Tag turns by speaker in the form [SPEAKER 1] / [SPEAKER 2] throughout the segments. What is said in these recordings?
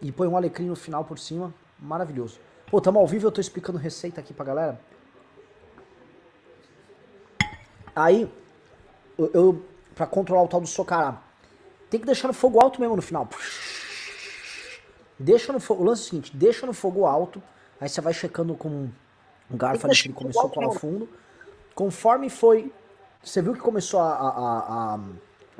[SPEAKER 1] e põe um alecrim no final por cima. Maravilhoso. Pô, tamo ao vivo, eu tô explicando receita aqui pra galera. Aí, eu, eu pra controlar o tal do socará, tem que deixar no fogo alto mesmo no final. Deixa no fogo, o lance é o seguinte, deixa no fogo alto, aí você vai checando com um garfo ali que ele começou a colar fundo. Conforme foi, você viu que começou a, a, a, a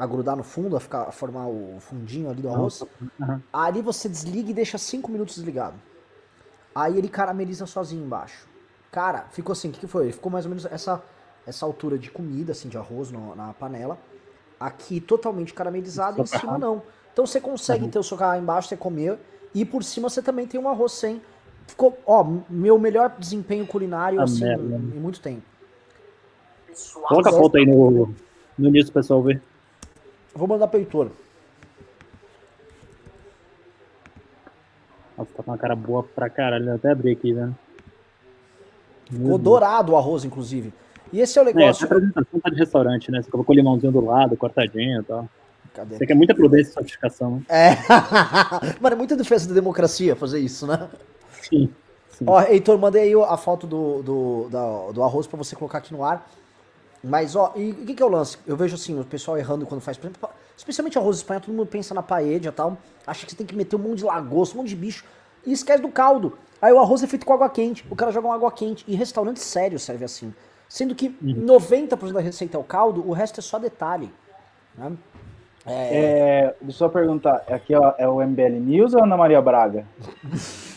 [SPEAKER 1] grudar no fundo, a, ficar, a formar o fundinho ali do arroz.
[SPEAKER 2] Uhum.
[SPEAKER 1] Ali você desliga e deixa 5 minutos desligado. Aí ele carameliza sozinho embaixo. Cara, ficou assim, o que, que foi? Ficou mais ou menos essa, essa altura de comida, assim, de arroz no, na panela. Aqui totalmente caramelizado, e em cima não. Então você consegue
[SPEAKER 2] Uhum.
[SPEAKER 1] ter o seu carro embaixo, você comer, e por cima você também tem um arroz sem. Ficou, ó, meu melhor desempenho culinário,
[SPEAKER 2] Ah,
[SPEAKER 1] assim,
[SPEAKER 2] merda.
[SPEAKER 1] em muito tempo.
[SPEAKER 2] Coloca a foto aí no, no início pro pessoal ver.
[SPEAKER 1] Vou mandar pro Heitor.
[SPEAKER 2] Nossa, tá com uma cara boa pra caralho. Eu até abri aqui, né?
[SPEAKER 1] Ficou dourado o arroz, inclusive. E esse é o
[SPEAKER 2] É, essa
[SPEAKER 1] negócio.
[SPEAKER 2] apresentação tá de restaurante, né? Você colocou limãozinho do lado, cortadinho e tal.
[SPEAKER 1] Cadê?
[SPEAKER 2] Você quer muita prudência e sofisticação, né?
[SPEAKER 1] É. Mano, é muita defesa da democracia fazer isso, né?
[SPEAKER 2] Sim. sim.
[SPEAKER 1] Ó, Heitor, mandei aí a foto do, do, do arroz pra você colocar aqui no ar. Mas, ó, e o que, que é o lance? Eu vejo assim, o pessoal errando quando faz, por exemplo, especialmente arroz espanhol, todo mundo pensa na paella e tal, acha que você tem que meter um monte de lagosta, um monte de bicho, e esquece do caldo. Aí o arroz é feito com água quente, o cara joga uma água quente, e restaurante sério serve assim. Sendo que 90% da receita é o caldo, o resto é só detalhe. né?
[SPEAKER 3] É, deixa eu só perguntar, aqui ó, é o MBL News ou Ana Maria Braga?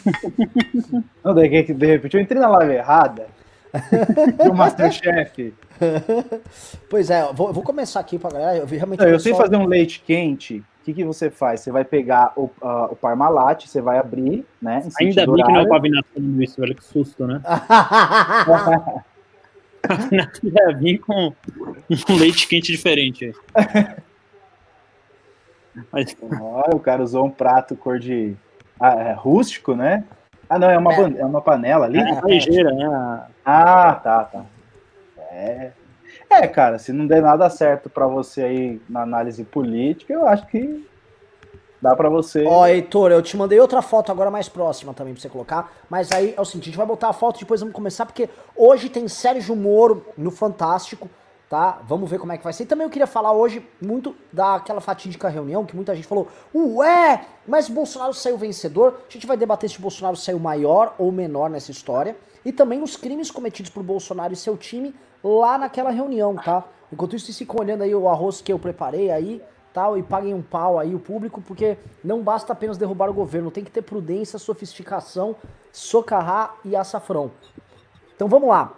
[SPEAKER 3] Não, daí que de repente eu entrei na live errada. Do Masterchef.
[SPEAKER 1] Pois é, eu vou, vou começar aqui pra galera, eu vi realmente...
[SPEAKER 3] Não, eu sei fazer um leite quente. O que, que você faz? Você vai pegar o, ah, o Parmalat, você vai abrir, né?
[SPEAKER 2] Ainda bem que não é o. Pavinato falando isso, velho. Que susto, né? Pavinato ia vir com um leite quente diferente. Mas,
[SPEAKER 3] Olha, o cara usou um prato cor de ah, é, rústico, né? Ah, não, é uma,
[SPEAKER 1] É.
[SPEAKER 3] ban- é uma panela ali?
[SPEAKER 2] é, ligeira, né?
[SPEAKER 3] Ah, tá, tá. É. É, cara, se não der nada certo pra você aí na análise política, eu acho que dá pra você.
[SPEAKER 1] Ó, Heitor, eu te mandei outra foto agora mais próxima também pra você colocar. Mas aí é o seguinte, a gente vai botar a foto depois vamos começar, porque hoje tem Sérgio Moro no Fantástico, tá? Vamos ver como é que vai ser. E também eu queria falar hoje muito daquela fatídica reunião que muita gente falou, ué, mas Bolsonaro saiu vencedor. A gente vai debater se Bolsonaro saiu maior ou menor nessa história. E também os crimes cometidos por Bolsonaro e seu time lá naquela reunião, tá? Enquanto isso, vocês ficam olhando aí o arroz que eu preparei aí, tal, e paguem um pau aí o público, porque não basta apenas derrubar o governo, tem que ter prudência, sofisticação, socarrá e açafrão. Então vamos lá.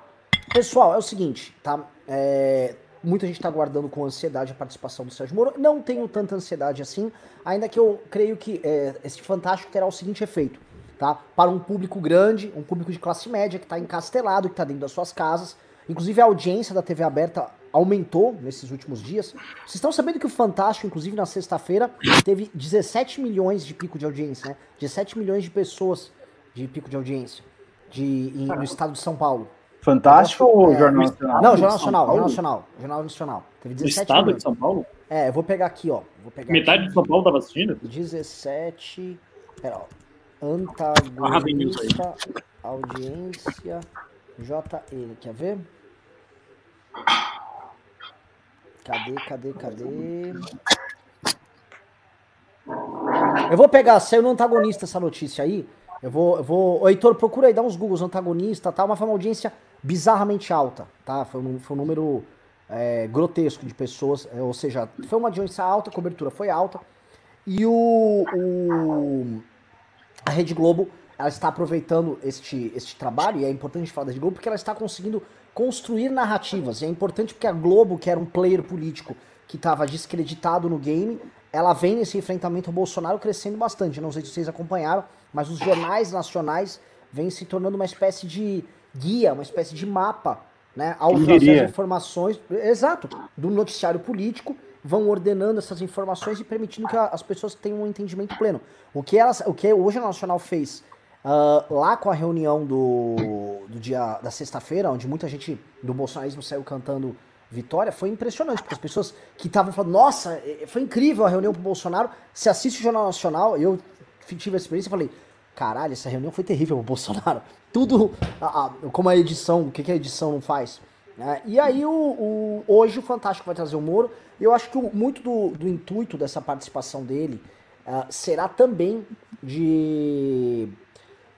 [SPEAKER 1] Pessoal, é o seguinte, tá? É, muita gente tá aguardando com ansiedade a participação do Sérgio Moro. Não tenho tanta ansiedade assim, ainda que eu creio que é, esse Fantástico terá o seguinte efeito, tá? Para um público grande, um público de classe média que tá encastelado, que tá dentro das suas casas. Inclusive a audiência da TV aberta aumentou nesses últimos dias. Vocês estão sabendo que o Fantástico, inclusive na sexta-feira, teve 17 milhões de pico de audiência, né? 17 milhões de pessoas de pico de audiência de, em- no estado de São Paulo.
[SPEAKER 3] Fantástico ou
[SPEAKER 1] É,
[SPEAKER 3] Jornal Nacional?
[SPEAKER 1] Não, Jornal Nacional? Jornal Nacional, Jornal Nacional. Teve
[SPEAKER 2] No
[SPEAKER 1] 17
[SPEAKER 2] estado
[SPEAKER 1] milhões.
[SPEAKER 2] de São Paulo?
[SPEAKER 1] É, eu vou pegar aqui, ó. Vou pegar
[SPEAKER 2] Metade
[SPEAKER 1] aqui.
[SPEAKER 2] de São Paulo tava assistindo?
[SPEAKER 1] 17. Pera, ó. Antagonista, audiência, JL. Quer ver? Cadê, cadê, cadê? Eu vou pegar, saiu no antagonista essa notícia aí. Eu vou, eu vou. Ô, Heitor, procura aí, dá uns Googles, antagonista tal, mas foi uma audiência bizarramente alta, tá? Foi um, foi um número é, grotesco de pessoas, é, ou seja, foi uma audiência alta, a cobertura foi alta. E o, o- a Rede Globo, ela está aproveitando este, este trabalho, e é importante falar da Globo, porque ela está conseguindo construir narrativas. E é importante porque a Globo, que era um player político que estava descreditado no game, ela vem nesse enfrentamento ao Bolsonaro crescendo bastante. Não sei se vocês acompanharam, mas os jornais nacionais vêm se tornando uma espécie de guia, uma espécie de mapa, né? Ao trazer informações, exato, do noticiário político, vão ordenando essas informações e permitindo que a- as pessoas tenham um entendimento pleno. O que, elas, o que o Jornal Nacional fez ah, lá com a reunião do, do dia da sexta-feira, onde muita gente do bolsonarismo saiu cantando vitória, foi impressionante, porque as pessoas que estavam falando, nossa, eh, foi incrível a reunião pro Bolsonaro, se assiste o Jornal Nacional, eu tive a experiência e falei, caralho, essa reunião foi terrível pro Bolsonaro. Tudo, a, a, como a edição, o que, que a edição não faz. É, e aí o, o, hoje o Fantástico vai trazer o Moro. Eu acho que o, muito do, do, intuito dessa participação dele uh, será também de,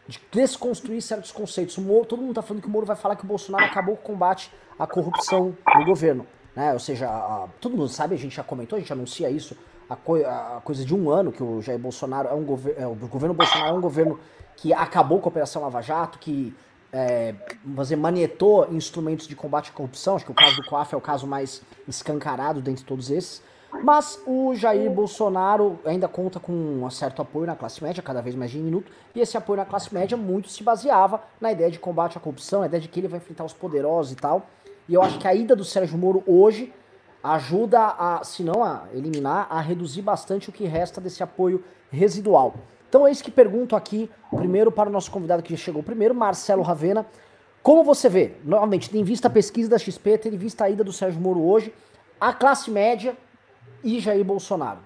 [SPEAKER 1] de, desconstruir certos conceitos. Moro, todo mundo está falando que o Moro vai falar que o Bolsonaro acabou com o combate à corrupção no governo. Né? Ou seja, a, todo mundo sabe, a gente já comentou, a gente anuncia isso a, co a coisa de um ano que o Jair Bolsonaro é um governo. É, o governo Bolsonaro é um governo que acabou com a Operação Lava Jato, que é, dizer, manietou instrumentos de combate à corrupção. Acho que o caso do COAF é o caso mais escancarado dentre todos esses. Mas o Jair Bolsonaro ainda conta com um certo apoio na classe média, cada vez mais diminuto, e esse apoio na classe média muito se baseava na ideia de combate à corrupção, na ideia de que ele vai enfrentar os poderosos e tal. E eu acho que a ida do Sérgio Moro hoje ajuda a, se não a eliminar, a reduzir bastante o que resta desse apoio residual. Então é isso que pergunto aqui, primeiro para o nosso convidado que chegou primeiro, Marcelo Ravena. Como você vê, novamente, tem vista a pesquisa da XP, tem vista a ida do Sérgio Moro hoje, a classe média e Jair Bolsonaro?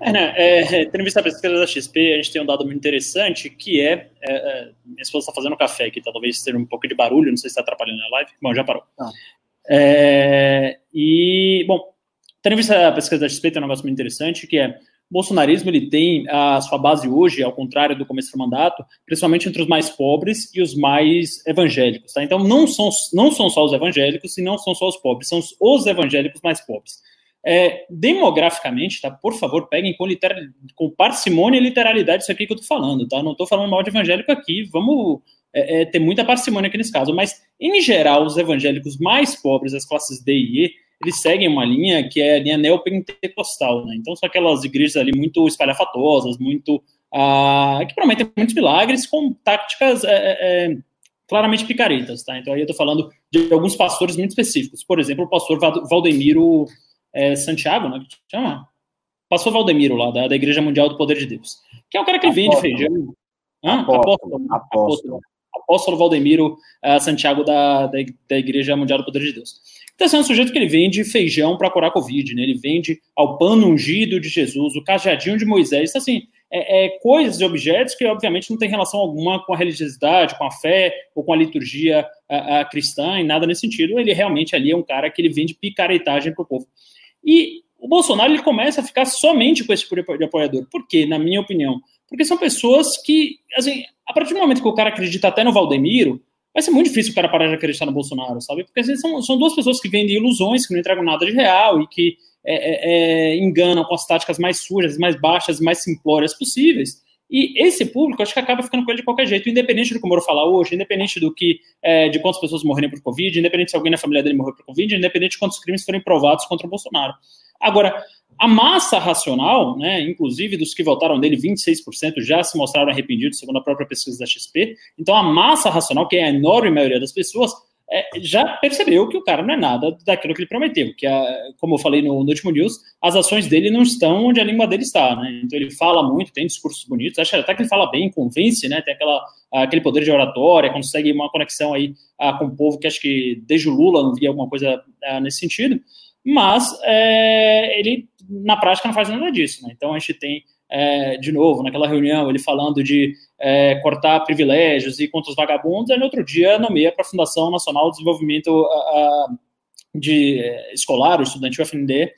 [SPEAKER 2] É, né, é, tendo visto a pesquisa da XP, a gente tem um dado muito interessante, que é, é, é minha esposa está fazendo café aqui, tá, talvez tenha um pouco de barulho, não sei se está atrapalhando a live. Bom, já parou. Ah. É, e, bom, tendo visto a pesquisa da XP, tem um negócio muito interessante, que é, o bolsonarismo ele tem a sua base hoje, ao contrário do começo do mandato, principalmente entre os mais pobres e os mais evangélicos. Tá? Então não são, não são só os evangélicos e não são só os pobres, são os evangélicos mais pobres. É, demograficamente, tá? Por favor, peguem com, literal, com parcimônia e literalidade isso aqui que eu tô falando, tá? Não tô falando mal de evangélico aqui, vamos é, é, ter muita parcimônia aqui nesse caso. Mas, em geral, os evangélicos mais pobres, as classes D e E, eles seguem uma linha que é a linha neopentecostal, né? Então são aquelas igrejas ali muito espalhafatosas, muito ah, que prometem muitos milagres com táticas é, é, é, claramente picaretas, tá? Então aí eu tô falando de alguns pastores muito específicos. Por exemplo, o pastor Valdemiro é, Santiago, né? Que chama? Pastor Valdemiro lá da, da Igreja Mundial do Poder de Deus, que é o cara que apóstolo. vende feijão. Hã? Apóstolo. Apóstolo. apóstolo. apóstolo Valdemiro uh, Santiago da, da, da Igreja Mundial do Poder de Deus. Então, esse é um sujeito que ele vende feijão para curar Covid, né? Ele vende ao pano ungido de Jesus, o cajadinho de Moisés. Então, assim, é, é, coisas e objetos que, obviamente, não tem relação alguma com a religiosidade, com a fé ou com a liturgia a, a cristã, e nada nesse sentido. Ele realmente ali é um cara que ele vende picaretagem para o povo. E o Bolsonaro ele começa a ficar somente com esse tipo de apoiador. Por quê? Na minha opinião. Porque são pessoas que, assim, a partir do momento que o cara acredita até no Valdemiro, vai ser muito difícil o cara parar de acreditar no Bolsonaro, sabe? Porque assim, são, são duas pessoas que vendem ilusões, que não entregam nada de real e que é, é, é, enganam com as táticas mais sujas, mais baixas, mais simplórias possíveis. E esse público, acho que acaba ficando com ele de qualquer jeito, independente do que o Moro falar hoje, independente do que é, de quantas pessoas morrerem por Covid, independente se alguém na família dele morreu por Covid, independente de quantos crimes forem provados contra o Bolsonaro. Agora, a massa racional, né, inclusive dos que votaram nele, 26% já se mostraram arrependidos, segundo a própria pesquisa da XP. Então, a massa racional, que é a enorme maioria das pessoas, é, já percebeu que o cara não é nada daquilo que ele prometeu. Que, a, como eu falei no, no, último news, as ações dele não estão onde a língua dele está. Né? Então, ele fala muito, tem discursos bonitos, acho até que ele fala bem, convence, né? tem aquela, aquele poder de oratória, consegue uma conexão aí a, com o povo que acho que desde o Lula não via alguma coisa a, nesse sentido mas é, ele na prática não faz nada disso. Né? Então a gente tem, é, de novo, naquela reunião, ele falando de é, cortar privilégios e contra os vagabundos, e no outro dia nomeia para a Fundação Nacional de Desenvolvimento de Escolar, o estudantil FND,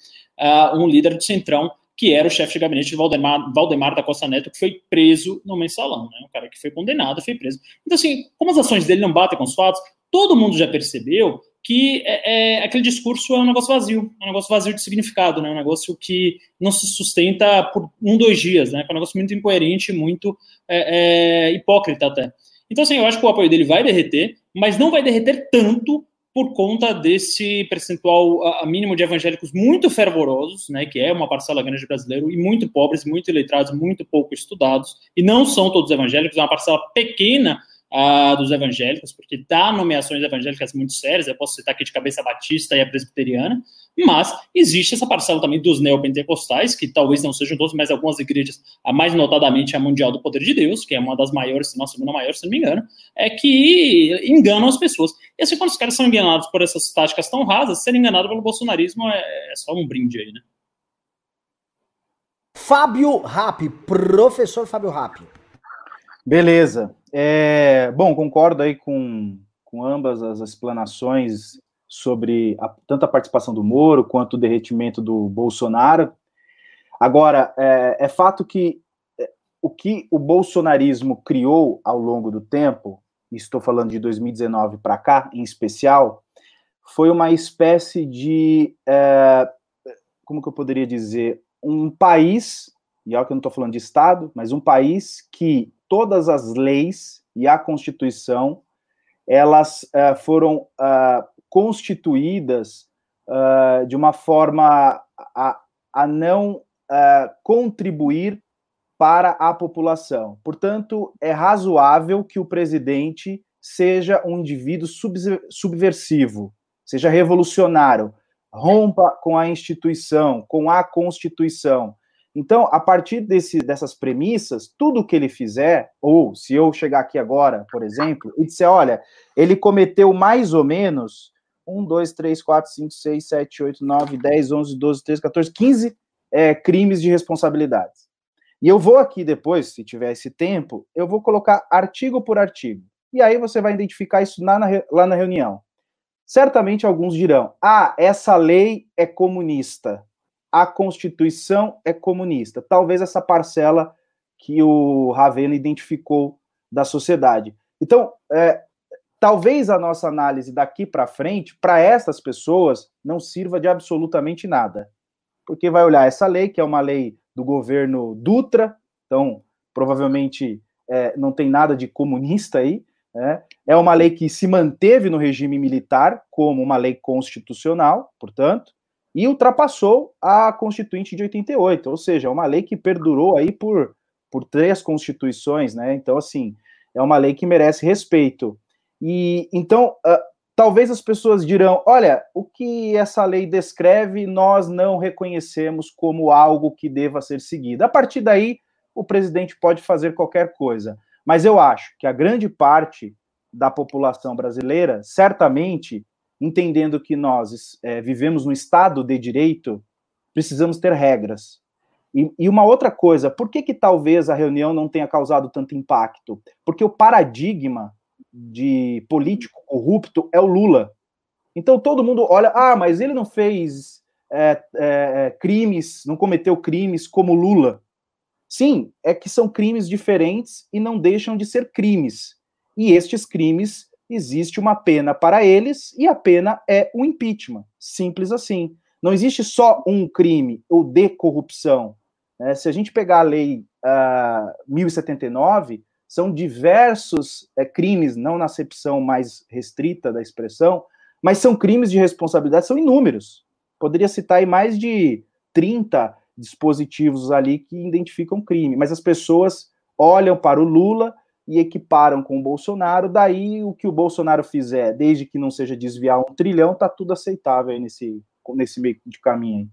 [SPEAKER 2] um líder do Centrão, que era o chefe de gabinete de Valdemar, Valdemar da Costa Neto, que foi preso no mensalão, né? Um cara que foi condenado, foi preso. Então, assim, como as ações dele não batem com os fatos, todo mundo já percebeu que é, é, aquele discurso é um negócio vazio, é um negócio vazio de significado, né? um negócio que não se sustenta por um, dois dias, né? é um negócio muito incoerente, muito é, é, hipócrita até. Então, assim, eu acho que o apoio dele vai derreter, mas não vai derreter tanto por conta desse percentual a, mínimo de evangélicos muito fervorosos, né, que é uma parcela grande de brasileiro, e muito pobres, muito iletrados, muito pouco estudados, e não são todos evangélicos, é uma parcela pequena uh, dos evangélicos, porque dá nomeações evangélicas muito sérias, eu posso citar aqui de cabeça batista e a presbiteriana, mas existe essa parcela também dos neopentecostais, que talvez não sejam todos, mas algumas igrejas, a mais notadamente a Mundial do Poder de Deus, que é uma das maiores, se não a segunda maior, se não me engano, é que enganam as pessoas. E assim, quando os caras são enganados por essas táticas tão rasas, ser enganado pelo bolsonarismo é, é só um brinde aí, né?
[SPEAKER 1] Fábio Rapp, professor Fábio Rapp.
[SPEAKER 3] Beleza. É, bom, concordo aí com, com ambas as explanações sobre a, tanto a participação do Moro quanto o derretimento do Bolsonaro. Agora, é, é fato que é, o que o bolsonarismo criou ao longo do tempo, estou falando de 2019 para cá, em especial, foi uma espécie de, é, como que eu poderia dizer, um país, e olha que eu não estou falando de Estado, mas um país que todas as leis e a Constituição elas uh, foram uh, constituídas uh, de uma forma a, a não contribuir para a população. Portanto, é razoável que o presidente seja um indivíduo subversivo, seja revolucionário, rompa com a instituição, com a Constituição. Então, a partir desse, dessas premissas, tudo que ele fizer, ou se eu chegar aqui agora, por exemplo, e disser, olha, ele cometeu mais ou menos 1, 2, 3, 4, 5, 6, 7, 8, 9, 10, 11, 12, 13, 14, 15 é, crimes de responsabilidade. E eu vou aqui depois, se tiver esse tempo, eu vou colocar artigo por artigo. E aí você vai identificar isso lá na, lá na reunião. Certamente alguns dirão: ah, essa lei é comunista a Constituição é comunista. Talvez essa parcela que o Ravena identificou da sociedade. Então, é, talvez a nossa análise daqui para frente, para essas pessoas, não sirva de absolutamente nada. Porque vai olhar essa lei, que é uma lei do governo Dutra, então provavelmente é, não tem nada de comunista aí, né? é uma lei que se manteve no regime militar como uma lei constitucional, portanto, e ultrapassou a Constituinte de 88, ou seja, é uma lei que perdurou aí por, por três constituições, né? Então, assim, é uma lei que merece respeito. E então, uh, talvez as pessoas dirão: olha, o que essa lei descreve, nós não reconhecemos como algo que deva ser seguido. A partir daí, o presidente pode fazer qualquer coisa. Mas eu acho que a grande parte da população brasileira certamente entendendo que nós é, vivemos no Estado de Direito, precisamos ter regras. E, e, uma outra coisa, por que, que talvez a reunião não tenha causado tanto impacto? Porque o paradigma de político corrupto é o Lula. Então todo mundo olha, ah, mas ele não fez é, é, crimes, não cometeu crimes como Lula. Sim, é que são crimes diferentes e não deixam de ser crimes. E estes crimes existe uma pena para eles e a pena é o impeachment. Simples assim. Não existe só um crime ou de corrupção. Né? Se a gente pegar a lei uh, ah, 1079, são diversos é, crimes, não na acepção mais restrita da expressão, mas são crimes de responsabilidade, são inúmeros. Poderia citar aí mais de 30 dispositivos ali que identificam crime, mas as pessoas olham para o Lula e equiparam com o Bolsonaro, daí o que o Bolsonaro fizer, desde que não seja desviar um trilhão, tá tudo aceitável nesse, nesse meio de caminho.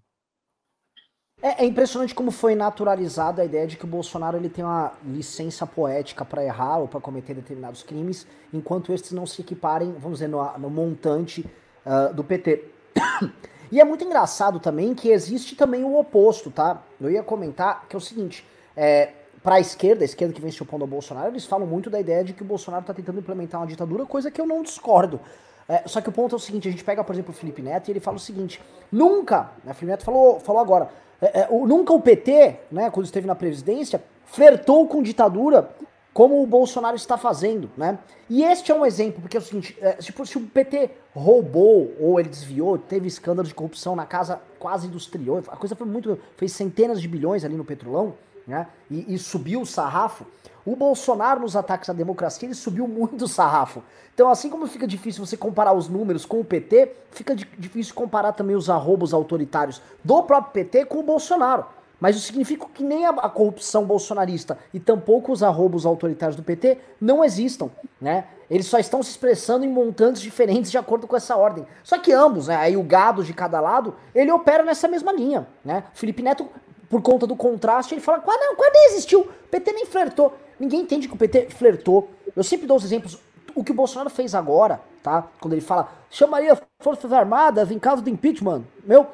[SPEAKER 1] É, é, impressionante como foi naturalizada a ideia de que o Bolsonaro ele tem uma licença poética para errar ou para cometer determinados crimes, enquanto estes não se equiparem, vamos dizer, no, no montante uh, do PT. e é muito engraçado também que existe também o oposto, tá? Eu ia comentar que é o seguinte, é, para a esquerda, a esquerda que vem se opondo ao Bolsonaro, eles falam muito da ideia de que o Bolsonaro está tentando implementar uma ditadura, coisa que eu não discordo. É, só que o ponto é o seguinte, a gente pega, por exemplo, o Felipe Neto e ele fala o seguinte, nunca, né, o Felipe Neto falou, falou agora, é, é, o, nunca o PT, né, quando esteve na presidência, flertou com ditadura como o Bolsonaro está fazendo, né? E este é um exemplo, porque é o seguinte, é, tipo, se o PT roubou ou ele desviou, teve escândalo de corrupção na casa quase dos trilhões, a coisa foi muito, fez centenas de bilhões ali no Petrolão, né? E, e, subiu o sarrafo. O Bolsonaro, nos ataques à democracia, ele subiu muito o sarrafo. Então, assim como fica difícil você comparar os números com o PT, fica difícil comparar também os arrobos autoritários do próprio PT com o Bolsonaro. Mas isso significa que nem a, a corrupção bolsonarista e tampouco os arrobos autoritários do PT não existam, né? Eles só estão se expressando em montantes diferentes de acordo com essa ordem. Só que ambos, né, aí o gado de cada lado, ele opera nessa mesma linha, né? Felipe Neto por conta do contraste, ele fala, quase, não, quase nem existiu, o PT nem flertou. Ninguém entende que o PT flertou. Eu sempre dou os exemplos. O que o Bolsonaro fez agora, tá? Quando ele fala, chamaria Forças Armadas em caso de impeachment. Meu,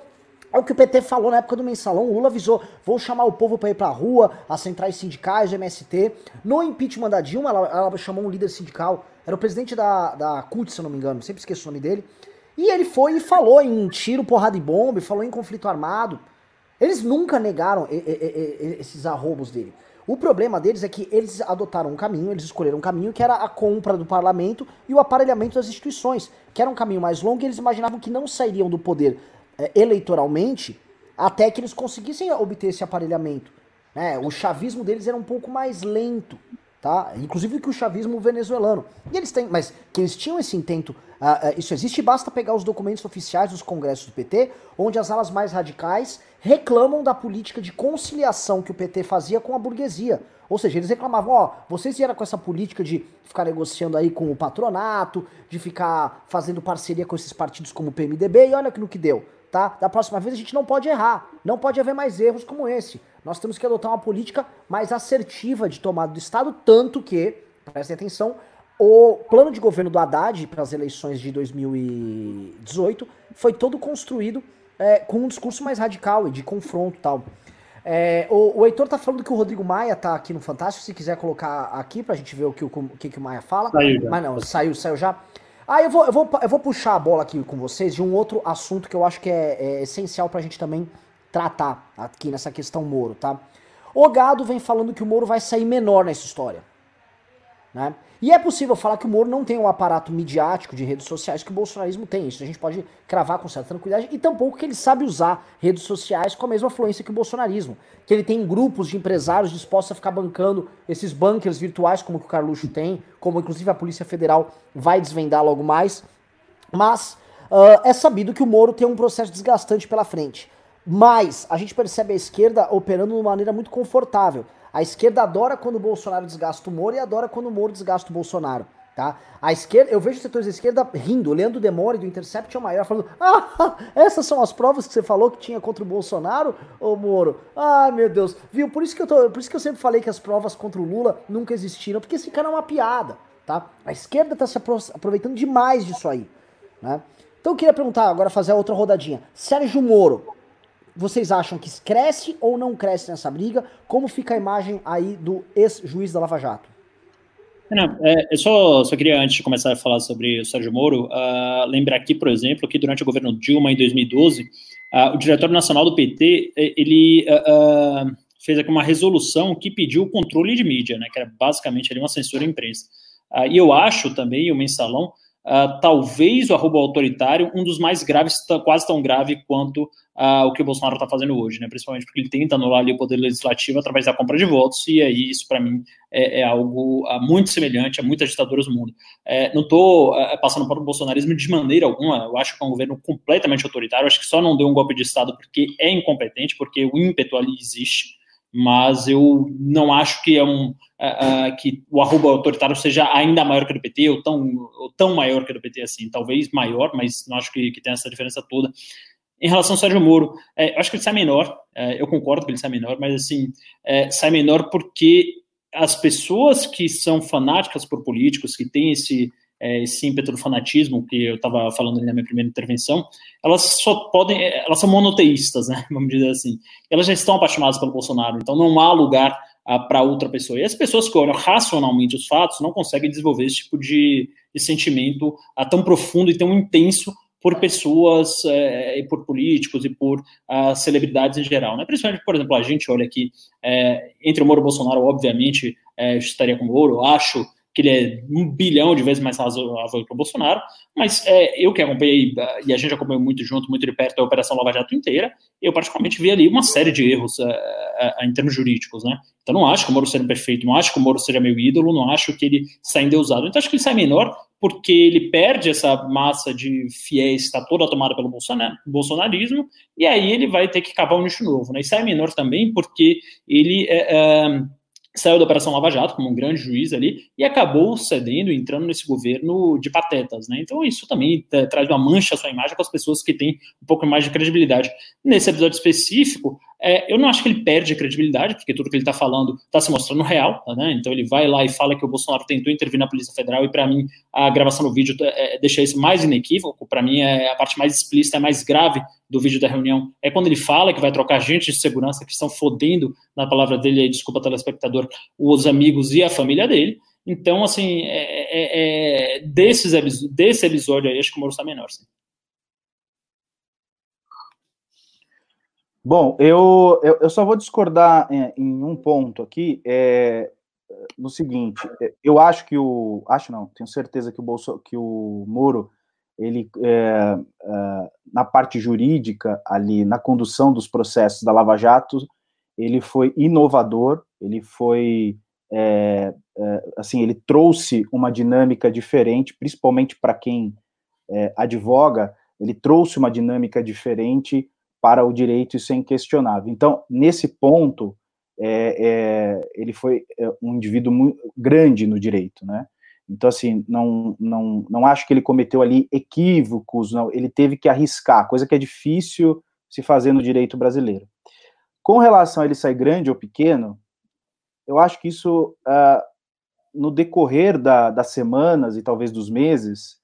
[SPEAKER 1] É o que o PT falou na época do mensalão. O Lula avisou: vou chamar o povo para ir pra rua, as centrais sindicais, o MST. No impeachment da Dilma, ela, ela, chamou um líder sindical, era o presidente da, da CUT, se eu não me engano, sempre esqueço o nome dele. E ele foi e falou em tiro, porrada e bomba, falou em conflito armado. Eles nunca negaram esses arrobos dele. O problema deles é que eles adotaram um caminho, eles escolheram um caminho que era a compra do parlamento e o aparelhamento das instituições, que era um caminho mais longo e eles imaginavam que não sairiam do poder é, eleitoralmente até que eles conseguissem obter esse aparelhamento. Né? O chavismo deles era um pouco mais lento, tá? Inclusive que o chavismo venezuelano. E eles têm, mas que eles tinham esse intento, uh, uh, isso existe, basta pegar os documentos oficiais dos congressos do PT, onde as alas mais radicais reclamam da política de conciliação que o PT fazia com a burguesia. Ou seja, eles reclamavam, ó, vocês vieram com essa política de ficar negociando aí com o patronato, de ficar fazendo parceria com esses partidos como o PMDB, e olha no que deu, tá? Da próxima vez a gente não pode errar, não pode haver mais erros como esse. Nós temos que adotar uma política mais assertiva de tomada do Estado, tanto que, prestem atenção, o plano de governo do Haddad para as eleições de 2018 foi todo construído é, com um discurso mais radical e de confronto e tal. É, o, o Heitor tá falando que o Rodrigo Maia tá aqui no Fantástico, se quiser colocar aqui pra gente ver o que o, o, que, que o Maia fala. Saiu já. Mas não, saiu, saiu já. Ah, eu vou, eu, vou, eu vou puxar a bola aqui com vocês de um outro assunto que eu acho que é, é essencial pra gente também tratar aqui nessa questão Moro, tá? O Gado vem falando que o Moro vai sair menor nessa história. Né? E é possível falar que o Moro não tem um aparato midiático de redes sociais que o bolsonarismo tem. Isso a gente pode cravar com certa tranquilidade. E tampouco que ele sabe usar redes sociais com a mesma fluência que o bolsonarismo. Que ele tem grupos de empresários dispostos a ficar bancando esses bunkers virtuais, como que o Carluxo tem, como inclusive a Polícia Federal vai desvendar logo mais. Mas uh, é sabido que o Moro tem um processo desgastante pela frente. Mas a gente percebe a esquerda operando de uma maneira muito confortável. A esquerda adora quando o Bolsonaro desgasta o Moro e adora quando o Moro desgasta o Bolsonaro. Tá? A esquerda, eu vejo os setores da esquerda rindo, olhando o Demore do Intercept Maior, falando: Ah, essas são as provas que você falou que tinha contra o Bolsonaro, ô Moro. Ah, meu Deus. Viu? Por isso que eu tô, por isso que eu sempre falei que as provas contra o Lula nunca existiram, porque esse cara é uma piada, tá? A esquerda tá se aproveitando demais disso aí, né? Então eu queria perguntar, agora fazer outra rodadinha. Sérgio Moro, vocês acham que cresce ou não cresce nessa briga? Como fica a imagem aí do ex-juiz da Lava Jato?
[SPEAKER 2] Não, é, eu só, só queria, antes de começar a falar sobre o Sérgio Moro, uh, lembrar aqui, por exemplo, que durante o governo Dilma, em 2012, uh, ah, o diretor nacional do PT, ele uh, fez aqui uma resolução que pediu o controle de mídia, né, que era basicamente ali uma censura à imprensa. e eu acho também, o mensalão, uh, talvez o arroba autoritário, um dos mais graves, quase tão grave quanto uh, o que o Bolsonaro está fazendo hoje, né? principalmente porque ele tenta anular ali o poder legislativo através da compra de votos, e aí isso, para mim, é, é algo uh, muito semelhante a muitas ditaduras do mundo. É, não estou passando para o bolsonarismo de maneira alguma, eu acho que é um governo completamente autoritário, acho que só não deu um golpe de Estado porque é incompetente, porque o ímpeto ali existe, mas eu não acho que é um uh, que o arroba autoritário seja ainda maior que o do PT ou tão, ou tão maior que o do PT assim, talvez maior, mas não acho que, que tenha essa diferença toda. Em relação ao Sérgio Moro, é, eu acho que ele sai menor, é, eu concordo que ele sai menor, mas assim, é, sai menor porque as pessoas que são fanáticas por políticos, que têm esse, é, esse ímpeto do fanatismo que eu estava falando ali na minha primeira intervenção, elas só podem, é, elas são monoteístas, né, vamos dizer assim. Elas já estão apaixonadas pelo Bolsonaro, então não há lugar ah, para outra pessoa. E as pessoas que olham racionalmente os fatos não conseguem desenvolver esse tipo de, de sentimento ah, tão profundo e tão intenso por pessoas é, e por políticos e por uh, celebridades em geral, né? Principalmente, por exemplo, a gente olha aqui é, entre o Moro e o Bolsonaro, obviamente, estaria com o Moro. Acho que ele é um bilhão de vezes mais razoável que o Bolsonaro, mas é, eu que acompanhei, e a gente acompanhou muito junto, muito de perto a Operação Lava Jato inteira, eu particularmente vi ali uma série de erros é, é, em termos jurídicos, né? Então não acho que o Moro seja perfeito, não acho que o Moro seja meu ídolo, não acho que ele saia endeusado. Então acho que ele sai menor porque ele perde essa massa de fiéis que está toda tomada pelo bolsonarismo, e aí ele vai ter que cavar um nicho novo, né? E sai menor também porque ele... Saiu da Operação Lava Jato como um grande juiz ali e acabou cedendo, entrando nesse governo de patetas, né? Então isso também traz uma mancha à sua imagem com as pessoas que têm um pouco mais de credibilidade. Nesse episódio específico, é, eu não acho que ele perde credibilidade, porque tudo que ele está falando está se mostrando real, né? Então ele vai lá e fala que o Bolsonaro tentou intervir na Polícia Federal e para mim a gravação do vídeo é, deixa isso mais inequívoco. Para mim é a parte mais explícita, é mais grave do vídeo da reunião é quando ele fala que vai trocar gente de segurança que estão fodendo, na palavra dele, desculpa telespectador, os amigos e a família dele. Então, assim, é, é, é desses, desse episódio aí, acho que o Moro está menor. Sim.
[SPEAKER 3] Bom, eu, eu, eu, só vou discordar em, em um ponto aqui, é, no seguinte, eu acho que o, acho não, tenho certeza que o, Bolso, que o Moro, ele, é, é, na parte jurídica ali, na condução dos processos da Lava Jato, ele foi inovador, ele foi, é, é, assim, ele trouxe uma dinâmica diferente, principalmente para quem é, advoga, ele trouxe uma dinâmica diferente para o direito, isso é inquestionável. Então, nesse ponto, é, ele foi um indivíduo grande no direito, né? Então, assim, não, não, não acho que ele cometeu ali equívocos, não, ele teve que arriscar, coisa que é difícil se fazer no direito brasileiro. Com relação a ele sair grande ou pequeno, eu acho que isso, uh, no decorrer da, das semanas e talvez dos meses,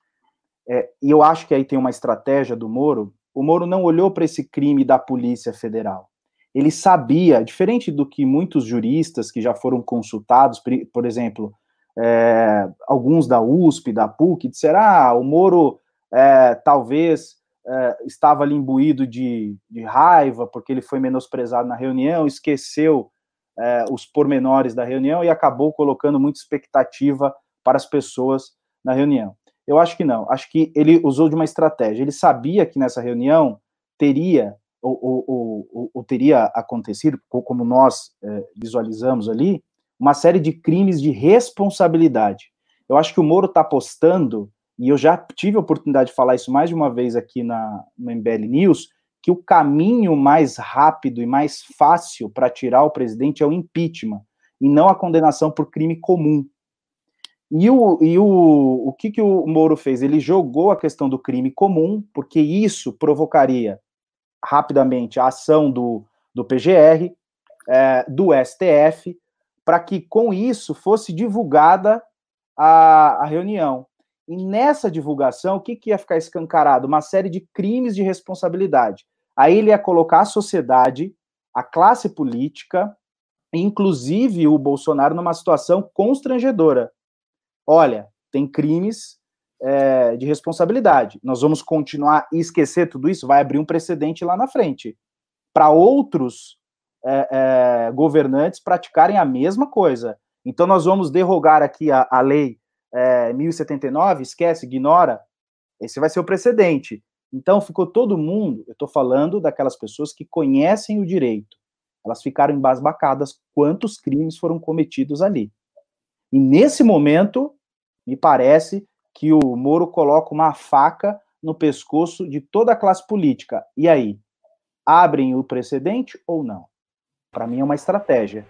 [SPEAKER 3] é, e eu acho que aí tem uma estratégia do Moro, o Moro não olhou para esse crime da Polícia Federal. Ele sabia, diferente do que muitos juristas que já foram consultados, por exemplo, é, alguns da USP, da PUC, disseram: ah, o Moro é, talvez é, estava ali imbuído de, de, raiva porque ele foi menosprezado na reunião, esqueceu é, os pormenores da reunião e acabou colocando muita expectativa para as pessoas na reunião. Eu acho que não. Acho que ele usou de uma estratégia. Ele sabia que nessa reunião teria ou, ou, ou, ou teria acontecido, como nós é, visualizamos ali, uma série de crimes de responsabilidade. Eu acho que o Moro está apostando, e eu já tive a oportunidade de falar isso mais de uma vez aqui na, no MBL News, que o caminho mais rápido e mais fácil para tirar o presidente é o impeachment, e não a condenação por crime comum. E o, e o, o que, que o Moro fez? Ele jogou a questão do crime comum, porque isso provocaria rapidamente a ação do, do PGR, é, do STF, para que com isso fosse divulgada a, a reunião. E nessa divulgação, o que, que ia ficar escancarado? Uma série de crimes de responsabilidade. Aí ele ia colocar a sociedade, a classe política, inclusive o Bolsonaro, numa situação constrangedora olha, tem crimes é, de responsabilidade. Nós vamos continuar e esquecer tudo isso, vai abrir um precedente lá na frente para outros é, é, governantes praticarem a mesma coisa. Então, nós vamos derrogar aqui a, a lei é, 1079, esquece, ignora. Esse vai ser o precedente. Então, ficou todo mundo, eu estou falando daquelas pessoas que conhecem o direito, elas ficaram embasbacadas quantos crimes foram cometidos ali. E nesse momento, me parece que o Moro coloca uma faca no pescoço de toda a classe política. E aí, abrem o precedente ou não? Para mim é uma estratégia.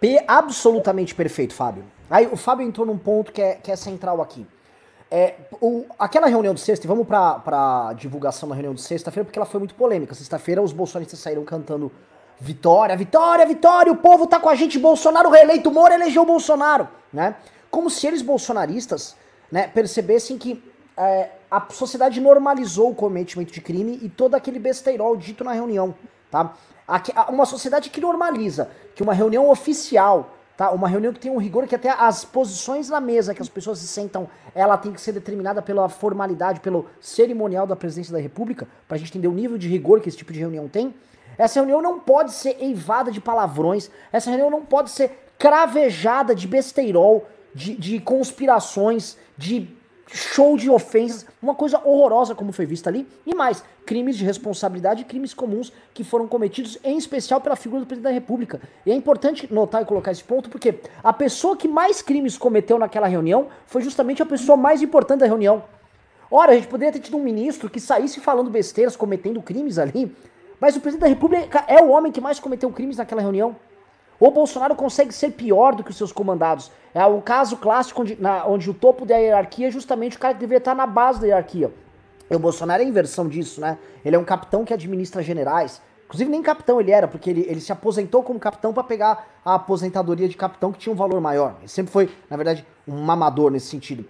[SPEAKER 1] P absolutamente perfeito, Fábio. Aí o Fábio entrou num ponto que é, que é central aqui. É, o, aquela reunião de sexta, e vamos para a divulgação da reunião de sexta-feira, porque ela foi muito polêmica. Sexta-feira os bolsonaristas saíram cantando Vitória, vitória, vitória, o povo tá com a gente, Bolsonaro reeleito, Moro elegeu Bolsonaro, né? Como se eles bolsonaristas, né, percebessem que é, a sociedade normalizou o cometimento de crime e todo aquele besteirol dito na reunião, tá? Uma sociedade que normaliza que uma reunião oficial, tá? Uma reunião que tem um rigor que até as posições na mesa que as pessoas se sentam, ela tem que ser determinada pela formalidade, pelo cerimonial da presidência da República, pra gente entender o nível de rigor que esse tipo de reunião tem. Essa reunião não pode ser eivada de palavrões. Essa reunião não pode ser cravejada de besteirol, de, de conspirações, de show de ofensas, uma coisa horrorosa como foi vista ali, e mais, crimes de responsabilidade e crimes comuns que foram cometidos, em especial pela figura do presidente da República. E é importante notar e colocar esse ponto, porque a pessoa que mais crimes cometeu naquela reunião foi justamente a pessoa mais importante da reunião. Ora, a gente poderia ter tido um ministro que saísse falando besteiras, cometendo crimes ali, mas o presidente da República é o homem que mais cometeu crimes naquela reunião. O Bolsonaro consegue ser pior do que os seus comandados. É o caso clássico onde, na, onde o topo da hierarquia é justamente o cara que deveria estar na base da hierarquia. E o Bolsonaro é a inversão disso, né? Ele é um capitão que administra generais. Inclusive, nem capitão ele era, porque ele, ele se aposentou como capitão para pegar a aposentadoria de capitão que tinha um valor maior. Ele sempre foi, na verdade, um mamador nesse sentido.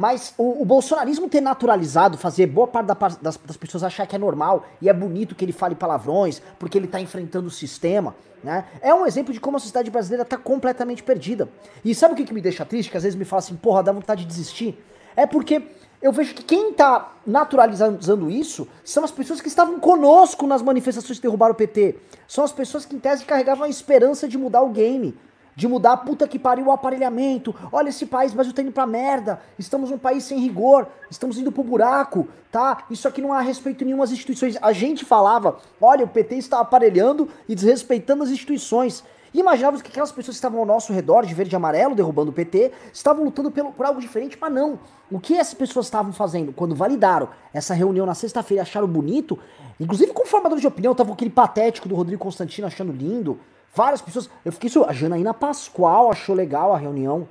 [SPEAKER 1] Mas o, o, bolsonarismo ter naturalizado, fazer boa parte da, das, das, pessoas achar que é normal e é bonito que ele fale palavrões, porque ele está enfrentando o sistema, né? É um exemplo de como a sociedade brasileira está completamente perdida. E sabe o que, que me deixa triste? Que às vezes me fala assim, porra, dá vontade de desistir. É porque eu vejo que quem está naturalizando isso são as pessoas que estavam conosco nas manifestações que derrubaram o PT. São as pessoas que, em tese, carregavam a esperança de mudar o game. De mudar puta que pariu o aparelhamento. Olha esse país, mas eu tô indo pra merda. Estamos num país sem rigor. Estamos indo pro buraco, tá? Isso aqui não há respeito nenhuma às instituições. A gente falava, olha, o PT está aparelhando e desrespeitando as instituições. E imaginávamos que aquelas pessoas que estavam ao nosso redor, de verde e amarelo, derrubando o PT, estavam lutando pelo, por algo diferente, mas não. O que essas pessoas estavam fazendo? Quando validaram essa reunião na sexta-feira acharam bonito, inclusive com formadores de opinião, tava aquele patético do Rodrigo Constantino achando lindo. Várias pessoas. Eu fiquei. A Janaína Pascoal achou legal a reunião.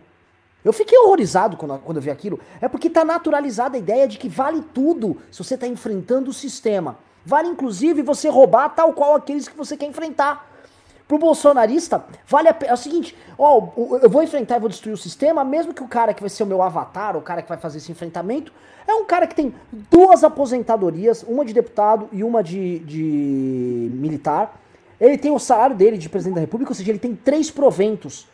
[SPEAKER 1] Eu fiquei horrorizado quando, quando eu vi aquilo. É porque tá naturalizada a ideia de que vale tudo se você tá enfrentando o sistema. Vale inclusive você roubar tal qual aqueles que você quer enfrentar. Pro bolsonarista, vale a pena. É o seguinte, ó, eu vou enfrentar e vou destruir o sistema, mesmo que o cara que vai ser o meu avatar, o cara que vai fazer esse enfrentamento, é um cara que tem duas aposentadorias, uma de deputado e uma de, de militar. Ele tem o salário dele de presidente da república, ou seja, ele tem três proventos.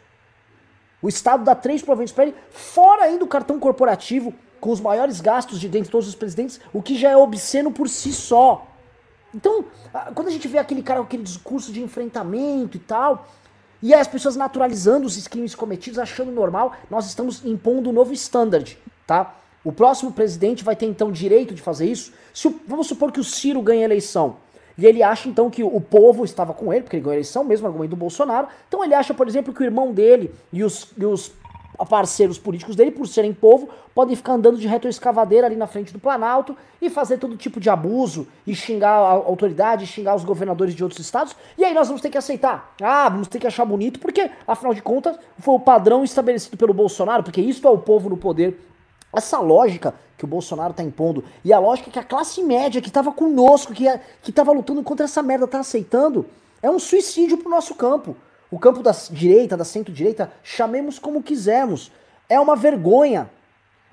[SPEAKER 1] O Estado dá três proventos para ele, fora ainda o cartão corporativo, com os maiores gastos de dentre todos os presidentes, o que já é obsceno por si só. Então, quando a gente vê aquele cara com aquele discurso de enfrentamento e tal, e as pessoas naturalizando os crimes cometidos, achando normal, nós estamos impondo um novo standard, tá? O próximo presidente vai ter então direito de fazer isso. Se vamos supor que o Ciro ganhe a eleição. E ele acha então que o povo estava com ele, porque ele ganhou a eleição, mesmo argumento do Bolsonaro. Então ele acha, por exemplo, que o irmão dele e os, e os parceiros políticos dele, por serem povo, podem ficar andando de retroescavadeira ali na frente do Planalto e fazer todo tipo de abuso e xingar a autoridade, xingar os governadores de outros estados. E aí nós vamos ter que aceitar. Ah, vamos ter que achar bonito, porque afinal de contas foi o padrão estabelecido pelo Bolsonaro, porque isso é o povo no poder. Essa lógica que o Bolsonaro tá impondo e a lógica que a classe média que tava conosco, que, que lutando contra essa merda, tá aceitando, é um suicídio pro nosso campo. O campo da direita, da centro-direita, chamemos como quisermos. É uma vergonha.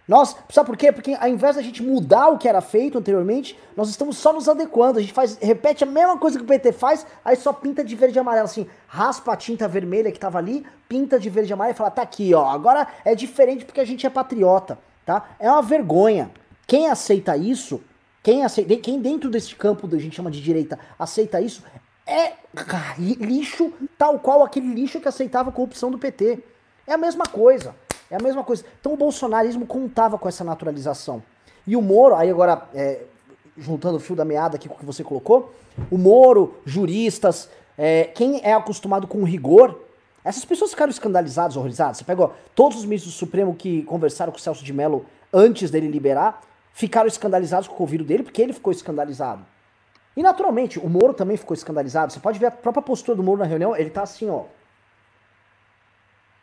[SPEAKER 1] Nós, sabe por quê? Porque ao invés da gente mudar o que era feito anteriormente, nós estamos só nos adequando. A gente faz, repete a mesma coisa que o PT faz, aí só pinta de verde e amarelo, assim, raspa a tinta vermelha que tava ali, pinta de verde e amarelo e fala, tá aqui, ó. Agora é diferente porque a gente é patriota, tá? É uma vergonha. Quem aceita isso, quem aceita, quem dentro desse campo que a gente chama de direita aceita isso, é lixo tal qual aquele lixo que aceitava a corrupção do PT. É a mesma coisa. É a mesma coisa. Então o bolsonarismo contava com essa naturalização. E o Moro, aí agora, é, juntando o fio da meada aqui com o que você colocou, o Moro, juristas, é, quem é acostumado com rigor, essas pessoas ficaram escandalizadas, horrorizadas. Você pegou todos os ministros do Supremo que conversaram com o Celso de Mello antes dele liberar, ficaram escandalizados com o ouvido dele, porque ele ficou escandalizado. E naturalmente, o Moro também ficou escandalizado. Você pode ver a própria postura do Moro na reunião, ele tá assim, ó.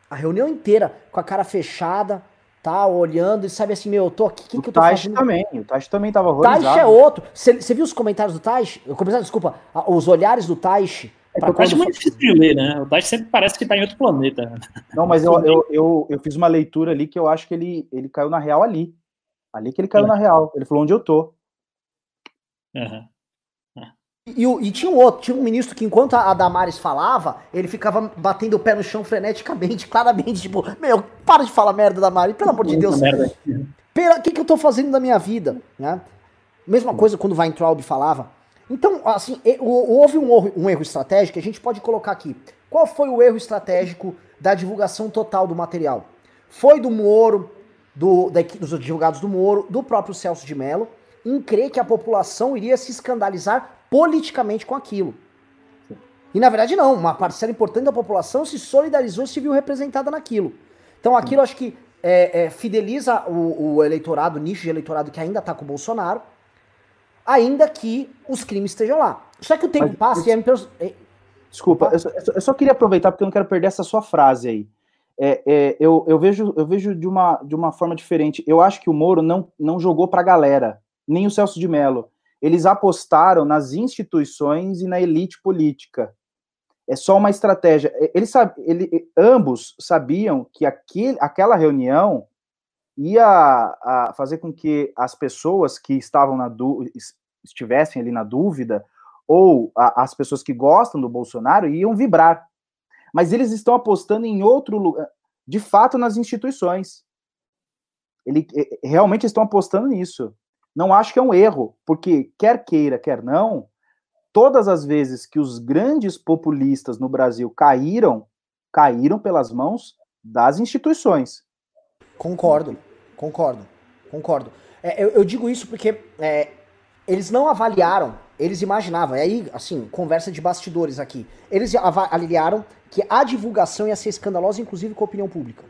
[SPEAKER 1] A reunião inteira com a cara fechada, tá olhando e sabe assim, meu, eu tô aqui, o que, eu tô
[SPEAKER 3] Taish fazendo? também, o Taish também tava horrorizado.
[SPEAKER 1] Taish é outro. Você viu os comentários do Taish? Desculpa, os olhares do Taish.
[SPEAKER 2] É o Taish é muito difícil de ler, né? O Taish sempre parece que tá em outro planeta.
[SPEAKER 3] Não, mas eu, eu, eu, eu, fiz uma leitura ali que eu acho que ele, ele caiu na real ali. Ali que ele caiu é. na real. Ele falou onde eu tô.
[SPEAKER 2] Uhum.
[SPEAKER 1] E, e, tinha um outro, tinha um ministro que enquanto a Damares falava, ele ficava batendo o pé no chão freneticamente, claramente, tipo, meu, para de falar merda, Damares, pelo amor de Deus. O que, que eu tô fazendo da minha vida, né? Mesma coisa quando o Weintraub falava. Então, assim, houve um, um erro estratégico a gente pode colocar aqui. Qual foi o erro estratégico da divulgação total do material? Foi do Moro, do, da, dos advogados do Moro, do próprio Celso de Mello, em crer que a população iria se escandalizar politicamente com aquilo. E na verdade não, uma parcela importante da população se solidarizou e se viu representada naquilo. Então aquilo acho que é, é, fideliza o, o, eleitorado, o nicho de eleitorado que ainda está com o Bolsonaro, ainda que os crimes estejam lá. Só que o tempo Mas, passa e
[SPEAKER 3] é... Desculpa, eu só, eu só, queria aproveitar porque eu não quero perder essa sua frase aí. É, é, eu, eu, vejo, eu vejo de uma, de uma forma diferente. Eu acho que o Moro não, não jogou para a galera, nem o Celso de Mello eles apostaram nas instituições e na elite política. É só uma estratégia. Eles, ele, ambos sabiam que aquele, aquela reunião ia a, fazer com que as pessoas que estavam na estivessem ali na dúvida, ou a, as pessoas que gostam do Bolsonaro iam vibrar. Mas eles estão apostando em outro lugar, de fato, nas instituições. Ele, realmente estão apostando nisso. Não acho que é um erro, porque quer queira, quer não, todas as vezes que os grandes populistas no Brasil caíram, caíram pelas mãos das instituições.
[SPEAKER 1] Concordo. Concordo, concordo. É, eu, eu, digo isso porque é, eles não avaliaram, eles imaginavam, e aí, assim, conversa de bastidores aqui, eles avaliaram que a divulgação ia ser escandalosa, inclusive com a opinião pública.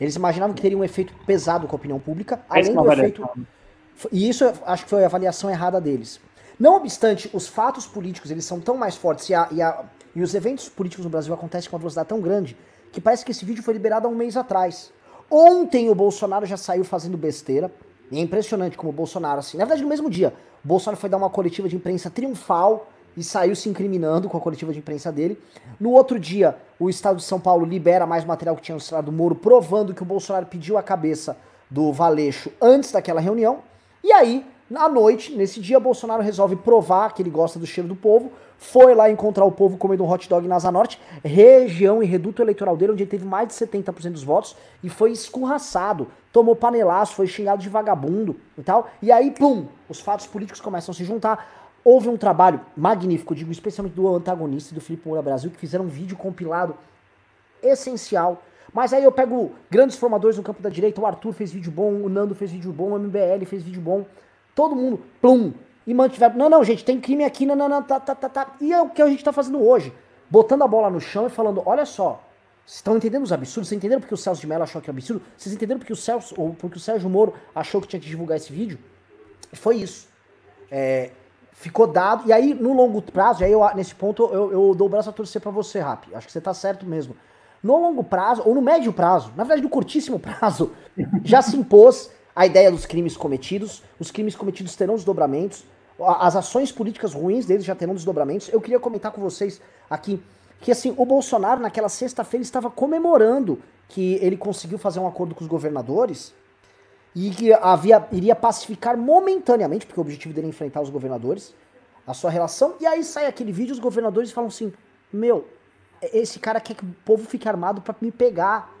[SPEAKER 1] Eles imaginavam que teria um efeito pesado com a opinião pública, além do efeito... E isso acho que foi a avaliação errada deles. Não obstante, os fatos políticos eles são tão mais fortes e, a, e, a, e os eventos políticos no Brasil acontecem com uma velocidade tão grande que parece que esse vídeo foi liberado há um mês atrás. Ontem o Bolsonaro já saiu fazendo besteira. E é impressionante como o Bolsonaro, assim. Na verdade, no mesmo dia, o Bolsonaro foi dar uma coletiva de imprensa triunfal e saiu se incriminando com a coletiva de imprensa dele. No outro dia, o Estado de São Paulo libera mais material que tinha mostrado do Moro, provando que o Bolsonaro pediu a cabeça do Valeixo antes daquela reunião. E aí, à noite, nesse dia, Bolsonaro resolve provar que ele gosta do cheiro do povo, foi lá encontrar o povo comendo um hot dog na Asa Norte, região e reduto eleitoral dele, onde ele teve mais de 70% dos votos, e foi escurraçado, tomou panelaço, foi xingado de vagabundo e tal. E aí, pum, os fatos políticos começam a se juntar. Houve um trabalho magnífico, digo especialmente do antagonista e do Felipe Moura Brasil, que fizeram um vídeo compilado essencial. Mas aí eu pego grandes formadores no campo da direita, o Arthur fez vídeo bom, o Nando fez vídeo bom, o MBL fez vídeo bom, todo mundo, plum, e mantiveram. Não, não, gente, tem crime aqui, não, não, não, tá, tá, tá, tá. E é o que a gente tá fazendo hoje. Botando a bola no chão e falando: olha só, vocês estão entendendo os absurdos? Vocês entenderam porque o Celso de Mello achou que é absurdo? Vocês entenderam porque o Celso, ou porque o Sérgio Moro achou que tinha que divulgar esse vídeo? Foi isso. É, ficou dado. E aí, no longo prazo, aí eu, nesse ponto, eu, eu dou o braço a torcer pra você, Rap. Acho que você tá certo mesmo. No longo prazo, ou no médio prazo, na verdade, no curtíssimo prazo, já se impôs a ideia dos crimes cometidos. Os crimes cometidos terão desdobramentos as ações políticas ruins deles já terão desdobramentos. Eu queria comentar com vocês aqui que assim, o Bolsonaro naquela sexta-feira estava comemorando que ele conseguiu fazer um acordo com os governadores e que havia, iria pacificar momentaneamente, porque o objetivo dele é enfrentar os governadores, a sua relação. E aí sai aquele vídeo, os governadores falam assim: Meu, esse cara quer que o povo fique armado para me pegar.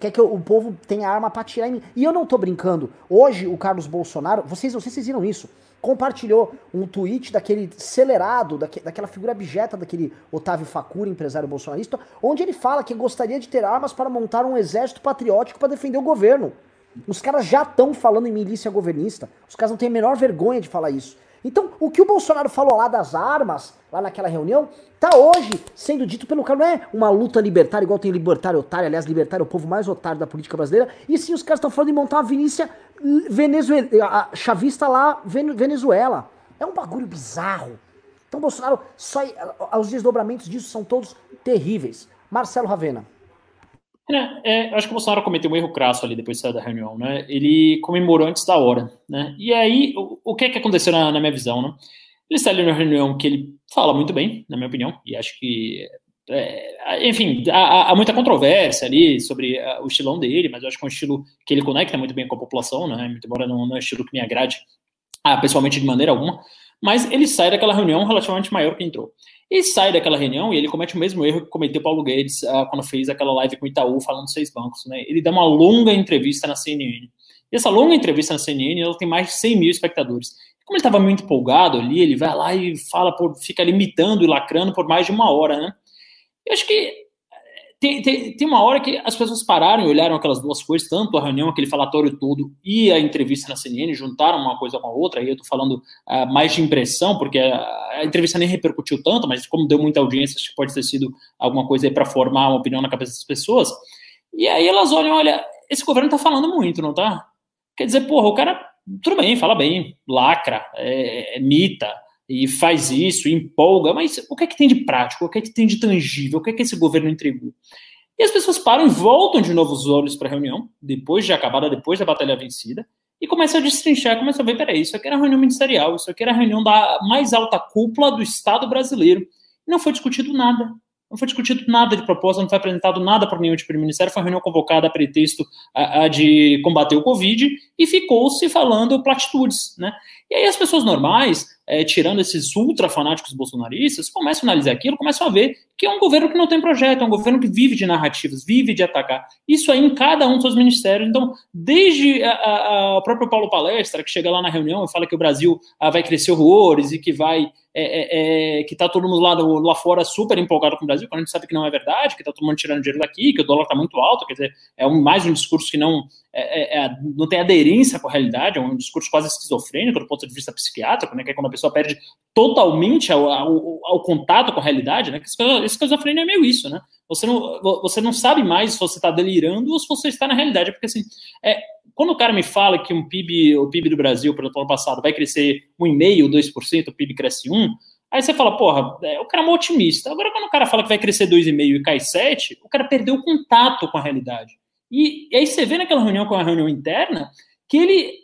[SPEAKER 1] Quer que o povo tenha arma pra tirar em mim. E eu não tô brincando. Hoje, o Carlos Bolsonaro, vocês não sei se vocês viram isso compartilhou um tweet daquele acelerado, daque, daquela figura abjeta daquele Otávio Facura, empresário bolsonarista, onde ele fala que gostaria de ter armas para montar um exército patriótico para defender o governo. Os caras já estão falando em milícia governista. Os caras não têm a menor vergonha de falar isso. Então, o que o Bolsonaro falou lá das armas, lá naquela reunião, tá hoje sendo dito pelo cara. Não é uma luta libertária, igual tem libertário otário. Aliás, libertário é o povo mais otário da política brasileira. E sim, os caras estão falando de montar uma Vinícia Venezuela, chavista lá, Venezuela. É um bagulho bizarro. Então, Bolsonaro, só, os desdobramentos disso são todos terríveis. Marcelo Ravena.
[SPEAKER 2] É, é, acho que o Bolsonaro cometeu um erro crasso ali depois de sair da reunião, né? Ele comemorou antes da hora, né? E aí, o, o que é que aconteceu na, na minha visão, né? Ele está ali na reunião que ele fala muito bem, na minha opinião, e acho que é, enfim, há, há, muita controvérsia ali sobre uh, o estilão dele, mas eu acho que é um estilo que ele conecta muito bem com a população, né? Muito embora não, não é um estilo que me agrade ah, pessoalmente de maneira alguma. Mas ele sai daquela reunião relativamente maior que entrou. E sai daquela reunião e ele comete o mesmo erro que cometeu Paulo Guedes uh, quando fez aquela live com o Itaú falando seis bancos. Né? Ele dá uma longa entrevista na CNN. E essa longa entrevista na CNN ela tem mais de 100 mil espectadores. Como ele estava muito empolgado ali, ele vai lá e fala, por, fica limitando e lacrando por mais de uma hora, né? Eu acho que tem, tem, tem, uma hora que as pessoas pararam e olharam aquelas duas coisas, tanto a reunião, aquele falatório todo, e a entrevista na CNN, juntaram uma coisa com a outra, aí eu tô falando uh, mais de impressão, porque a, a, entrevista nem repercutiu tanto, mas como deu muita audiência, acho que pode ter sido alguma coisa aí para formar uma opinião na cabeça das pessoas. E aí elas olham, olha, esse governo tá falando muito, não tá? Quer dizer, porra, o cara, tudo bem, fala bem, lacra, é, é mita, e faz isso, empolga, mas o que é que tem de prático? O que é que tem de tangível? O que é que esse governo entregou? E as pessoas param e voltam de novo os olhos para a reunião, depois de acabada, depois da batalha vencida, e começam a destrinchar, começam a ver, peraí, isso aqui era reunião ministerial, isso aqui era reunião da mais alta cúpula do Estado brasileiro. Não foi discutido nada. não foi discutido nada de proposta, não foi apresentado nada por nenhum tipo de ministério, foi uma reunião convocada a pretexto a, a de combater o Covid e ficou-se falando platitudes, né? E aí as pessoas normais, é, tirando esses ultra fanáticos bolsonaristas, começam a analisar aquilo, começam a ver que é um governo que não tem projeto, é um governo que vive de narrativas, vive de atacar. Isso aí em cada um dos seus ministérios. Então, desde o próprio Paulo Palestra, que chega lá na reunião e fala que o Brasil ah, vai crescer horrores e que vai é, é, é, que está todo mundo lá, lá fora super empolgado com o Brasil, quando a gente sabe que não é verdade, que está todo mundo tirando dinheiro daqui, que o dólar está muito alto, quer dizer, é um, mais um discurso que não, é, é, é, não tem aderência com a realidade, é um discurso quase esquizofrênico do ponto de vista psiquiátrico, né, que é quando a pessoa perde totalmente ao contato com a realidade, né, que esquizofrenia é meio isso, né, você não, você não sabe mais se você está delirando ou se você está na realidade, porque assim, é, quando o cara me fala que um PIB, o PIB do Brasil, pelo ano passado, vai crescer 1,5%, 2%, o PIB cresce 1%, aí você fala, porra, é, o cara é um otimista. Agora, quando o cara fala que vai crescer 2,5% e cai 7%, o cara perdeu o contato com a realidade. E, e aí você vê naquela reunião, com a reunião interna, que ele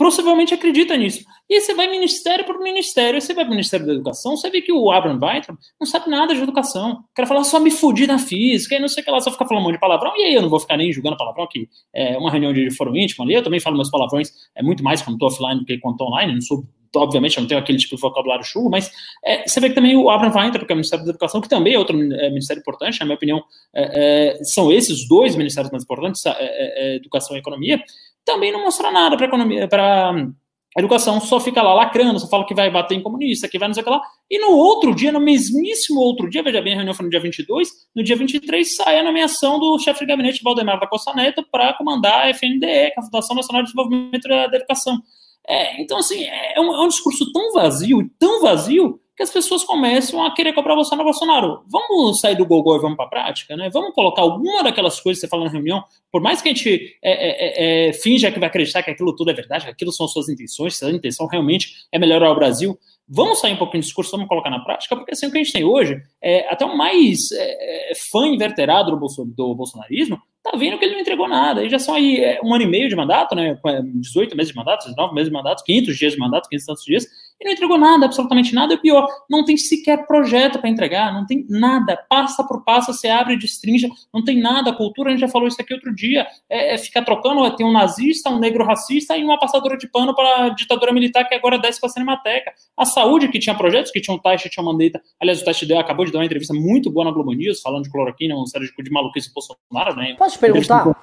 [SPEAKER 2] possivelmente acredita nisso. E você vai ministério por ministério, você vai para o Ministério da Educação, você vê que o Abraham Weintraub não sabe nada de educação. O cara fala, só me fudi na física, e não sei o que lá, só fica falando um monte de palavrão, e aí eu não vou ficar nem julgando palavrão, que é uma reunião de foro íntimo ali, eu também falo meus palavrões, é muito mais quando estou offline do que quando estou online, não sou obviamente eu não tenho aquele tipo de vocabulário chulo, mas é, você vê que também o Abraham Weintraub, que é o Ministério da Educação, que também é outro é, ministério importante, na minha opinião, é, é são esses dois ministérios mais importantes, é, Educação e Economia, também não mostra nada para economia, para educação só fica lá lacrando, só fala que vai bater em comunista, que vai não sei o que lá. E no outro dia, no mesmíssimo outro dia, veja bem, a reunião foi no dia 22, no dia 23 sai a nomeação do chefe de gabinete Valdemar da Costa Neto para comandar a FNDE, que é a Fundação Nacional de Desenvolvimento da Educação. É, então, assim, é um, é um discurso tão vazio, tão vazio, que as pessoas começam a querer comprar Bolsonaro Bolsonaro. Vamos sair do gogol e vamos para a prática, né? Vamos colocar alguma daquelas coisas que você fala na reunião, por mais que a gente é, é, é, é, finja que vai acreditar que aquilo tudo é verdade, que aquilo são suas intenções, se a intenção realmente é melhorar o Brasil, vamos sair um pouquinho do discurso, vamos colocar na prática, porque assim, o que a gente tem hoje, é até o mais é, é fã inverterado do, do bolsonarismo, tá vendo que ele não entregou nada. E já são aí um ano e meio de mandato, né? 18 meses de mandato, 19 meses de mandato, 500 dias de mandato, 500 tantos dias, e não entregou nada, absolutamente nada. E pior, não tem sequer projeto para entregar, não tem nada. Passa por passa, você abre e destrinja, não tem nada. A cultura, a gente já falou isso aqui outro dia, é, é ficar trocando, tem um nazista, um negro racista e uma passadora de pano para a ditadura militar que agora desce para a Cinemateca. A saúde, que tinha projetos, que tinha um Taixa, tinha uma Mandetta. Aliás, o Taixa acabou de dar uma entrevista muito boa na Globo News, falando de cloroquina, uma série de maluquice Bolsonaro, né?
[SPEAKER 1] Posso te perguntar?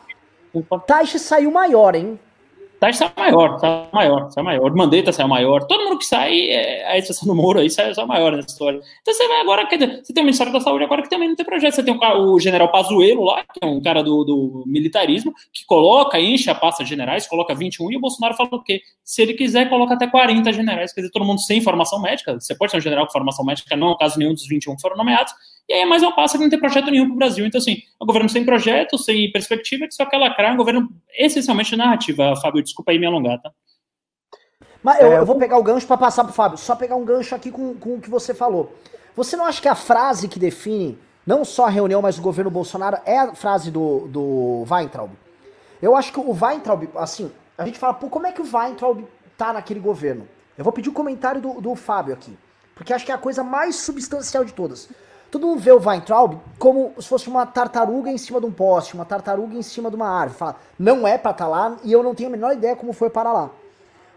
[SPEAKER 1] Taixa saiu maior, hein?
[SPEAKER 2] Tati sai maior, sai maior, sai maior. Mandetta saiu maior. Todo mundo que sai, é, a exceção do Moro aí, sai maior nessa história. Então você vai agora, quer dizer, você tem o Ministério da Saúde agora que também não tem projeto. Você tem o, o general Pazuello lá, que é um cara do, do, militarismo, que coloca, enche a pasta de generais, coloca 21, e o Bolsonaro fala o quê? Se ele quiser, coloca até 40 generais. Quer dizer, todo mundo sem formação médica. Você pode ser um general com formação médica, não é o caso nenhum dos 21 que foram nomeados. E aí é mais uma pasta que não tem projeto nenhum para o Brasil. Então, assim, é um governo sem projeto, sem perspectiva, que só quer lacrar, é um governo essencialmente narrativa. Fábio, desculpa aí me alongar, tá?
[SPEAKER 1] Mas eu, é, eu vou pegar o gancho para passar para Fábio. Só pegar um gancho aqui com, com o que você falou. Você não acha que a frase que define não só a reunião, mas o governo Bolsonaro é a frase do, do Weintraub? Eu acho que o Weintraub, assim, a gente fala, pô, como é que o Weintraub tá naquele governo? Eu vou pedir o um comentário do, do Fábio aqui. Porque acho que é a coisa mais substancial de todas. Todo mundo vê o Weintraub como se fosse uma tartaruga em cima de um poste, uma tartaruga em cima de uma árvore. Fala, não é pra estar tá lá e eu não tenho a menor ideia como foi para lá.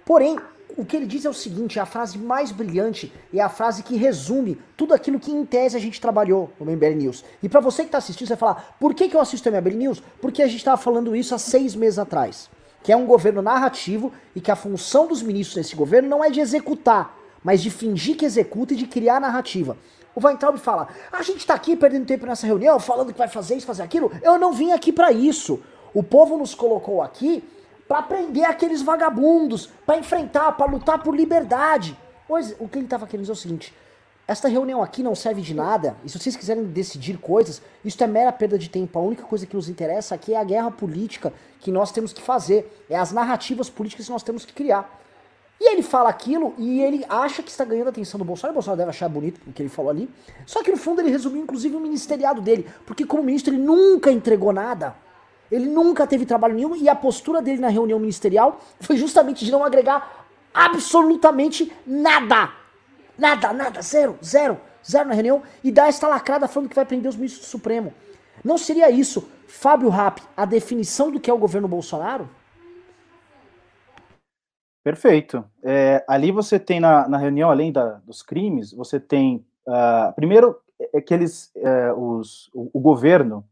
[SPEAKER 1] Porém, o que ele diz é o seguinte, é a frase mais brilhante é a frase que resume tudo aquilo que em tese a gente trabalhou no MBL News. E para você que está assistindo, você vai falar, por que, que eu assisto o MBL News? Porque a gente estava falando isso há seis meses atrás. Que é um governo narrativo e que a função dos ministros desse governo não é de executar, mas de fingir que executa e de criar narrativa. O Weintraub fala: a gente tá aqui perdendo tempo nessa reunião, falando que vai fazer isso, fazer aquilo. Eu não vim aqui para isso. O povo nos colocou aqui para prender aqueles vagabundos, para enfrentar, para lutar por liberdade. Pois o que ele estava querendo dizer é o seguinte: esta reunião aqui não serve de nada. E se vocês quiserem decidir coisas, isso é mera perda de tempo. A única coisa que nos interessa aqui é a guerra política que nós temos que fazer, é as narrativas políticas que nós temos que criar. E ele fala aquilo e ele acha que está ganhando a atenção do Bolsonaro. O Bolsonaro deve achar bonito o que ele falou ali. Só que no fundo ele resumiu inclusive o ministeriado dele. Porque como ministro ele nunca entregou nada. Ele nunca teve trabalho nenhum e a postura dele na reunião ministerial foi justamente de não agregar absolutamente nada. Nada, nada, zero, zero. zero na reunião e dá esta lacrada falando que vai prender os ministros do Supremo. Não seria isso, Fábio Rapp, a definição do que é o governo Bolsonaro?
[SPEAKER 3] Perfeito. É, ali você tem na, na reunião, além da, dos crimes, você tem, uh, primeiro, é, é que eles, uh, os, o, o governo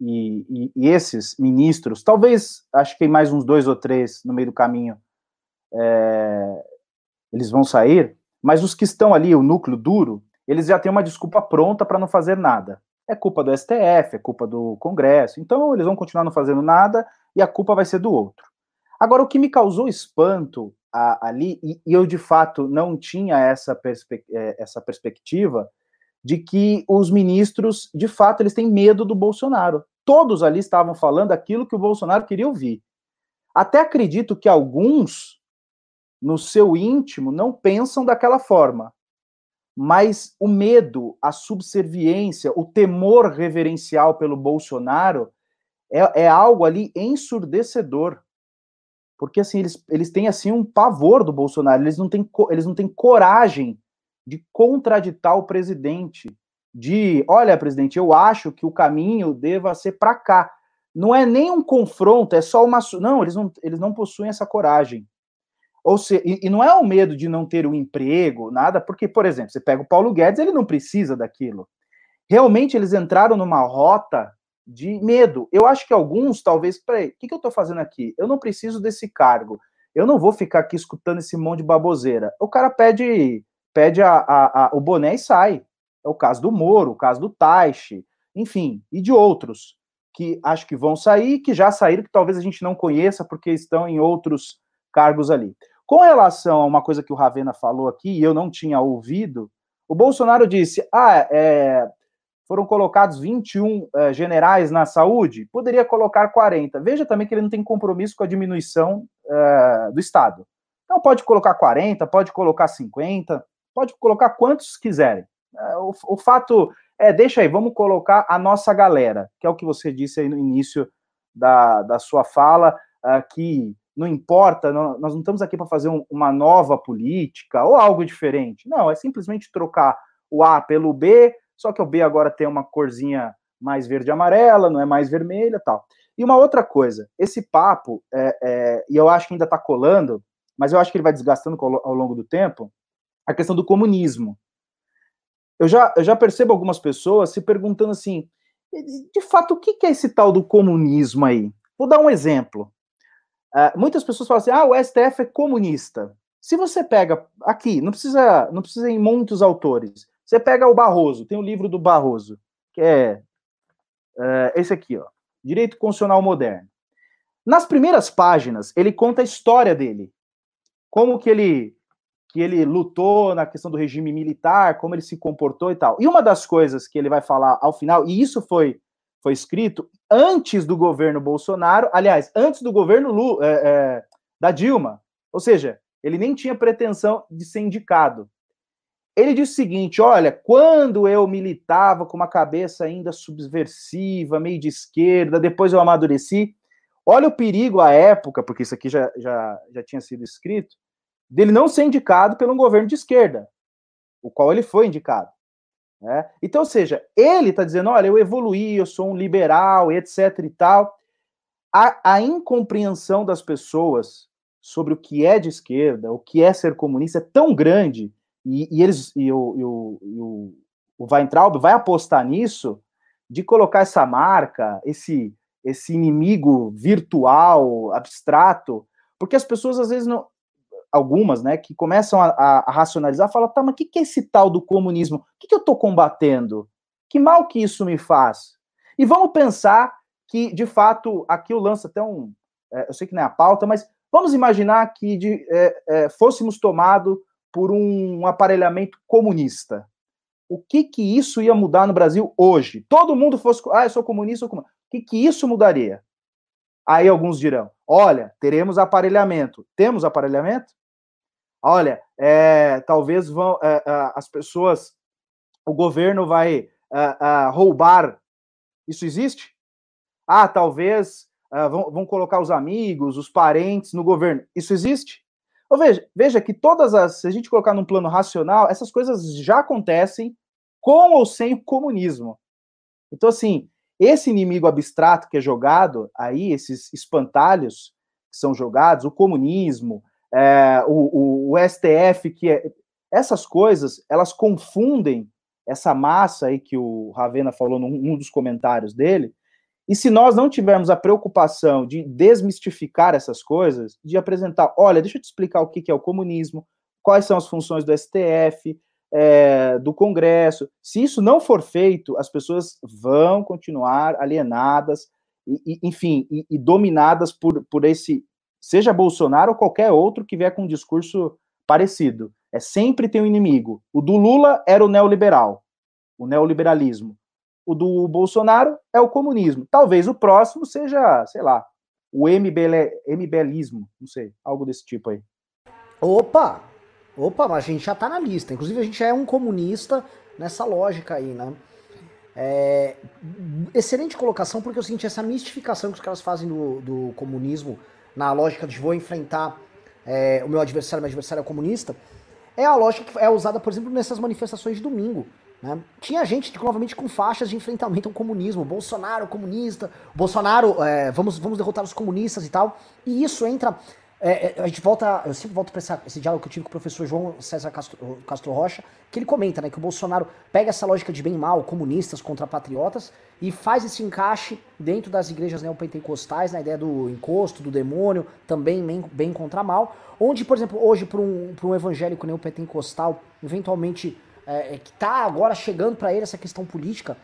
[SPEAKER 3] e, e, e, esses ministros, talvez, acho que tem mais uns dois ou três no meio do caminho, é, eles vão sair, mas os que estão ali, o núcleo duro, eles já têm uma desculpa pronta para não fazer nada. É culpa do STF, é culpa do Congresso, então eles vão continuar não fazendo nada e a culpa vai ser do outro. Agora, o que me causou espanto a, ali, e, e, eu de fato não tinha essa, perspe é, essa perspectiva, de que os ministros, de fato, eles têm medo do Bolsonaro. Todos ali estavam falando aquilo que o Bolsonaro queria ouvir. Até acredito que alguns, no seu íntimo, não pensam daquela forma. Mas o medo, a subserviência, o temor reverencial pelo Bolsonaro é, é algo ali ensurdecedor porque assim eles, eles têm assim um pavor do Bolsonaro, eles não têm eles não têm coragem de contraditar o presidente, de, olha, presidente, eu acho que o caminho deva ser para cá. Não é nem um confronto, é só uma não, eles não eles não possuem essa coragem. Ou seja, e, e não é o medo de não ter um emprego, nada, porque, por exemplo, você pega o Paulo Guedes, ele não precisa daquilo. Realmente eles entraram numa rota de medo. Eu acho que alguns, talvez, peraí, o que, que eu estou fazendo aqui? Eu não preciso desse cargo. Eu não vou ficar aqui escutando esse monte de baboseira. O cara pede, pede a, a, a, o boné e sai. É o caso do Moro, o caso do Taixe, enfim, e de outros que acho que vão sair, que já saíram, que talvez a gente não conheça porque estão em outros cargos ali. Com relação a uma coisa que o Ravena falou aqui, e eu não tinha ouvido, o Bolsonaro disse: ah, é, foram colocados 21 uh, eh, generais na saúde, poderia colocar 40. Veja também que ele não tem compromisso com a diminuição uh, do Estado. Então pode colocar 40, pode colocar 50, pode colocar quantos quiserem. Uh, o, o, fato é, deixa aí, vamos colocar a nossa galera, que é o que você disse aí no início da, da sua fala, que não importa, não, nós não estamos aqui para fazer um, uma nova política ou algo diferente. Não, é simplesmente trocar o A pelo B, só que o B agora tem uma corzinha mais verde amarela, não é mais vermelha tal. E uma outra coisa, esse papo, é, é, e eu acho que ainda está colando, mas eu acho que ele vai desgastando ao longo do tempo, a questão do comunismo. Eu já, eu já percebo algumas pessoas se perguntando assim, de fato, o que é esse tal do comunismo aí? Vou dar um exemplo. Uh, muitas pessoas falam assim, ah, o STF é comunista. Se você pega aqui, não precisa, não precisa em muitos autores. Você pega o Barroso, tem o livro do Barroso, que é, é esse aqui, ó, Direito Constitucional Moderno. Nas primeiras páginas, ele conta a história dele, como que ele que ele lutou na questão do regime militar, como ele se comportou e tal. E uma das coisas que ele vai falar ao final, e isso foi foi escrito antes do governo Bolsonaro, aliás, antes do governo é, é, da Dilma, ou seja, ele nem tinha pretensão de ser indicado. Ele diz o seguinte: olha, quando eu militava com uma cabeça ainda subversiva, meio de esquerda, depois eu amadureci. Olha o perigo à época, porque isso aqui já, já, já tinha sido escrito, dele não ser indicado pelo governo de esquerda, o qual ele foi indicado. Né? Então, ou seja, ele está dizendo: olha, eu evoluí, eu sou um liberal, etc. e tal. A, a incompreensão das pessoas sobre o que é de esquerda, o que é ser comunista, é tão grande e, e eles e o, e o, e o, o Weintraub vai apostar nisso de colocar essa marca, esse esse inimigo virtual, abstrato, porque as pessoas às vezes não, algumas, né, que começam a, a, a racionalizar, falam, tá, mas o que, que é esse tal do comunismo? O que, que eu estou combatendo? Que mal que isso me faz? E vamos pensar que, de fato, aqui eu lanço até um, é, eu sei que não é a pauta, mas vamos imaginar que de, é, é, fôssemos tomado por um aparelhamento comunista. O que que isso ia mudar no Brasil hoje? Todo mundo fosse, ah, eu sou comunista, O que que isso mudaria? Aí alguns dirão, olha, teremos aparelhamento. Temos aparelhamento? Olha, é, talvez vão é, é, as pessoas, o governo vai é, é, roubar. Isso existe? Ah, talvez é, vão, vão colocar os amigos, os parentes no governo. Isso existe? Ou veja, veja que todas as. Se a gente colocar num plano racional, essas coisas já acontecem com ou sem o comunismo. Então, assim, esse inimigo abstrato que é jogado aí, esses espantalhos que são jogados, o comunismo, é, o, o, o, STF, que é, essas coisas, elas confundem essa massa aí que o Ravena falou num, num dos comentários dele, e se nós não tivermos a preocupação de desmistificar essas coisas, de apresentar, olha, deixa eu te explicar o que é o comunismo, quais são as funções do STF, é, do Congresso. Se isso não for feito, as pessoas vão continuar alienadas, e, e, enfim, e, e, dominadas por, por esse, seja Bolsonaro ou qualquer outro que vier com um discurso parecido. É sempre tem um inimigo. O do Lula era o neoliberal, o neoliberalismo. O do Bolsonaro é o comunismo. Talvez o próximo seja, sei lá, o MBL, MBLismo, não sei, algo desse tipo aí.
[SPEAKER 1] Opa! Opa, mas a gente já tá na lista. Inclusive, a gente já é um comunista nessa lógica aí, né? É, excelente colocação, porque é o seguinte, essa mistificação que os caras fazem do, do comunismo na lógica de vou enfrentar é, o meu adversário, meu adversário é comunista, é a lógica que é usada, por exemplo, nessas manifestações de domingo. Né? Tinha gente, novamente, com faixas de enfrentamento ao comunismo. Bolsonaro, comunista. Bolsonaro, é, vamos, vamos derrotar os comunistas e tal. E isso entra é, é, a gente volta, eu sempre volto para esse diálogo que eu tive com o professor João César Castro, Castro Rocha, que ele comenta né, que o Bolsonaro pega essa lógica de bem e mal, comunistas contra patriotas, e faz esse encaixe dentro das igrejas neopentecostais, na ideia do encosto, do demônio, também bem, bem contra mal, onde, por exemplo, hoje, para um, um evangélico neopentecostal, eventualmente, é, é que está agora chegando para ele essa questão política,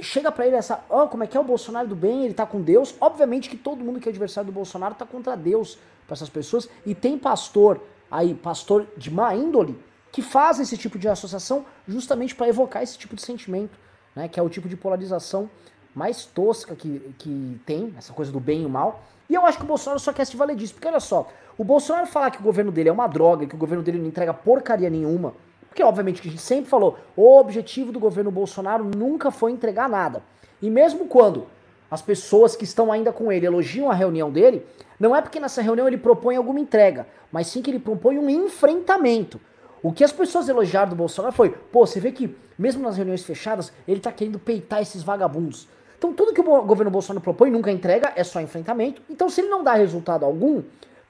[SPEAKER 1] chega para ele essa, oh, como é que é o Bolsonaro do bem, ele tá com Deus. Obviamente que todo mundo que é adversário do Bolsonaro tá contra Deus para essas pessoas. E tem pastor aí, pastor de má índole, que faz esse tipo de associação justamente para evocar esse tipo de sentimento, né? Que é o tipo de polarização mais tosca que, que tem, essa coisa do bem e o mal. E eu acho que o Bolsonaro só quer se valer disso, porque olha só, o Bolsonaro falar que o governo dele é uma droga, que o governo dele não entrega porcaria nenhuma, porque obviamente que a gente sempre falou, o objetivo do governo Bolsonaro nunca foi entregar nada. E mesmo quando as pessoas que estão ainda com ele elogiam a reunião dele, não é porque nessa reunião ele propõe alguma entrega, mas sim que ele propõe um enfrentamento. O que as pessoas elogiaram do Bolsonaro foi, pô, você vê que mesmo nas reuniões fechadas, ele tá querendo peitar esses vagabundos. Então tudo que o governo Bolsonaro propõe nunca entrega, é só enfrentamento. Então se ele não dá resultado algum,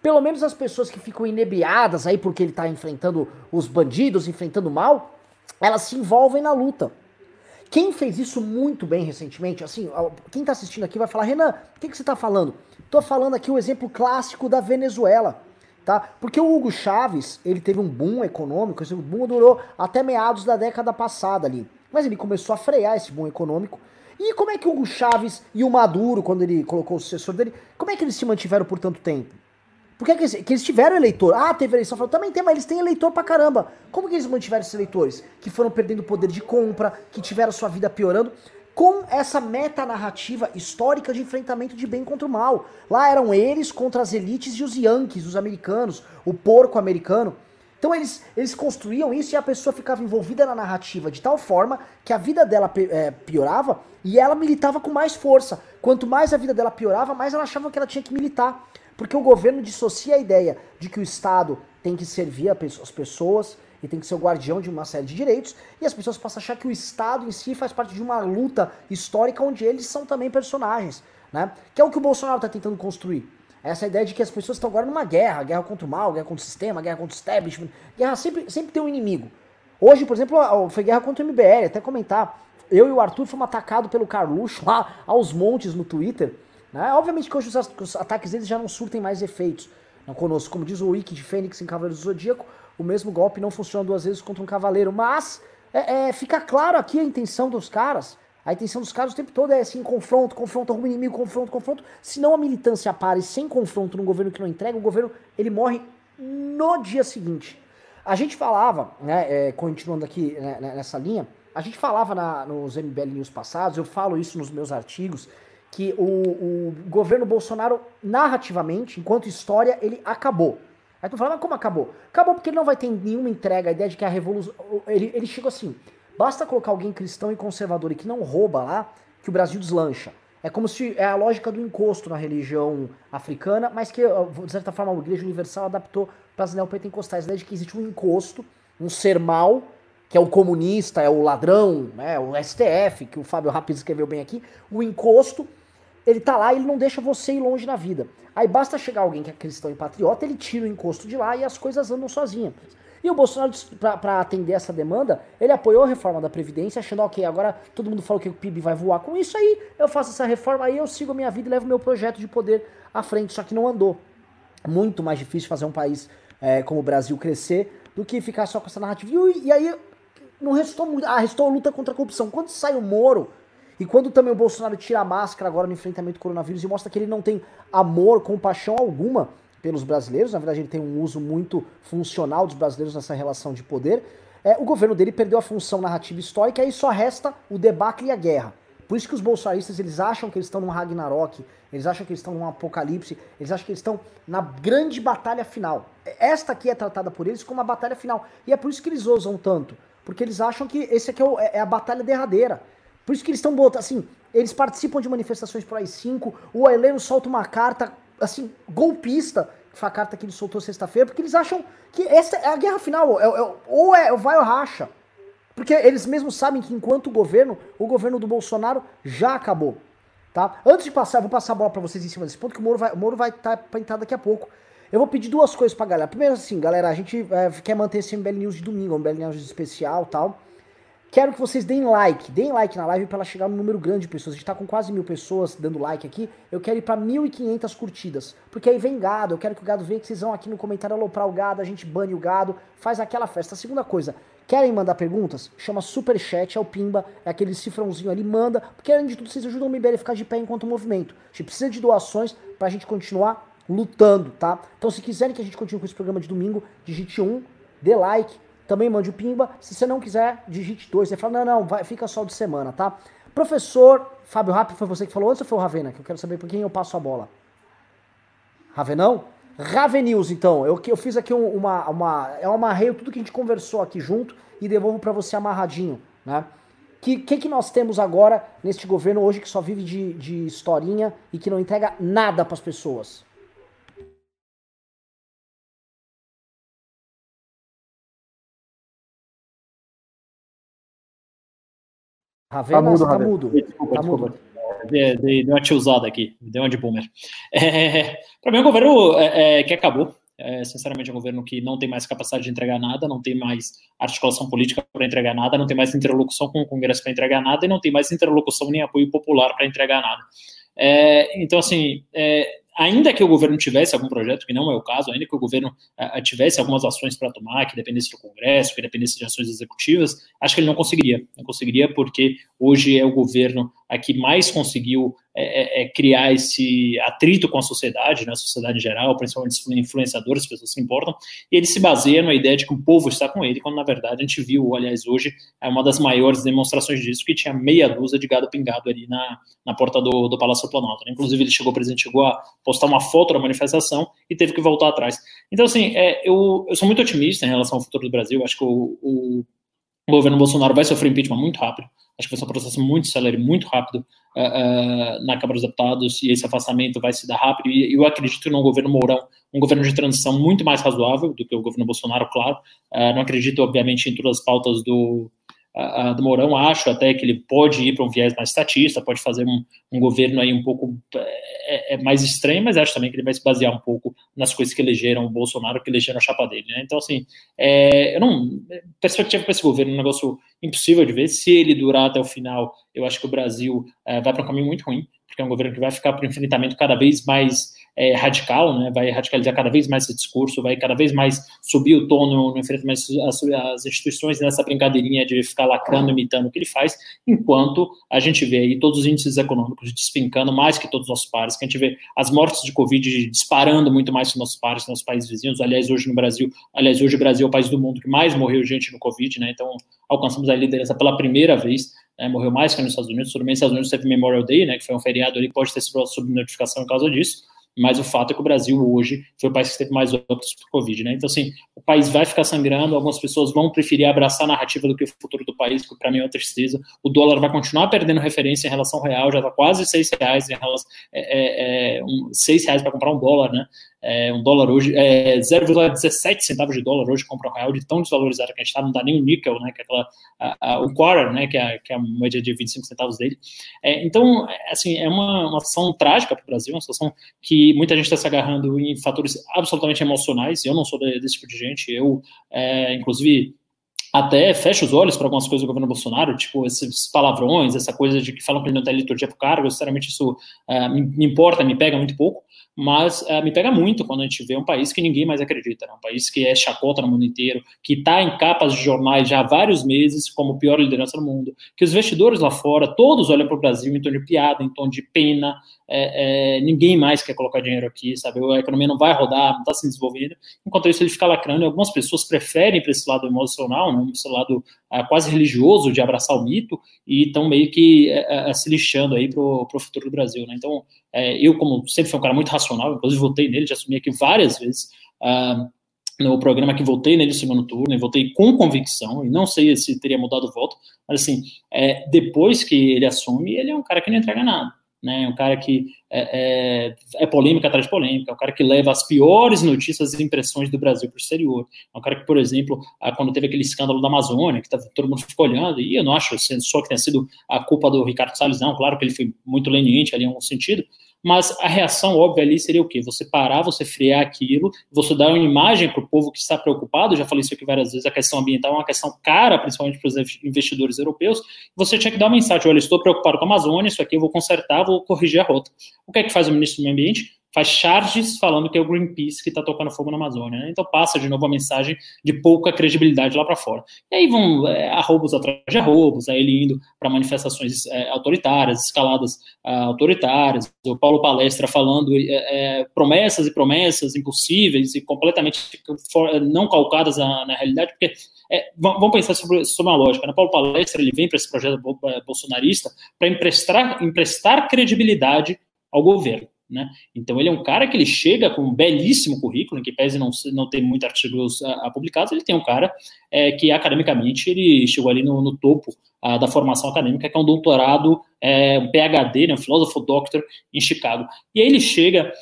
[SPEAKER 1] pelo menos as pessoas que ficam inebriadas aí porque ele tá enfrentando os bandidos, enfrentando o mal, elas se envolvem na luta. Quem fez isso muito bem recentemente, assim, quem está assistindo aqui vai falar, Renan, o que, que você está falando? Estou falando aqui o exemplo clássico da Venezuela, tá? Porque o Hugo Chávez, ele teve um boom econômico, esse boom durou até meados da década passada ali. Mas ele começou a frear esse boom econômico. E como é que o Hugo Chávez e o Maduro, quando ele colocou o sucessor dele, como é que eles se mantiveram por tanto tempo? Por que, que, eles tiveram eleitor? Ah, teve eleição. Falou, também tem, mas eles têm eleitor pra caramba. Como que eles mantiveram esses eleitores? Que foram perdendo poder de compra, que tiveram sua vida piorando, com essa metanarrativa histórica de enfrentamento de bem contra o mal. Lá eram eles contra as elites e os yankees, os americanos, o porco americano. Então eles, eles construíam isso e a pessoa ficava envolvida na narrativa de tal forma que a vida dela é, piorava e ela militava com mais força. Quanto mais a vida dela piorava, mais ela achava que ela tinha que militar. Porque o governo dissocia a ideia de que o Estado tem que servir as pessoas e tem que ser o guardião de uma série de direitos, e as pessoas passam a achar que o Estado em si faz parte de uma luta histórica onde eles são também personagens, né? Que é o que o Bolsonaro está tentando construir. Essa ideia de que as pessoas estão agora numa guerra, guerra contra o mal, guerra contra o sistema, guerra contra o establishment, guerra sempre, sempre tem um inimigo. Hoje, por exemplo, foi guerra contra o MBL, até comentar, eu e o Arthur fomos atacados pelo Carluxo lá aos montes no Twitter, né? Obviamente que hoje os, os, ataques deles já não surtem mais efeitos não conosco. Como diz o Wiki de Fênix em Cavaleiro do Zodíaco, o mesmo golpe não funciona duas vezes contra um cavaleiro. Mas é, é, fica claro aqui a intenção dos caras. A intenção dos caras o tempo todo é assim, confronto, confronto, arruma inimigo, confronto, confronto. Se não a militância pare sem confronto num governo que não entrega, o governo ele morre no dia seguinte. A gente falava, né, é, continuando aqui né, nessa linha, a gente falava na, nos MBL News passados, eu falo isso nos meus artigos, que o, o governo Bolsonaro, narrativamente, enquanto história, ele acabou. Aí tu fala, mas como acabou? Acabou porque ele não vai ter nenhuma entrega, a ideia de que a revolução. Ele, ele chegou assim: basta colocar alguém cristão e conservador e que não rouba lá, que o Brasil deslancha. É como se é a lógica do encosto na religião africana, mas que, de certa forma, a Igreja Universal adaptou para as neopentecostais. A ideia de que existe um encosto, um ser mal, que é o comunista, é o ladrão, né, o STF, que o Fábio Rapid escreveu bem aqui, o encosto, ele tá lá e ele não deixa você ir longe na vida. Aí basta chegar alguém que é cristão e patriota, ele tira o encosto de lá e as coisas andam sozinhas. E o Bolsonaro, para atender essa demanda, ele apoiou a reforma da Previdência, achando, ok, agora todo mundo falou que o PIB vai voar com isso, aí eu faço essa reforma, aí eu sigo a minha vida e levo meu projeto de poder à frente, só que não andou. Muito mais difícil fazer um país é, como o Brasil crescer do que ficar só com essa narrativa. E, e aí não restou muito. Ah, restou a luta contra a corrupção. Quando sai o Moro, e quando também o Bolsonaro tira a máscara agora no enfrentamento do coronavírus e mostra que ele não tem amor, compaixão alguma pelos brasileiros, na verdade ele tem um uso muito funcional dos brasileiros nessa relação de poder, é, o governo dele perdeu a função narrativa histórica e aí só resta o debacle e a guerra. Por isso que os bolsonaristas, eles acham que eles estão num Ragnarok, eles acham que eles estão num apocalipse, eles acham que eles estão na grande batalha final. Esta aqui é tratada por eles como a batalha final. E é por isso que eles ousam tanto. Porque eles acham que esse aqui é, o, é, é a batalha derradeira. Por isso que eles estão botando, assim, eles participam de manifestações por AI-5, o Heleno solta uma carta, assim, golpista, foi a carta que ele soltou sexta-feira, porque eles acham que essa é a guerra final, é, é, ou é vai ou racha. Porque eles mesmos sabem que enquanto o governo, o governo do Bolsonaro já acabou. Tá? Antes de passar, vou passar a bola para vocês em cima desse ponto, que o Moro vai, o Moro vai estar tá entrar daqui a pouco. Eu vou pedir duas coisas pra galera. Primeiro, assim, galera, a gente é, quer manter esse MBL News de domingo, um MBL News especial tal. Quero que vocês deem like, deem like na live para ela chegar no número grande de pessoas. A gente tá com quase mil pessoas dando like aqui. Eu quero ir pra 1.500 curtidas. Porque aí vem gado, eu quero que o gado venha, que vocês vão aqui no comentário aloprar o gado, a gente bane o gado, faz aquela festa. A segunda coisa, querem mandar perguntas? Chama Superchat, é o Pimba, é aquele cifrãozinho ali, manda. Porque além de tudo, vocês ajudam o MBL a ficar de pé enquanto movimento. A gente precisa de doações pra gente continuar lutando, tá? Então se quiserem que a gente continue com esse programa de domingo, digite um, dê like, também mande o pimba. Se você não quiser, digite dois. Você fala, não, não, vai, fica só de semana, tá? Professor Fábio Rapp, foi você que falou antes ou foi o Ravena? Que eu quero saber por quem eu passo a bola. Ravenão? Ravenils, então. Eu, eu fiz aqui uma, uma. É um amarreio, tudo que a gente conversou aqui junto e devolvo para você amarradinho, né? que, que, que nós temos agora neste governo hoje que só vive de, de historinha e que não entrega nada para as pessoas?
[SPEAKER 2] Ravena, tá mudo, tá mudo. Desculpa, tá desculpa. Mudo. Dei, dei, uma tiozada aqui, deu uma de boomer. É, para mim, o governo é, é, que acabou. É, sinceramente, é um governo que não tem mais capacidade de entregar nada, não tem mais articulação política para entregar nada, não tem mais interlocução com o Congresso para entregar nada e não tem mais interlocução nem apoio popular para entregar nada. É, então, assim, é, ainda que o governo tivesse algum projeto, que não é o caso, ainda que o governo uh, tivesse algumas ações para tomar, que dependesse do Congresso, que dependesse de ações executivas, acho que ele não conseguiria. Não conseguiria porque hoje é o governo a que mais conseguiu é, é, é, criar esse atrito com a sociedade, né, a sociedade em geral, principalmente influenciadores, as pessoas se importam, e ele se baseia na ideia de que o povo está com ele, quando na verdade a gente viu, aliás, hoje é uma das maiores demonstrações disso, que tinha meia dúzia de gado pingado ali na, na porta do, do Palácio Planalto. Né? Inclusive, ele chegou, o presidente chegou a postar uma foto da manifestação e teve que voltar atrás. Então, assim, é, eu, eu sou muito otimista em relação ao futuro do Brasil, acho que o, o o governo Bolsonaro vai sofrer impeachment muito rápido. Acho que vai ser um processo muito célere, muito rápido uh, uh, na Câmara dos Deputados, e esse afastamento vai se dar rápido. E eu acredito num governo Mourão, um governo de transição muito mais razoável do que o governo Bolsonaro, claro. Uh, não acredito, obviamente, em todas as pautas do, a, do Mourão, acho até que ele pode ir para um viés mais estatista, pode fazer um, um governo aí um pouco é, é, mais estranho, mas acho também que ele vai se basear um pouco nas coisas que elegeram o Bolsonaro, que elegeram a chapa dele, né? Então, assim, é, eu não. Perspectiva para esse governo é um negócio impossível de ver. Se ele durar até o final, eu acho que o Brasil é, vai para um caminho muito ruim, porque é um governo que vai ficar para o enfrentamento cada vez mais é, radical, né, vai radicalizar cada vez mais esse discurso, vai cada vez mais subir o tom no, enfrentamento às instituições nessa brincadeirinha de ficar lacrando, imitando o que ele faz, enquanto a gente vê aí todos os índices econômicos despencando mais que todos os nossos pares, que a gente vê as mortes de Covid disparando muito mais que nossos pares, nossos países vizinhos, aliás, hoje no Brasil, aliás, hoje o Brasil é o país do mundo que mais morreu gente no Covid, né, então alcançamos a liderança pela primeira vez, né, morreu mais que nos Estados Unidos, tudo bem, nos Estados Unidos teve Memorial Day, né, que foi um feriado ali, pode ter sido sob notificação por causa disso, mas o fato é que o Brasil hoje foi o país que teve mais óbitos por Covid, né? Então, assim, o país vai ficar sangrando, algumas pessoas vão preferir abraçar a narrativa do que o futuro do país, que para mim é uma tristeza. O dólar vai continuar perdendo referência em relação ao real, já está quase seis reais em relação, é, é, é um, seis reais para comprar um dólar, né? É, um dólar hoje, é, 0,17 centavos de dólar hoje compra um real de tão desvalorizado que a gente está, não dá nem o níquel, né, que é aquela, a, a, o quarter, né, que é, que é a moeda de 25 centavos dele. É, então, assim, é uma, uma situação trágica para o Brasil, uma situação que muita gente está se agarrando em fatores absolutamente emocionais, eu não sou desse tipo de gente, eu, é, inclusive, até fecho os olhos para algumas coisas do governo Bolsonaro, tipo esses palavrões, essa coisa de que falam que ele não tem liturgia para o cargo, sinceramente isso me, me, importa, me pega muito pouco, mas uh, me pega muito quando a gente vê um país que ninguém mais acredita, né? um país que é chacota no mundo inteiro, que está em capas de jornais já há vários meses como pior liderança do mundo, que os investidores lá fora, todos olham para o Brasil em tom de piada, em tom de pena, é, é, ninguém mais quer colocar dinheiro aqui, sabe? A economia não vai rodar, não está se desenvolvendo. Enquanto isso, ele fica lacrando. E algumas pessoas preferem para esse lado emocional, né, esse lado é, quase religioso de abraçar o mito e estão meio que é, é, se lixando aí para o futuro do Brasil. Né? Então, é, eu, como sempre fui um cara muito racional, inclusive votei nele, já assumi aqui várias vezes. Uh, no programa que votei nele no segundo turno, e votei com convicção, e não sei se teria mudado o voto, mas assim, é, depois que ele assume, ele é um cara que não entrega nada né? Um cara que é, é, é, polêmica atrás de polêmica, é um cara que leva as piores notícias e impressões do Brasil para o exterior. É um cara que, por exemplo, quando teve aquele escândalo da Amazônia, que tá, todo mundo ficou olhando, e eu não acho só que tenha sido a culpa do Ricardo Salles, não, claro que ele foi muito leniente ali em algum sentido, mas a reação óbvia ali seria o quê? Você parar, você frear aquilo, você dar uma imagem para o povo que está preocupado, já falei isso aqui várias vezes, a questão ambiental é uma questão cara, principalmente para os investidores europeus, você tinha que dar uma mensagem, olha, estou preocupado com a Amazônia, isso aqui eu vou consertar, vou corrigir a rota. O que é que faz o ministro do Meio Ambiente? Faz charges falando que é o Greenpeace que está tocando fogo na Amazônia. Né? Então passa de novo a mensagem de pouca credibilidade lá para fora. E aí vão é, arrobos atrás de arrobos, aí ele indo para manifestações é, autoritárias, escaladas é, autoritárias, o Paulo Palestra falando é, é, promessas e promessas impossíveis e completamente não calcadas na, na realidade, porque é, vamos pensar sobre, sobre uma lógica. Né? Paulo Palestra ele vem para esse projeto bolsonarista para emprestar, emprestar credibilidade ao governo. Né? Então ele é um cara que ele chega com um belíssimo currículo, em que pese não, não ter muitos artigos a, a publicados, ele tem um cara é, que academicamente ele chegou ali no, no topo a, da formação acadêmica, que é um doutorado, é, um PhD, né, um filósofo doctor em Chicago. E aí ele chega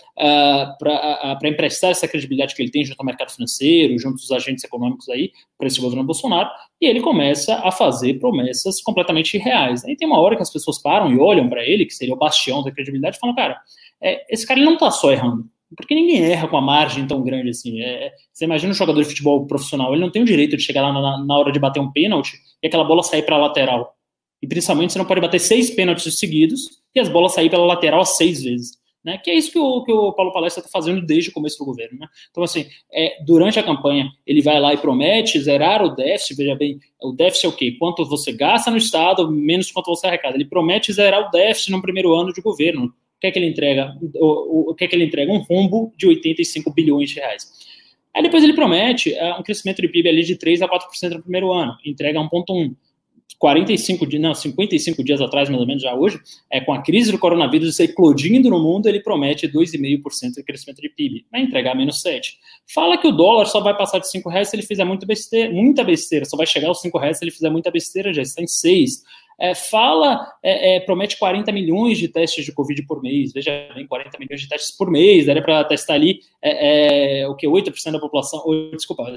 [SPEAKER 2] para emprestar essa credibilidade que ele tem junto ao mercado financeiro, junto aos agentes econômicos aí, para esse governo Bolsonaro, e ele começa a fazer promessas completamente irreais. Aí tem uma hora que as pessoas param e olham para ele, que seria o bastião da credibilidade, e falam, cara, é, esse cara não está só errando. Porque ninguém erra com a margem tão grande assim. É, você imagina um jogador de futebol profissional, ele não tem o direito de chegar lá na, na hora de bater um pênalti e aquela bola sair para a lateral. E principalmente você não pode bater seis pênaltis seguidos e as bolas sair pela lateral seis vezes. Né? Que é isso que o, que o Paulo Palestra está fazendo desde o começo do governo. Né? Então, assim, é, durante a campanha, ele vai lá e promete zerar o déficit. Veja bem, o déficit é o quê? Quanto você gasta no Estado, menos quanto você arrecada. Ele promete zerar o déficit no primeiro ano de governo o que é que ele entrega? O, o, o que é que ele entrega? Um rombo de 85 bilhões de reais. Aí depois ele promete uh, um crescimento de PIB ali de 3 a 4% no primeiro ano, entrega 1,1. 45 dias, não, 55 dias atrás, mais ou menos já hoje, é, com a crise do coronavírus eclodindo no mundo, ele promete 2,5% de crescimento de PIB. Vai entregar menos 7. Fala que o dólar só vai passar de 5 reais se ele fizer muito besteira, muita besteira, só vai chegar aos 5 reais se ele fizer muita besteira, já está em 6 é, fala, é, é, promete 40 milhões de testes de Covid por mês, veja bem, 40 milhões de testes por mês, daria para testar ali é, é o que, 8% da população, ou, desculpa, é,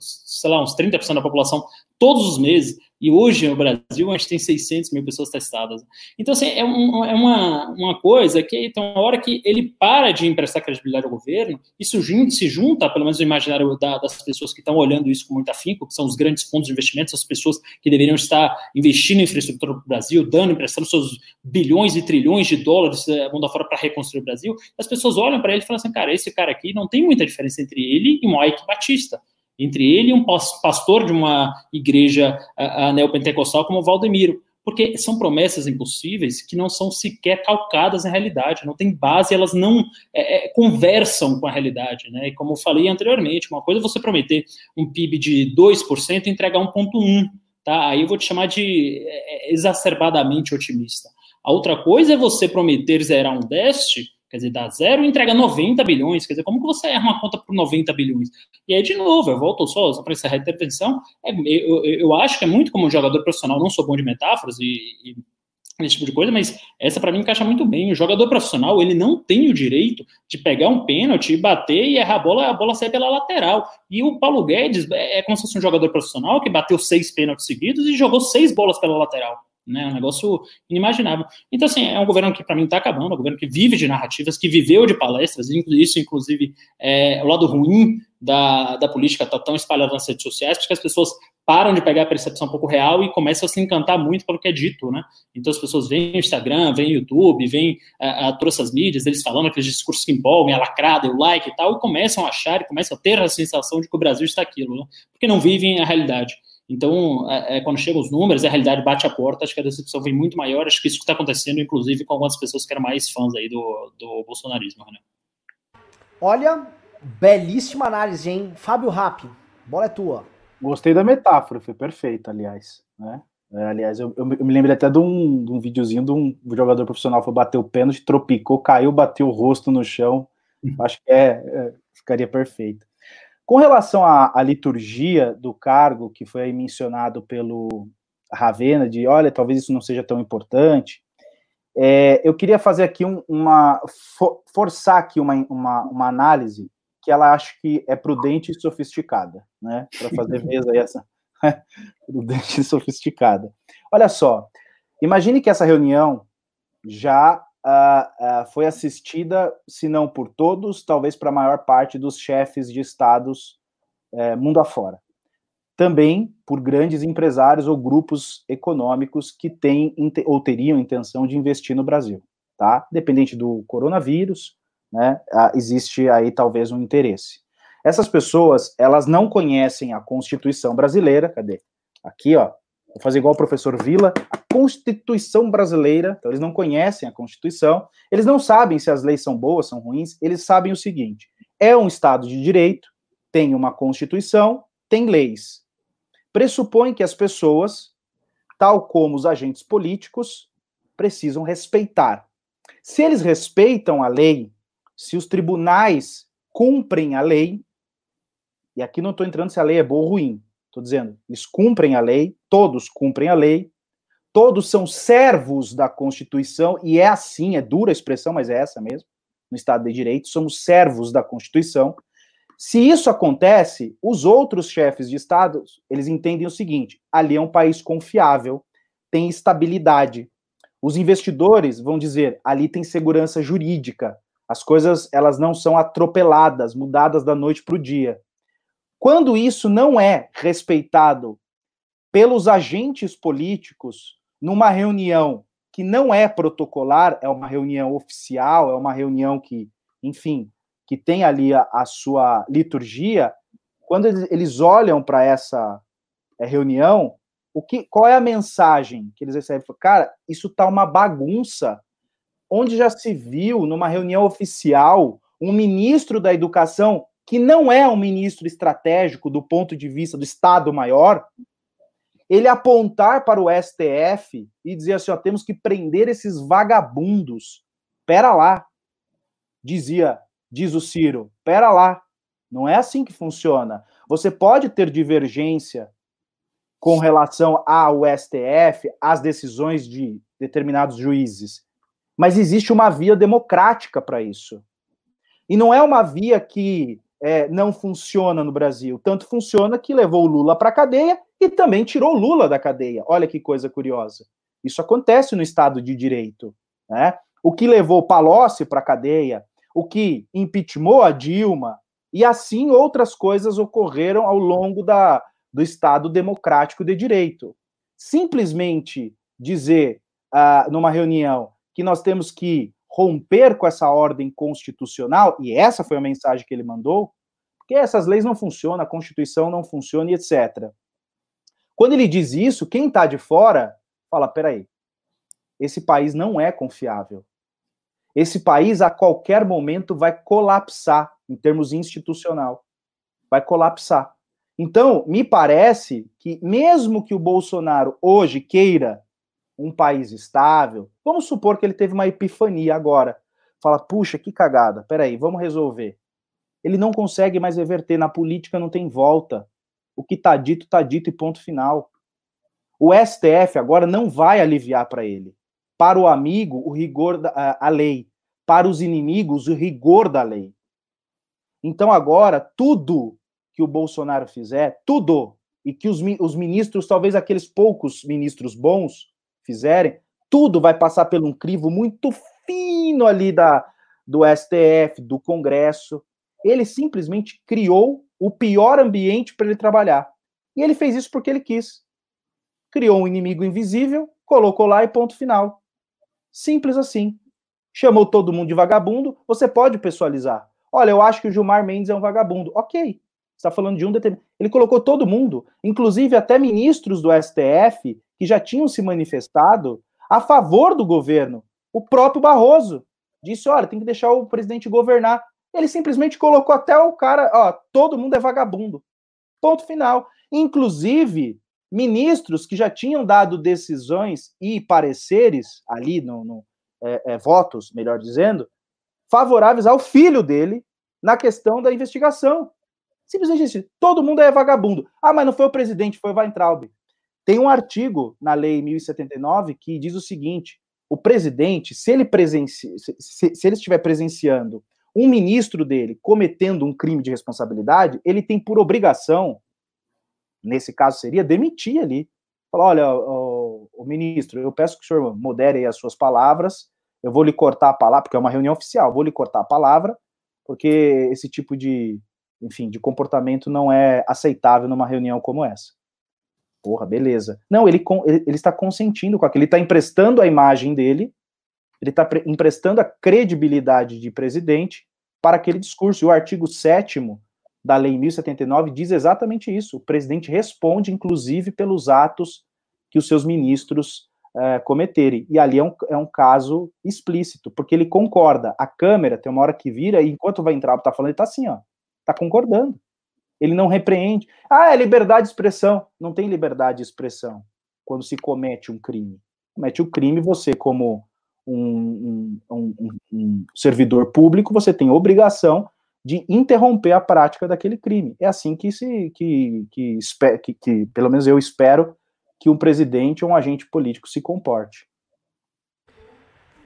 [SPEAKER 2] sei lá, uns 30% da população todos os meses, e hoje no Brasil a gente tem 600 mil pessoas testadas. Então, assim, é, um, é uma, uma coisa que tem uma hora que ele para de emprestar credibilidade ao governo, isso se junta, pelo menos no imaginário da, das pessoas que estão olhando isso com muito afinco, que são os grandes fundos de investimentos, as pessoas que deveriam estar investindo em infraestrutura para o Brasil, dando, emprestando seus bilhões e trilhões de dólares eh, mundo afora para reconstruir o Brasil, as pessoas olham para ele e falam assim, cara, esse cara aqui não tem muita diferença entre ele e Mike Batista entre ele e um pastor de uma igreja neopentecostal como Valdemiro, porque são promessas impossíveis que não são sequer calcadas na realidade, não tem base, elas não é, é, conversam com a realidade, né? E como eu falei anteriormente, uma coisa é você prometer um PIB de 2% e entregar 1,1%, tá? Aí eu vou te chamar de é, é, exacerbadamente otimista. A outra coisa é você prometer zerar um déficit Quer dizer, dá zero e entrega 90 bilhões. Quer dizer, como que você erra uma conta por 90 bilhões? E aí, de novo, eu volto só, só para encerrar a intervenção, é, eu, eu, acho que é muito como um jogador profissional, não sou bom de metáforas e, e esse tipo de coisa, mas essa para mim encaixa muito bem. O jogador profissional, ele não tem o direito de pegar um pênalti, bater e errar a bola, a bola sair pela lateral. E o Paulo Guedes é, é como se fosse um jogador profissional que bateu seis pênaltis seguidos e jogou seis bolas pela lateral. Né, é um negócio inimaginável. Então, assim, é um governo que, para mim, está acabando, é um governo que vive de narrativas, que viveu de palestras, isso, inclusive, é o lado ruim da, da política está tão espalhada nas redes sociais, porque as pessoas param de pegar a percepção um pouco real e começam a se encantar muito pelo que é dito, né? Então as pessoas veem o Instagram, veem o YouTube, veem a, a, todas essas mídias, eles falando aqueles discursos que empolgam, a lacrada, o like e tal, e começam a achar e começam a ter a sensação de que o Brasil está aquilo, né? Porque não vivem a realidade. Então, é, é, quando chegam os números, a realidade bate a porta, acho que a decepção vem muito maior, acho que isso está acontecendo, inclusive, com algumas pessoas que eram mais fãs aí do, do bolsonarismo, né?
[SPEAKER 1] Olha, belíssima análise, hein? Fábio Rapp, bola é tua.
[SPEAKER 3] Gostei da metáfora, foi perfeita, aliás. Né? É, aliás, eu, eu, me lembro até de um, de um videozinho de um jogador profissional foi bater o pênalti, tropicou, caiu, bateu o rosto no chão. Acho que é, é, ficaria perfeito. Com relação à, à, liturgia do cargo, que foi aí mencionado pelo Ravena, de olha, talvez isso não seja tão importante, é, eu queria fazer aqui um, uma. For, forçar aqui uma, uma, uma análise que ela acha que é prudente e sofisticada, né? Para fazer mesa essa prudente e sofisticada. Olha só, imagine que essa reunião já uh, uh, foi assistida, se não por todos, talvez para a maior parte dos chefes de estados uh, mundo afora. Também por grandes empresários ou grupos econômicos que têm ou teriam intenção de investir no Brasil, tá? Dependente do coronavírus, né, existe aí talvez um interesse. Essas pessoas, elas não conhecem a Constituição brasileira, cadê? Aqui, ó, vou fazer igual o professor Vila, Constituição brasileira, então eles não conhecem a Constituição, eles não sabem se as leis são boas, são ruins, eles sabem o seguinte, é um Estado de Direito, tem uma Constituição, tem leis. Pressupõe que as pessoas, tal como os agentes políticos, precisam respeitar. Se eles respeitam a lei, se os tribunais cumprem a lei, e aqui não estou entrando se a lei é boa ou ruim, estou dizendo, eles cumprem a lei, todos cumprem a lei, todos são servos da Constituição, e é assim, é dura a expressão, mas é essa mesmo, no Estado de Direito, somos servos da Constituição. Se isso acontece, os outros chefes de Estado, eles entendem o seguinte, ali é um país confiável, tem estabilidade. Os investidores vão dizer, ali tem segurança jurídica, as coisas elas não são atropeladas, mudadas da noite para o dia. Quando isso não é respeitado pelos agentes políticos numa reunião que não é protocolar, é uma reunião oficial, é uma reunião que, enfim, que tem ali a, a sua liturgia, quando eles, olham para essa é, reunião, o que, qual é a mensagem que eles recebem? Cara, isso tá uma bagunça onde já se viu numa reunião oficial um ministro da educação que não é um ministro estratégico do ponto de vista do Estado maior, ele apontar para o STF e dizer assim: ó, temos que prender esses vagabundos. Pera lá, dizia, diz o Ciro, pera lá. Não é assim que funciona. Você pode ter divergência com relação ao STF, às decisões de determinados juízes mas existe uma via democrática para isso. E não é uma via que é, não funciona no Brasil. Tanto funciona que levou o Lula para a cadeia e também tirou Lula da cadeia. Olha que coisa curiosa. Isso acontece no Estado de Direito. Né? O que levou Palocci para a cadeia, o que impeachmentou a Dilma, e assim outras coisas ocorreram ao longo da, do Estado democrático de direito. Simplesmente dizer uh, numa reunião que nós temos que romper com essa ordem constitucional, e essa foi a mensagem que ele mandou, porque essas leis não funcionam, a Constituição não funciona e etc. Quando ele diz isso, quem está de fora fala: peraí, esse país não é confiável. Esse país, a qualquer momento, vai colapsar em termos institucional. Vai colapsar. Então, me parece que, mesmo que o Bolsonaro hoje queira um país estável, vamos supor que ele teve uma epifania agora. Fala, puxa, que cagada, peraí, vamos resolver. Ele não consegue mais reverter, na política não tem volta. O que está dito, está dito e ponto final. O STF agora não vai aliviar para ele. Para o amigo, o rigor da a, lei. Para os inimigos, o rigor da lei. Então, agora, tudo que o Bolsonaro fizer, tudo, e que os, os ministros, talvez aqueles poucos ministros bons, fizerem, tudo vai passar por um crivo muito fino ali da, do STF, do Congresso. Ele simplesmente criou o pior ambiente para ele trabalhar. E ele fez isso porque ele quis. Criou um inimigo invisível, colocou lá e ponto final. Simples assim. Chamou todo mundo de vagabundo. Você pode pessoalizar. Olha, eu acho que o Gilmar Mendes é um vagabundo. Ok. Está falando de um determinado. Ele colocou todo mundo, inclusive até ministros do STF, que já tinham se manifestado a favor do governo. O próprio Barroso disse: olha, tem que deixar o presidente governar. Ele simplesmente colocou até o cara, ó, todo mundo é vagabundo. Ponto final. Inclusive, ministros que já tinham dado decisões e pareceres ali, no, no é, é, votos, melhor dizendo, favoráveis ao filho dele na questão da investigação. Simplesmente isso. Todo mundo é vagabundo. Ah, mas não foi o presidente, foi o Weintraub. Tem um artigo na Lei 1079 que diz o seguinte: o presidente, se ele, presenci... se, se ele estiver presenciando um ministro dele cometendo um crime de responsabilidade, ele tem por obrigação, nesse caso seria, demitir ali. Falar: olha, o, o ministro, eu peço que o senhor modere as suas palavras, eu vou lhe cortar a palavra, porque é uma reunião oficial, vou lhe cortar a palavra, porque esse tipo de, enfim, de comportamento não é aceitável numa reunião como essa. Porra, beleza. Não, ele, ele, ele está consentindo com aquilo, ele está emprestando a imagem dele, ele está emprestando a credibilidade de presidente para aquele discurso. E o artigo 7 da Lei 1079 diz exatamente isso. O presidente responde, inclusive, pelos atos que os seus ministros é, cometerem. E ali é um, é um caso explícito, porque ele concorda. A câmera tem uma hora que vira e enquanto vai entrar, tá falando, ele tá assim, ó, tá concordando. Ele não repreende. Ah, é liberdade de expressão. Não tem liberdade de expressão quando se comete um crime. Comete o um crime, você, como um, um, um, servidor público, você tem obrigação de interromper a prática daquele crime. É assim que se que, que, que, que, pelo menos eu espero que um presidente ou um agente político se comporte.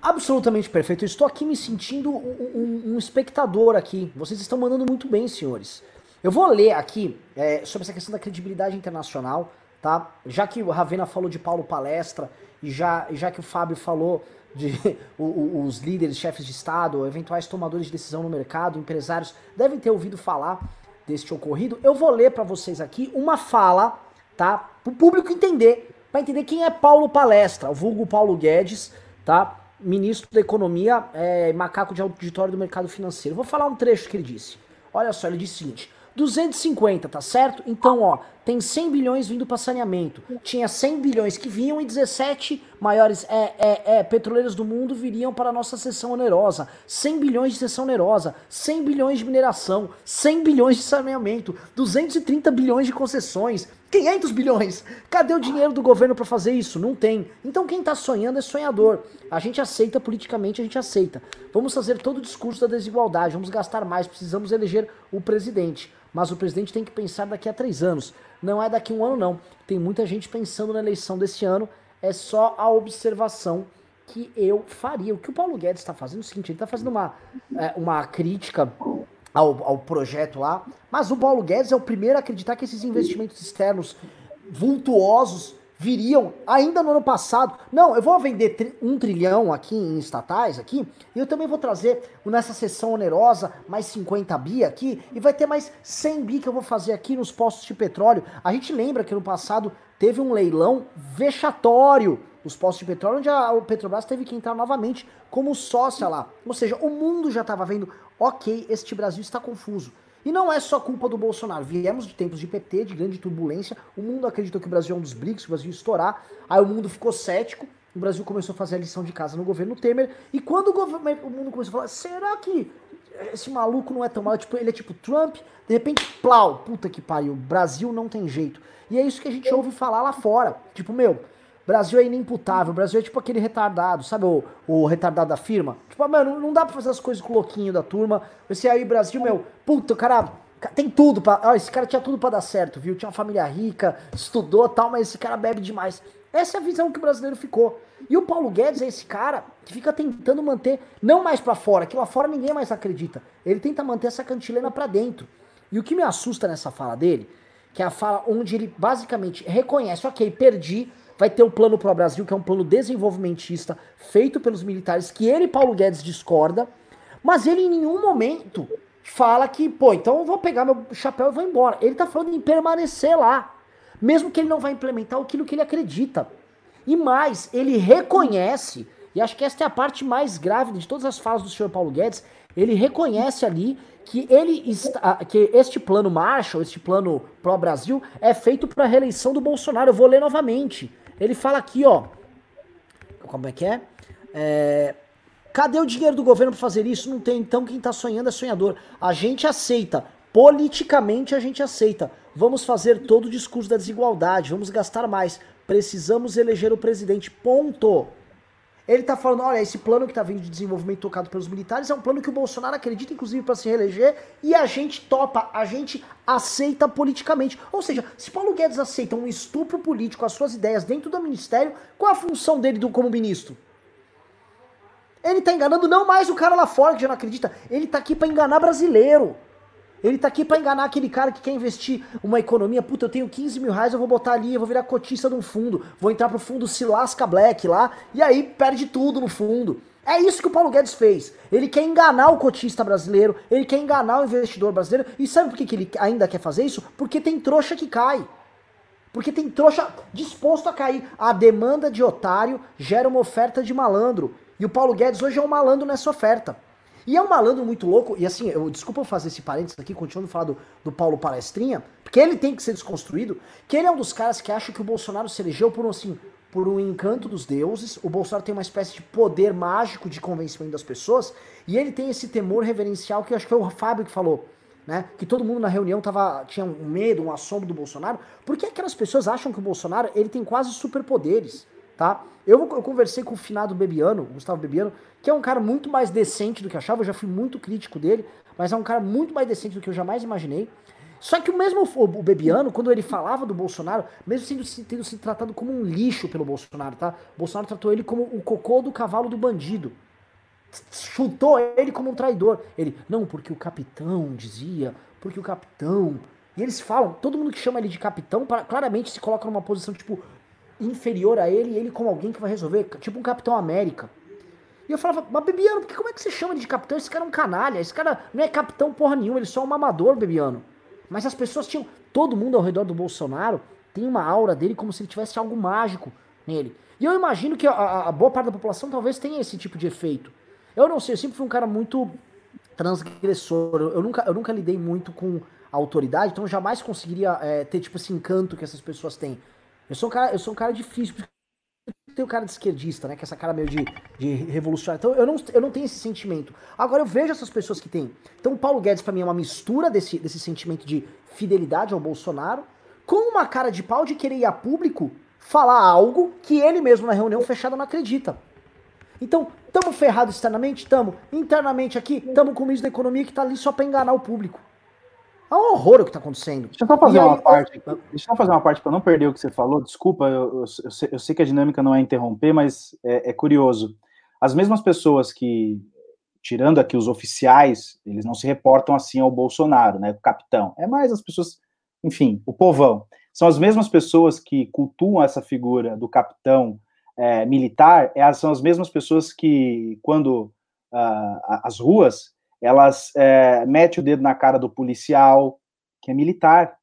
[SPEAKER 1] Absolutamente perfeito. Eu estou aqui me sentindo um, um, um espectador aqui. Vocês estão mandando muito bem, senhores. Eu vou ler aqui é, sobre essa questão da credibilidade internacional, tá? Já que o Ravena falou de Paulo Palestra e já, já que o Fábio falou de os líderes, chefes de Estado, eventuais tomadores de decisão no mercado, empresários, devem ter ouvido falar deste ocorrido. Eu vou ler para vocês aqui uma fala, tá? Para o público entender, para entender quem é Paulo Palestra, o vulgo Paulo Guedes, tá? Ministro da Economia, é, macaco de auditório do mercado financeiro. Vou falar um trecho que ele disse. Olha só, ele disse o seguinte: 250, tá certo? Então, ó, tem 100 bilhões vindo para saneamento. Tinha 100 bilhões que vinham e 17 maiores é, é, é, petroleiros do mundo viriam para a nossa seção onerosa. 100 bilhões de seção onerosa, 100 bilhões de mineração, 100 bilhões de saneamento, 230 bilhões de concessões, 500 bilhões. Cadê o dinheiro do governo para fazer isso? Não tem. Então quem tá sonhando é sonhador. A gente aceita politicamente, a gente aceita. Vamos fazer todo o discurso da desigualdade, vamos gastar mais, precisamos eleger o presidente. Mas o presidente tem que pensar daqui a três anos. Não é daqui a um ano, não. Tem muita gente pensando na eleição desse ano. É só a observação que eu faria. O que o Paulo Guedes está fazendo é o seguinte: ele está fazendo uma, é, uma crítica ao, ao projeto lá. Mas o Paulo Guedes é o primeiro a acreditar que esses investimentos externos vultuosos viriam ainda no ano passado. Não, eu vou vender um trilhão aqui em estatais aqui, e eu também vou trazer nessa sessão onerosa mais 50 bi aqui, e vai ter mais 100 bi que eu vou fazer aqui nos postos de petróleo. A gente lembra que no passado teve um leilão vexatório nos postos de petróleo, onde a, Petrobras teve que entrar novamente como sócia lá. Ou seja, o mundo já estava vendo, ok, este Brasil está confuso. E não é só culpa do Bolsonaro. Viemos de tempos de PT, de grande turbulência. O mundo acreditou que o Brasil é um dos BRICS, o Brasil ia estourar. Aí o mundo ficou cético. O Brasil começou a fazer a lição de casa no governo Temer. E quando o, governo, o mundo começou a falar, será que esse maluco não é tão mal? Tipo, ele é tipo Trump, de repente, plau, puta que pariu, Brasil não tem jeito. E é isso que a gente ouve falar lá fora. Tipo, meu, Brasil é inimputável, Brasil é tipo aquele retardado, sabe o, o retardado da firma? Tipo, mano, não dá pra fazer as coisas com o louquinho da turma. Esse aí, Brasil, meu, puta, o cara tem tudo pra. Ó, esse cara tinha tudo para dar certo, viu? Tinha uma família rica, estudou tal, mas esse cara bebe demais. Essa é a visão que o brasileiro ficou. E o Paulo Guedes é esse cara que fica tentando manter, não mais para fora, que lá fora ninguém mais acredita. Ele tenta manter essa cantilena para dentro. E o que me assusta nessa fala dele, que é a fala onde ele basicamente reconhece, ok, perdi, vai ter o plano pro Brasil, que é um plano desenvolvimentista feito pelos militares, que ele, Paulo Guedes, discorda, mas ele em nenhum momento fala que, pô, então eu vou pegar meu chapéu e vou embora. Ele tá falando em permanecer lá mesmo que ele não vai implementar aquilo que ele acredita. E mais, ele reconhece, e acho que esta é a parte mais grave de todas as falas do senhor Paulo Guedes, ele reconhece ali que ele está, que este plano Marshall, este plano pró Brasil é feito para a reeleição do Bolsonaro. Eu vou ler novamente. Ele fala aqui, ó, como é que é? é cadê o dinheiro do governo para fazer isso? Não tem. Então quem está sonhando é sonhador. A gente aceita, politicamente a gente aceita. Vamos fazer todo o discurso da desigualdade, vamos gastar mais. Precisamos eleger o presidente. Ponto. Ele tá falando, olha, esse plano que tá vindo de desenvolvimento tocado pelos militares é um plano que o Bolsonaro acredita, inclusive, para se reeleger, e a gente topa, a gente aceita politicamente. Ou seja, se Paulo Guedes aceita um estupro político, as suas ideias dentro do ministério, qual a função dele do, como ministro? Ele tá enganando não mais o cara lá fora que já não acredita, ele tá aqui para enganar brasileiro. Ele tá aqui para enganar aquele cara que quer investir uma economia. Puta, eu tenho 15 mil reais, eu vou botar ali, eu vou virar cotista de um fundo. Vou entrar pro fundo se lasca black lá, e aí perde tudo no fundo. É isso que o Paulo Guedes fez. Ele quer enganar o cotista brasileiro, ele quer enganar o investidor brasileiro. E sabe por que, que ele ainda quer fazer isso? Porque tem trouxa que cai. Porque tem trouxa disposto a cair. A demanda de otário gera uma oferta de malandro. E o Paulo Guedes hoje é um malandro nessa oferta. E é um malandro muito louco, e assim, eu desculpa fazer esse parênteses aqui, continuando a falar do, do Paulo Palestrinha, porque ele tem que ser desconstruído, que ele é um dos caras que acha que o Bolsonaro se elegeu por um, assim, por um encanto dos deuses, o Bolsonaro tem uma espécie de poder mágico de convencimento das pessoas, e ele tem esse temor reverencial que eu acho que foi o Fábio que falou, né? Que todo mundo na reunião tava, tinha um medo, um assombro do Bolsonaro, porque aquelas pessoas acham que o Bolsonaro ele tem quase superpoderes tá? Eu, eu conversei com o finado Bebiano, Gustavo Bebiano, que é um cara muito mais decente do que eu achava, eu já fui muito crítico dele, mas é um cara muito mais decente do que eu jamais imaginei. Só que o mesmo o Bebiano, quando ele falava do Bolsonaro, mesmo sendo, tendo se tratado como um lixo pelo Bolsonaro, tá? O Bolsonaro tratou ele como o cocô do cavalo do bandido. Chutou ele como um traidor. Ele, não, porque o capitão dizia, porque o capitão. E eles falam, todo mundo que chama ele de capitão, claramente se coloca numa posição tipo, inferior a ele e ele como alguém que vai resolver, tipo um Capitão América. E eu falava, mas Bebiano, porque como é que você chama ele de capitão? Esse cara é um canalha, esse cara não é capitão porra nenhuma, ele é só um amador, Bebiano. Mas as pessoas tinham, todo mundo ao redor do Bolsonaro tem uma aura dele como se ele tivesse algo mágico nele. E eu imagino que a, a boa parte da população talvez tenha esse tipo de efeito. Eu não sei, eu sempre fui um cara muito transgressor, eu, nunca, eu nunca lidei muito com a autoridade, então eu jamais conseguiria é, ter tipo esse encanto que essas pessoas têm. Eu sou um cara, eu sou um cara difícil. O cara de esquerdista, né? Que é essa cara meio de, de revolucionário. Então eu não, eu não tenho esse sentimento. Agora eu vejo essas pessoas que têm. Então o Paulo Guedes, para mim, é uma mistura desse, desse sentimento de fidelidade ao Bolsonaro com uma cara de pau de querer ir a público falar algo que ele mesmo na reunião fechada não acredita. Então, tamo ferrado externamente? Tamo. Internamente aqui, tamo com o ministro da Economia que tá ali só pra enganar o público. É um horror o que está acontecendo.
[SPEAKER 3] Deixa eu só fazer uma parte. Deixa eu fazer uma parte para não perder o que você falou. Desculpa, eu, eu, eu, sei, eu, sei, que a dinâmica não é interromper, mas é, é, curioso. As mesmas pessoas que, tirando aqui os oficiais, eles não se reportam assim ao Bolsonaro, né? O capitão. É mais as pessoas, enfim, o povão. São as mesmas pessoas que cultuam essa figura do capitão é, militar, é, são as mesmas pessoas que, quando uh, as ruas elas é, metem o dedo na cara do policial, que é militar.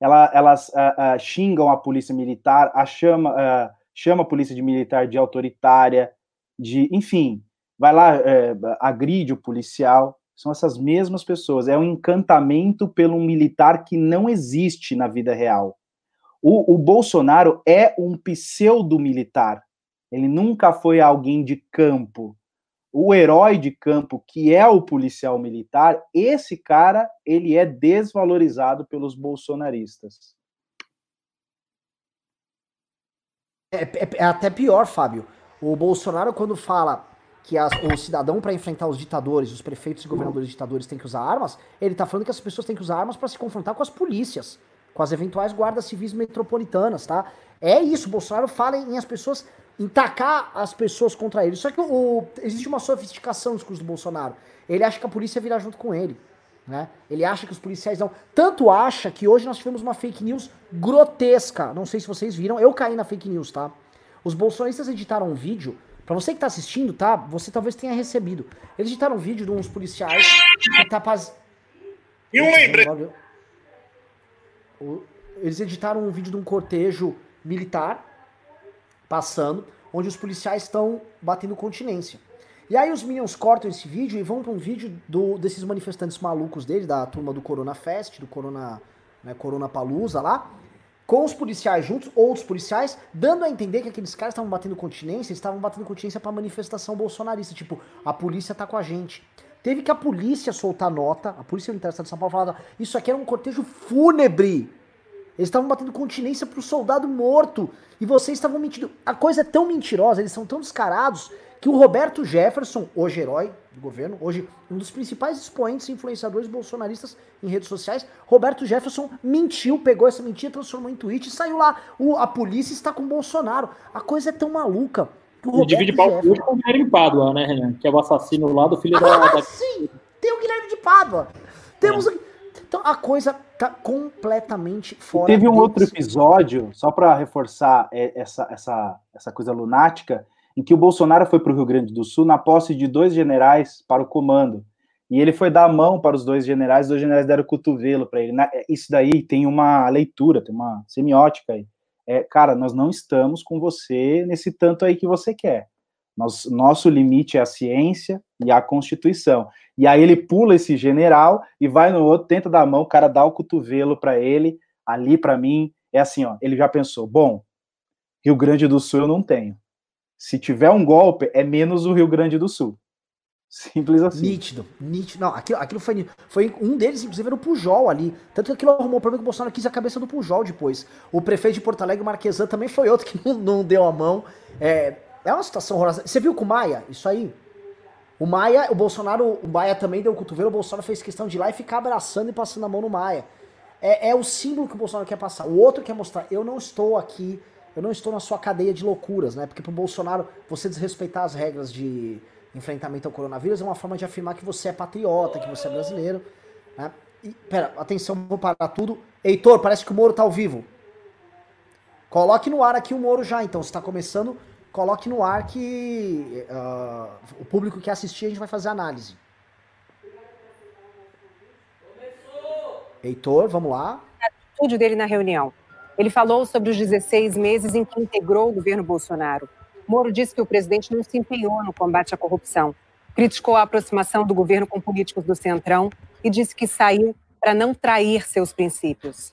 [SPEAKER 3] Ela, elas uh, uh, xingam a polícia militar, a chama, uh, chama a polícia de militar de autoritária, de, enfim, vai lá, é, agride o policial. São essas mesmas pessoas. É um encantamento pelo militar que não existe na vida real. O, o Bolsonaro é um pseudo-militar. Ele nunca foi alguém de campo o herói de campo, que é o policial militar, esse cara, ele é desvalorizado pelos bolsonaristas.
[SPEAKER 1] É, é, é até pior, Fábio. O Bolsonaro, quando fala que as, o cidadão, para enfrentar os ditadores, os prefeitos e governadores ditadores, tem que usar armas, ele tá falando que as pessoas têm que usar armas para se confrontar com as polícias, com as eventuais guardas civis metropolitanas, tá? É isso, Bolsonaro fala em as pessoas, em tacar as pessoas contra ele. Só que o, existe uma sofisticação no discurso do Bolsonaro. Ele acha que a polícia virá junto com ele. Né? Ele acha que os policiais não. Tanto acha que hoje nós tivemos uma fake news grotesca. Não sei se vocês viram, eu caí na fake news, tá? Os bolsonaristas editaram um vídeo. Pra você que tá assistindo, tá? Você talvez tenha recebido. Eles editaram um vídeo de uns policiais que tá.
[SPEAKER 4] E um lembrete.
[SPEAKER 1] Eles editaram um vídeo de um cortejo militar passando, onde os policiais estão batendo continência. E aí os Minions cortam esse vídeo e vão para um vídeo do, desses manifestantes malucos dele, da turma do Corona Fest, do Corona, né, Corona Palusa lá, com os policiais juntos, outros policiais, dando a entender que aqueles caras estavam batendo continência, estavam batendo continência para manifestação bolsonarista, tipo, a polícia tá com a gente. Teve que a polícia soltar nota, a Polícia Militar de São Paulo falava, isso aqui era um cortejo fúnebre. Eles estavam batendo continência pro soldado morto. E vocês estavam mentindo. A coisa é tão mentirosa, eles são tão descarados, que o Roberto Jefferson, hoje herói do governo, hoje um dos principais expoentes e influenciadores bolsonaristas em redes sociais, Roberto Jefferson mentiu, pegou essa mentira, transformou em tweet e saiu lá. O, a polícia está com o Bolsonaro. A coisa é tão maluca.
[SPEAKER 2] Que divide pau Jefferson... com o Guilherme Pádua, né, Renan? Que é o assassino lá do filho ah,
[SPEAKER 1] da. Sim! Tem o Guilherme de Pádua! Temos. É. Então a coisa tá completamente fora.
[SPEAKER 3] Teve um outro episódio, só para reforçar é, essa, essa, essa coisa lunática, em que o Bolsonaro foi para o Rio Grande do Sul na posse de dois generais para o comando. E ele foi dar a mão para os dois generais, os dois generais deram o cotovelo para ele. Isso daí tem uma leitura, tem uma semiótica aí. É, cara, nós não estamos com você nesse tanto aí que você quer. Nosso, nosso limite é a ciência e a Constituição. E aí ele pula esse general e vai no outro, tenta dar a mão, o cara dá o cotovelo para ele. Ali, para mim, é assim, ó. Ele já pensou: bom, Rio Grande do Sul eu não tenho se tiver um golpe, é menos o Rio Grande do Sul. Simples assim.
[SPEAKER 1] Nítido, nítido. Não, aquilo, aquilo foi, foi um deles, inclusive, era o Pujol ali. Tanto que aquilo arrumou o problema que o Bolsonaro quis a cabeça do Pujol depois. O prefeito de Porto Alegre, Marquesan, também foi outro que não, não deu a mão. É, é uma situação horrorosa. Você viu com o Maia? Isso aí? O Maia, o Bolsonaro, o Maia também deu o cotovelo, o Bolsonaro fez questão de ir lá e ficar abraçando e passando a mão no Maia. É, é o símbolo que o Bolsonaro quer passar. O outro quer mostrar, eu não estou aqui eu não estou na sua cadeia de loucuras, né? Porque pro Bolsonaro, você desrespeitar as regras de enfrentamento ao coronavírus é uma forma de afirmar que você é patriota, que você é brasileiro, né? E, pera, atenção, vou parar tudo. Heitor, parece que o Moro tá ao vivo. Coloque no ar aqui o Moro já, então. Você tá começando, coloque no ar que uh, o público que assistir a gente vai fazer análise. Heitor, vamos lá.
[SPEAKER 5] A atitude dele na reunião. Ele falou sobre os 16 meses em que integrou o governo Bolsonaro. Moro disse que o presidente não se empenhou no combate à corrupção. Criticou a aproximação do governo com políticos do Centrão e disse que saiu para não trair seus princípios.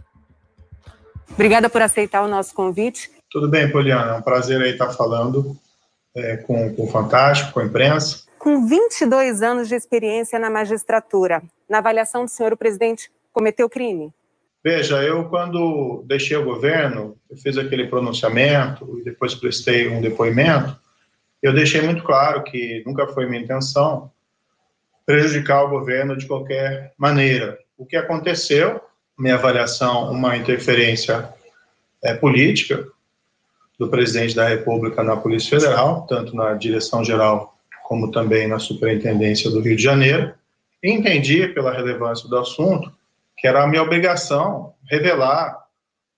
[SPEAKER 5] Obrigada por aceitar o nosso convite.
[SPEAKER 4] Tudo bem, Poliana. É um prazer aí estar falando é, com, com o Fantástico, com a imprensa.
[SPEAKER 5] Com 22 anos de experiência na magistratura, na avaliação do senhor, o presidente cometeu crime?
[SPEAKER 4] Veja, eu quando deixei o governo, eu fiz aquele pronunciamento e depois prestei um depoimento, eu deixei muito claro que nunca foi minha intenção prejudicar o governo de qualquer maneira. O que aconteceu, minha avaliação, uma interferência é, política do presidente da República na Polícia Federal, tanto na direção geral como também na Superintendência do Rio de Janeiro. entendi pela relevância do assunto que era a minha obrigação revelar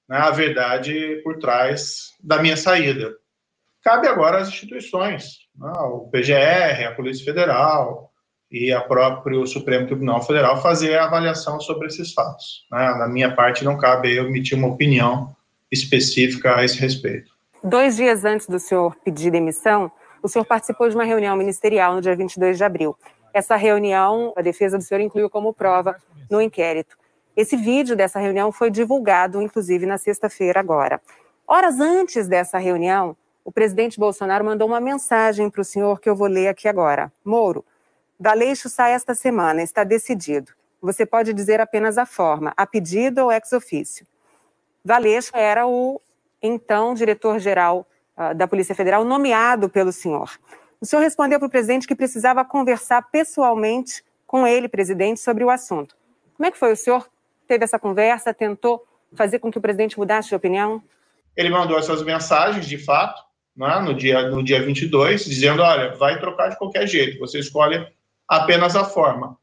[SPEAKER 4] né, a verdade por trás da minha saída. Cabe agora às instituições, né, o PGR, a Polícia Federal e a próprio Supremo Tribunal Federal fazer a avaliação sobre esses fatos. Né? Na minha parte, não cabe eu emitir uma opinião específica a esse respeito.
[SPEAKER 5] Dois dias antes do senhor pedir demissão, o senhor participou de uma reunião ministerial no dia 22 de abril. Essa reunião, a defesa do senhor incluiu como prova no inquérito. Esse vídeo dessa reunião foi divulgado, inclusive, na sexta-feira agora. Horas antes dessa reunião, o presidente Bolsonaro mandou uma mensagem para o senhor que eu vou ler aqui agora. Moro, Daleixo sai esta semana, está decidido. Você pode dizer apenas a forma, a pedido ou ex ofício. Valeixo era o então diretor-geral uh, da Polícia Federal, nomeado pelo senhor. O senhor respondeu para o presidente que precisava conversar pessoalmente com ele, presidente, sobre o assunto. Como é que foi? O senhor teve essa conversa, tentou fazer com que o presidente mudasse de opinião?
[SPEAKER 4] Ele mandou essas mensagens, de fato, né, no, dia, no dia 22, dizendo: olha, vai trocar de qualquer jeito, você escolhe apenas a forma.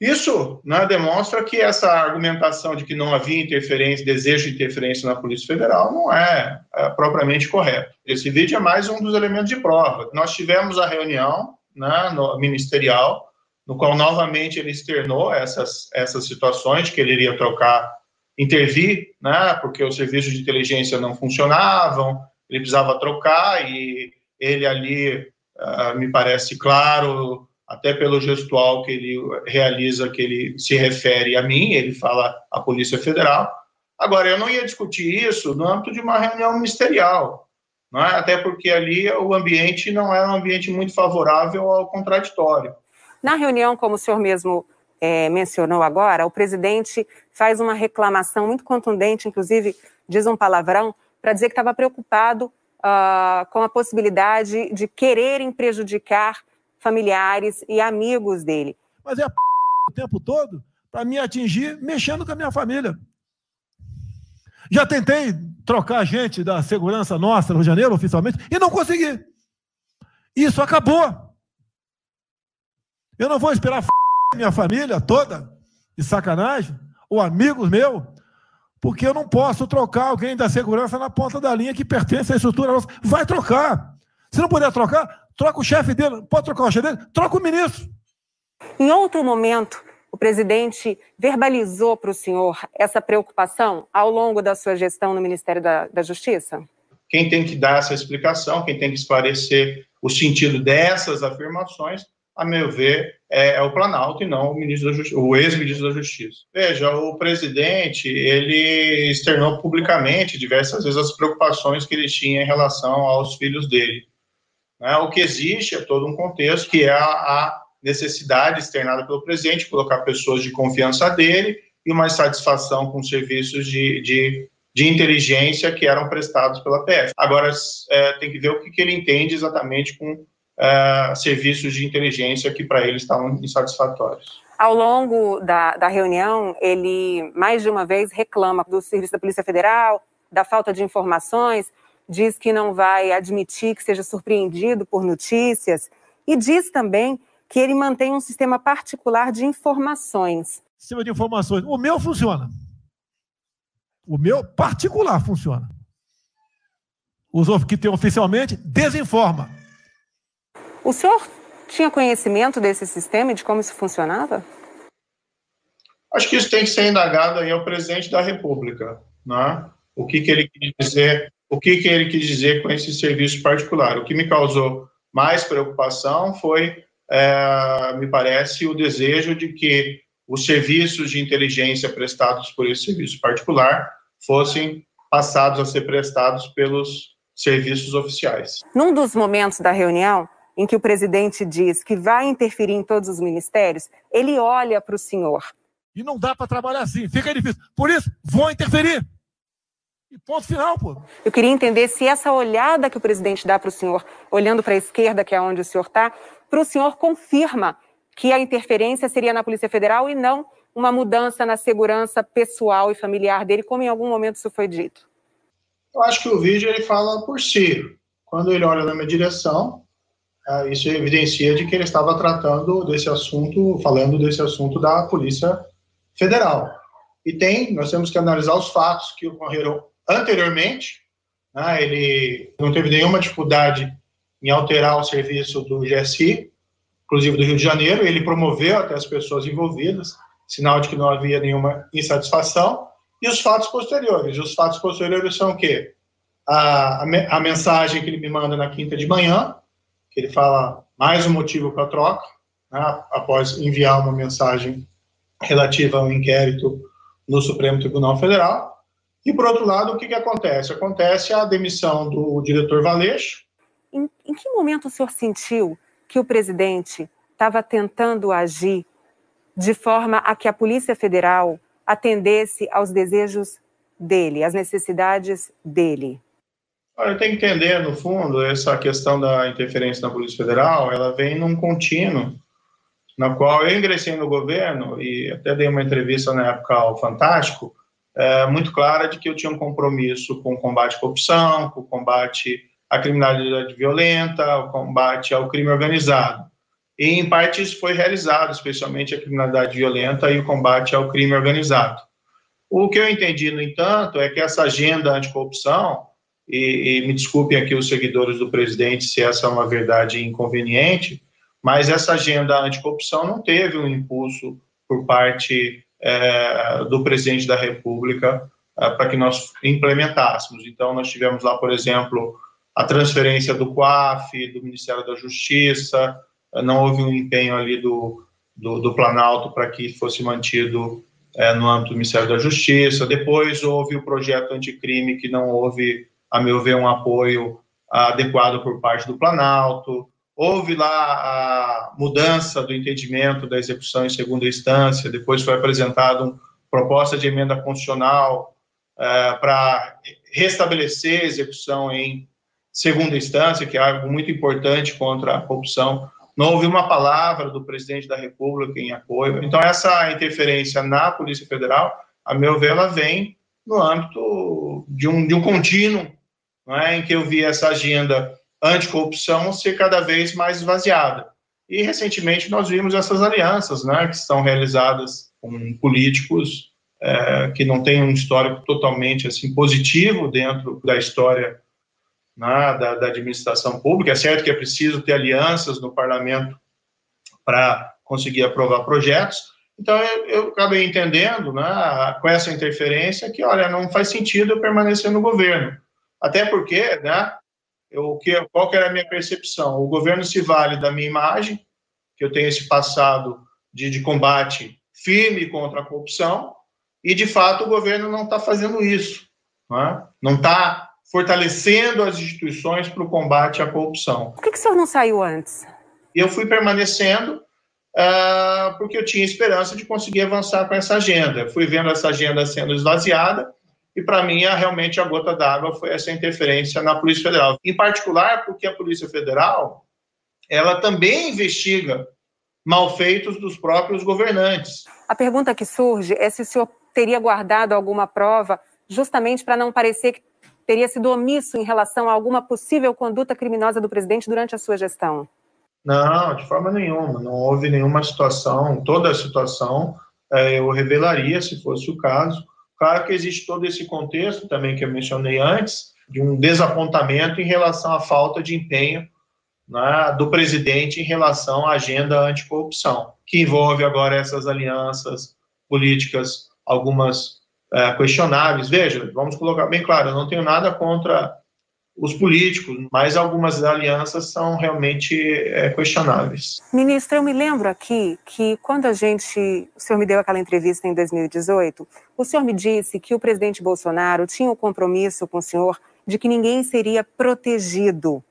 [SPEAKER 4] Isso né, demonstra que essa argumentação de que não havia interferência, desejo de interferência na Polícia Federal não é, é propriamente correto. Esse vídeo é mais um dos elementos de prova. Nós tivemos a reunião né, no, ministerial, no qual novamente ele externou essas, essas situações, que ele iria trocar, intervir, né, porque os serviços de inteligência não funcionavam, ele precisava trocar e ele ali, uh, me parece claro, até pelo gestual que ele realiza, que ele se refere a mim, ele fala à Polícia Federal. Agora, eu não ia discutir isso no âmbito de uma reunião ministerial, é? até porque ali o ambiente não era um ambiente muito favorável ao contraditório.
[SPEAKER 5] Na reunião, como o senhor mesmo é, mencionou agora, o presidente faz uma reclamação muito contundente, inclusive diz um palavrão, para dizer que estava preocupado uh, com a possibilidade de quererem prejudicar familiares e amigos dele.
[SPEAKER 6] Mas é a p... o tempo todo para me atingir mexendo com a minha família. Já tentei trocar gente da segurança nossa no Rio de Janeiro, oficialmente, e não consegui. Isso acabou. Eu não vou esperar a minha família toda, de sacanagem, ou amigos meus, porque eu não posso trocar alguém da segurança na ponta da linha que pertence à estrutura nossa. Vai trocar. Se não puder trocar, troca o chefe dele. Pode trocar o chefe dele? Troca o ministro.
[SPEAKER 5] Em outro momento, o presidente verbalizou para o senhor essa preocupação ao longo da sua gestão no Ministério da, da Justiça?
[SPEAKER 4] Quem tem que dar essa explicação, quem tem que esclarecer o sentido dessas afirmações, a meu ver, é, é o Planalto e não o ministro o ex-ministro da Justiça. Veja, o presidente ele externou publicamente diversas vezes as preocupações que ele tinha em relação aos filhos dele. Né? O que existe é todo um contexto que é a, a necessidade externada pelo presidente, colocar pessoas de confiança dele e uma satisfação com serviços de, de, de inteligência que eram prestados pela PF. Agora, é, tem que ver o que, que ele entende exatamente com é, serviços de inteligência que para ele estavam insatisfatórios.
[SPEAKER 5] Ao longo da, da reunião, ele mais de uma vez reclama do serviço da Polícia Federal, da falta de informações, diz que não vai admitir que seja surpreendido por notícias e diz também que ele mantém um sistema particular de informações.
[SPEAKER 6] Sistema de informações. O meu funciona. O meu particular funciona. Os que tem oficialmente desinforma.
[SPEAKER 5] O senhor tinha conhecimento desse sistema e de como isso funcionava?
[SPEAKER 4] Acho que isso tem que ser indagado aí ao presidente da República, né? O que, que ele quis dizer, o que, que ele quis dizer com esse serviço particular? O que me causou mais preocupação foi, é, me parece, o desejo de que os serviços de inteligência prestados por esse serviço particular fossem passados a ser prestados pelos serviços oficiais.
[SPEAKER 5] Num dos momentos da reunião, em que o presidente diz que vai interferir em todos os ministérios, ele olha para o senhor.
[SPEAKER 6] E não dá para trabalhar assim, fica difícil. Por isso, vou interferir. E ponto final, pô.
[SPEAKER 5] Eu queria entender se essa olhada que o presidente dá para o senhor, olhando para a esquerda, que é onde o senhor está, para o senhor confirma que a interferência seria na Polícia Federal e não uma mudança na segurança pessoal e familiar dele, como em algum momento isso foi dito.
[SPEAKER 4] Eu acho que o vídeo ele fala por si. Quando ele olha na minha direção, é, isso evidencia de que ele estava tratando desse assunto, falando desse assunto da Polícia Federal. E tem, nós temos que analisar os fatos que ocorreram anteriormente. Né, ele não teve nenhuma dificuldade em alterar o serviço do GSI, inclusive do Rio de Janeiro. Ele promoveu até as pessoas envolvidas, sinal de que não havia nenhuma insatisfação. E os fatos posteriores. Os fatos posteriores são o quê? A, a, a mensagem que ele me manda na quinta de manhã, que ele fala mais um motivo para a troca, né, após enviar uma mensagem relativa ao inquérito no Supremo Tribunal Federal. E, por outro lado, o que, que acontece? Acontece a demissão do diretor Valeixo.
[SPEAKER 5] Em, em que momento o senhor sentiu que o presidente estava tentando agir de forma a que a Polícia Federal atendesse aos desejos dele, às necessidades dele?
[SPEAKER 4] Olha, tem que entender, no fundo, essa questão da interferência na Polícia Federal, ela vem num contínuo, na qual eu ingressei no governo e até dei uma entrevista na época ao Fantástico, é, muito clara de que eu tinha um compromisso com o combate à corrupção, com o combate à criminalidade violenta, o combate ao crime organizado. E, em parte, isso foi realizado, especialmente a criminalidade violenta e o combate ao crime organizado. O que eu entendi, no entanto, é que essa agenda anticorrupção, e, e me desculpem aqui os seguidores do presidente se essa é uma verdade inconveniente, mas essa agenda anticorrupção não teve um impulso por parte é, do presidente da República é, para que nós implementássemos. Então, nós tivemos lá, por exemplo, a transferência do COAF, do Ministério da Justiça, é, não houve um empenho ali do, do, do Planalto para que fosse mantido é, no âmbito do Ministério da Justiça. Depois houve o projeto anticrime, que não houve, a meu ver, um apoio adequado por parte do Planalto. Houve lá a mudança do entendimento da execução em segunda instância, depois foi apresentada uma proposta de emenda constitucional é, para restabelecer a execução em segunda instância, que é algo muito importante contra a corrupção. Não houve uma palavra do presidente da República em apoio. Então, essa interferência na Polícia Federal, a meu ver, ela vem no âmbito de um, de um contínuo, é, em que eu vi essa agenda anticorrupção ser cada vez mais esvaziada. E recentemente nós vimos essas alianças, né, que são realizadas com políticos é, que não têm um histórico totalmente assim positivo dentro da história né, da, da, administração pública. É certo que é preciso ter alianças no parlamento para conseguir aprovar projetos. Então eu, eu acabei entendendo, né, com essa interferência, que olha não faz sentido eu permanecer no governo, até porque, né, eu, que, qual que era a minha percepção? O governo se vale da minha imagem, que eu tenho esse passado de, de combate firme contra a corrupção, e de fato o governo não está fazendo isso, não está é? fortalecendo as instituições para o combate à corrupção.
[SPEAKER 5] Por que, que o senhor não saiu antes?
[SPEAKER 4] Eu fui permanecendo uh, porque eu tinha esperança de conseguir avançar com essa agenda. Fui vendo essa agenda sendo esvaziada e para mim, a, realmente, a gota d'água foi essa interferência na Polícia Federal. Em particular, porque a Polícia Federal, ela também investiga malfeitos dos próprios governantes.
[SPEAKER 5] A pergunta que surge é se o senhor teria guardado alguma prova justamente para não parecer que teria sido omisso em relação a alguma possível conduta criminosa do presidente durante a sua gestão.
[SPEAKER 4] Não, de forma nenhuma. Não houve nenhuma situação. Toda a situação é, eu revelaria, se fosse o caso. Claro que existe todo esse contexto também que eu mencionei antes, de um desapontamento em relação à falta de empenho né, do presidente em relação à agenda anticorrupção, que envolve agora essas alianças políticas, algumas é, questionáveis. Veja, vamos colocar bem claro, eu não tenho nada contra os políticos, mas algumas alianças são realmente é, questionáveis.
[SPEAKER 5] Ministro, eu me lembro aqui que quando a gente, o senhor me deu aquela entrevista em 2018, o senhor me disse que o presidente Bolsonaro tinha o um compromisso com o senhor de que ninguém seria protegido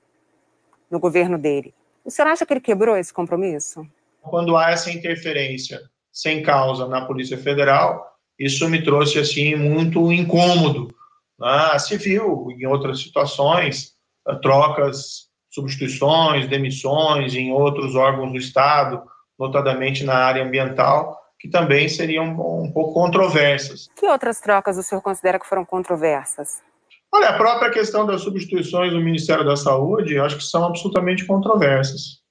[SPEAKER 5] no governo dele. O senhor acha que ele quebrou esse compromisso?
[SPEAKER 4] Quando há essa interferência sem causa na Polícia Federal, isso me trouxe assim muito incômodo né? Se viu em outras situações, eh, trocas, substituições, demissões em outros órgãos do Estado, notadamente na área ambiental, que também seriam um pouco controversas.
[SPEAKER 5] Que outras trocas o senhor considera que foram controversas?
[SPEAKER 4] Olha, a própria questão das substituições do Ministério da Saúde, eu acho que são absolutamente controversas.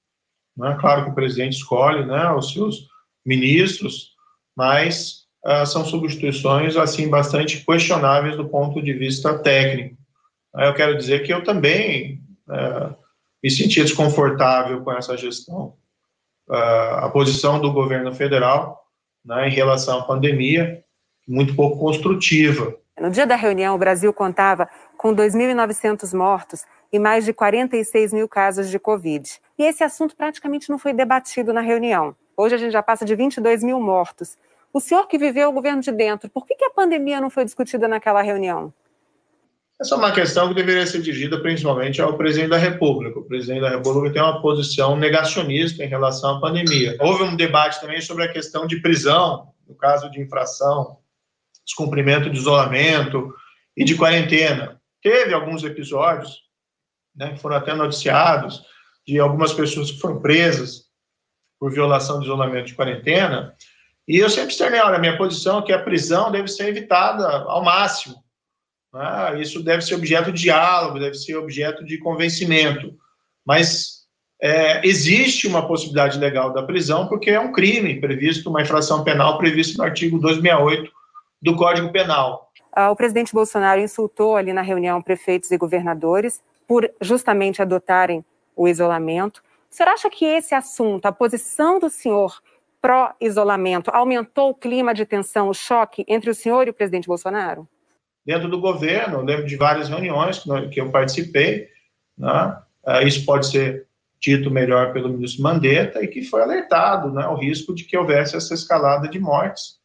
[SPEAKER 4] Não é claro que o presidente escolhe né, os seus ministros, mas uh, são substituições assim bastante questionáveis do ponto de vista técnico. eu quero dizer que eu também uh, me senti desconfortável com essa gestão. Uh, a posição do governo federal né, em relação à pandemia, muito pouco construtiva.
[SPEAKER 5] No dia da reunião, o Brasil contava com 2.900 mortos e mais de 46 mil casos de Covid. E esse assunto praticamente não foi debatido na reunião. Hoje a gente já passa de 22 mil mortos. O senhor que viveu o governo de dentro, por que, que a pandemia não foi discutida naquela reunião?
[SPEAKER 4] Essa é uma questão que deveria ser dirigida principalmente ao presidente da República. O presidente da República tem uma posição negacionista em relação à pandemia. Houve um debate também sobre a questão de prisão, no caso de infração, descumprimento de isolamento e de quarentena. Teve alguns episódios, né, que foram até noticiados, de algumas pessoas que foram presas por violação de isolamento de quarentena, E eu sempre externei, olha, minha posição é que a prisão deve ser evitada ao máximo. Né? Isso deve ser objeto de diálogo, deve ser objeto de convencimento. Mas é, existe uma possibilidade legal da prisão, porque é um crime previsto, uma infração penal prevista no artigo 268 do Código Penal.
[SPEAKER 5] Ah, o presidente Bolsonaro insultou ali na reunião prefeitos e governadores por justamente adotarem o isolamento. O senhor acha que esse assunto, a posição do senhor pró-isolamento, aumentou o clima de tensão, o choque entre o senhor e o presidente Bolsonaro?
[SPEAKER 4] Dentro do governo, lembro de várias reuniões que eu participei, né? Ah, isso pode ser dito melhor pelo ministro Mandetta e que foi alertado né, o risco de que houvesse essa escalada de mortes.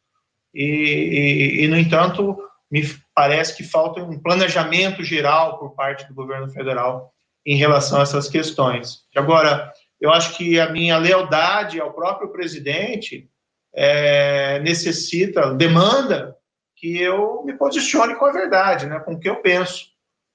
[SPEAKER 4] E, e, e, no entanto, me parece que falta um planejamento geral por parte do governo federal em relação a essas questões. Agora, eu acho que a minha lealdade ao próprio presidente é, necessita, demanda que eu me posicione com a verdade, né, com o que eu penso,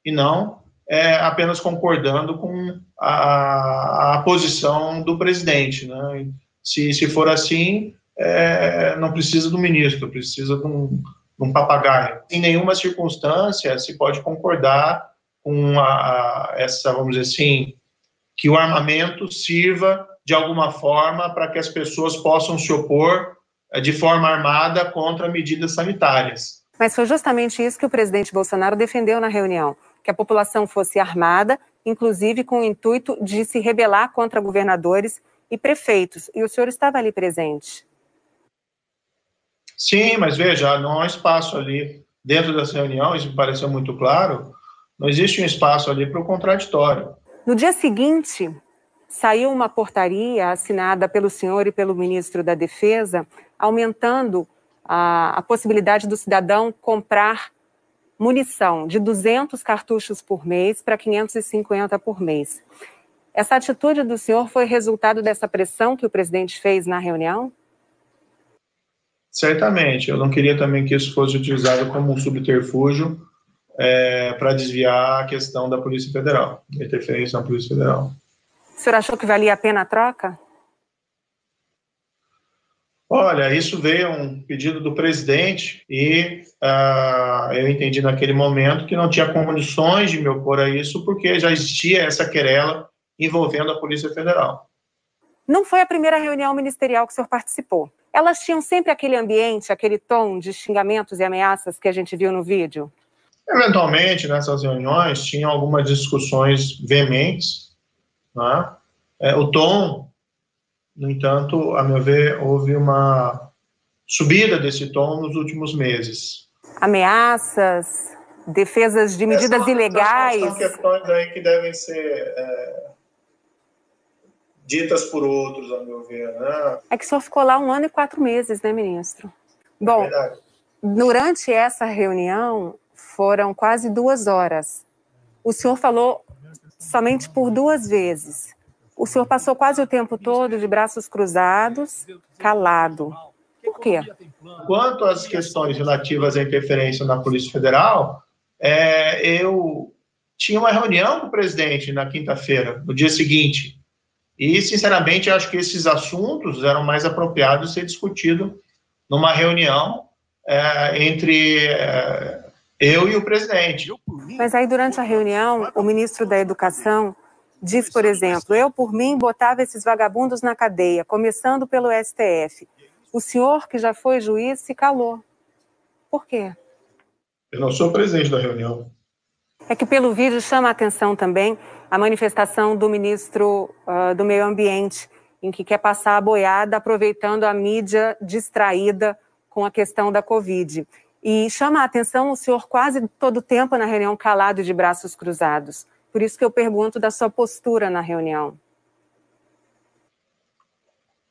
[SPEAKER 4] e não é, apenas concordando com a, a, posição do presidente. Né? Se, se for assim, é, não precisa do ministro, precisa de um, de um, papagaio. Em nenhuma circunstância se pode concordar com a, a, essa, vamos dizer assim, que o armamento sirva de alguma forma para que as pessoas possam se opor é, de forma armada contra medidas sanitárias.
[SPEAKER 5] Mas foi justamente isso que o presidente Bolsonaro defendeu na reunião que a população fosse armada, inclusive com o intuito de se rebelar contra governadores e prefeitos. E o senhor estava ali presente.
[SPEAKER 4] Sim, mas veja, não há espaço ali dentro dessa reunião, isso me pareceu muito claro, não existe um espaço ali para o contraditório.
[SPEAKER 5] No dia seguinte, saiu uma portaria assinada pelo senhor e pelo ministro da Defesa, aumentando a, a possibilidade do cidadão comprar munição de 200 cartuchos por mês para 550 por mês. Essa atitude do senhor foi resultado dessa pressão que o presidente fez na reunião?
[SPEAKER 4] Certamente. Eu não queria também que isso fosse utilizado como um subterfúgio é, para desviar a questão da Polícia Federal, da interferência na Polícia Federal.
[SPEAKER 5] O senhor achou que valia a pena a troca?
[SPEAKER 4] Olha, isso veio um pedido do presidente e uh, eu entendi naquele momento que não tinha condições de me opor a isso porque já existia essa querela envolvendo a Polícia Federal.
[SPEAKER 5] Não foi a primeira reunião ministerial que o senhor participou. Elas tinham sempre aquele ambiente, aquele tom de xingamentos e ameaças que a gente viu no vídeo?
[SPEAKER 4] Eventualmente, nessas reuniões, tinham algumas discussões veementes. Né? É, o tom no entanto, a meu ver, houve uma subida desse tom nos últimos meses.
[SPEAKER 5] Ameaças, defesas de medidas Essas ilegais.
[SPEAKER 4] São questões aí que devem ser é, ditas por outros, a meu ver. Né?
[SPEAKER 5] É que só ficou lá um ano e quatro meses, né, ministro? É Bom, é durante essa reunião foram quase duas horas. O senhor falou somente por duas vezes. O senhor passou quase o tempo todo de braços cruzados, calado. Por quê?
[SPEAKER 4] Quanto às questões relativas à interferência na Polícia Federal, é, eu tinha uma reunião com o presidente na quinta-feira, no dia seguinte. E, sinceramente, acho que esses assuntos eram mais apropriados ser discutidos numa reunião é, entre é, eu e o presidente.
[SPEAKER 5] Mas aí, durante a reunião, o ministro da Educação Diz, por exemplo, eu por mim botava esses vagabundos na cadeia, começando pelo STF. O senhor, que já foi juiz, se calou. Por quê?
[SPEAKER 4] Eu não sou presidente da reunião.
[SPEAKER 5] É que pelo vídeo chama a atenção também a manifestação do ministro uh, do Meio Ambiente, em que quer passar a boiada aproveitando a mídia distraída com a questão da Covid. E chama a atenção o senhor quase todo o tempo na reunião calado de braços cruzados. Por isso que eu pergunto da sua postura na reunião.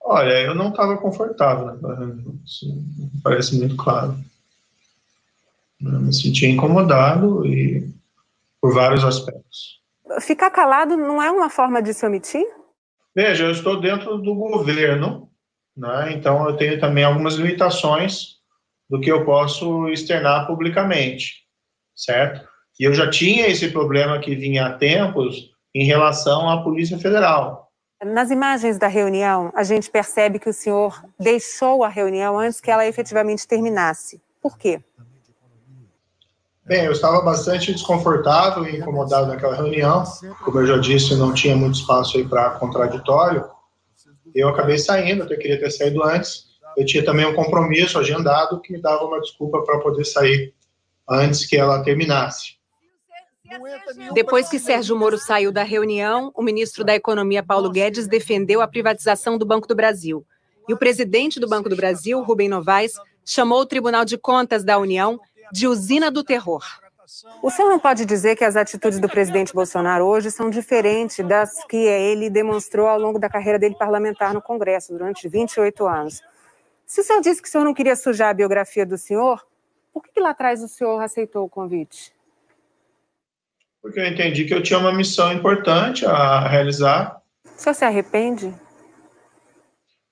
[SPEAKER 4] Olha, eu não estava confortável naquela reunião, isso parece muito claro. Eu me sentia incomodado e por vários aspectos.
[SPEAKER 5] Ficar calado não é uma forma de se omitir?
[SPEAKER 4] Veja, eu estou dentro do governo, né? então eu tenho também algumas limitações do que eu posso externar publicamente, certo? E eu já tinha esse problema que vinha há tempos em relação à Polícia Federal.
[SPEAKER 5] Nas imagens da reunião, a gente percebe que o senhor deixou a reunião antes que ela efetivamente terminasse. Por quê?
[SPEAKER 4] Bem, eu estava bastante desconfortável e incomodado naquela reunião. Como eu já disse, não tinha muito espaço aí para contraditório. Eu acabei saindo, eu queria ter saído antes. Eu tinha também um compromisso agendado que me dava uma desculpa para poder sair antes que ela terminasse.
[SPEAKER 5] Depois que Sérgio Moro saiu da reunião, o ministro da Economia, Paulo Guedes, defendeu a privatização do Banco do Brasil. E o presidente do Banco do Brasil, Rubem Novaes, chamou o Tribunal de Contas da União de usina do terror. O senhor não pode dizer que as atitudes do presidente Bolsonaro hoje são diferentes das que ele demonstrou ao longo da carreira dele parlamentar no Congresso, durante 28 anos. Se o senhor disse que o senhor não queria sujar a biografia do senhor, por que, que lá atrás o senhor aceitou o convite?
[SPEAKER 4] Porque eu entendi que eu tinha uma missão importante a realizar.
[SPEAKER 5] O senhor se arrepende?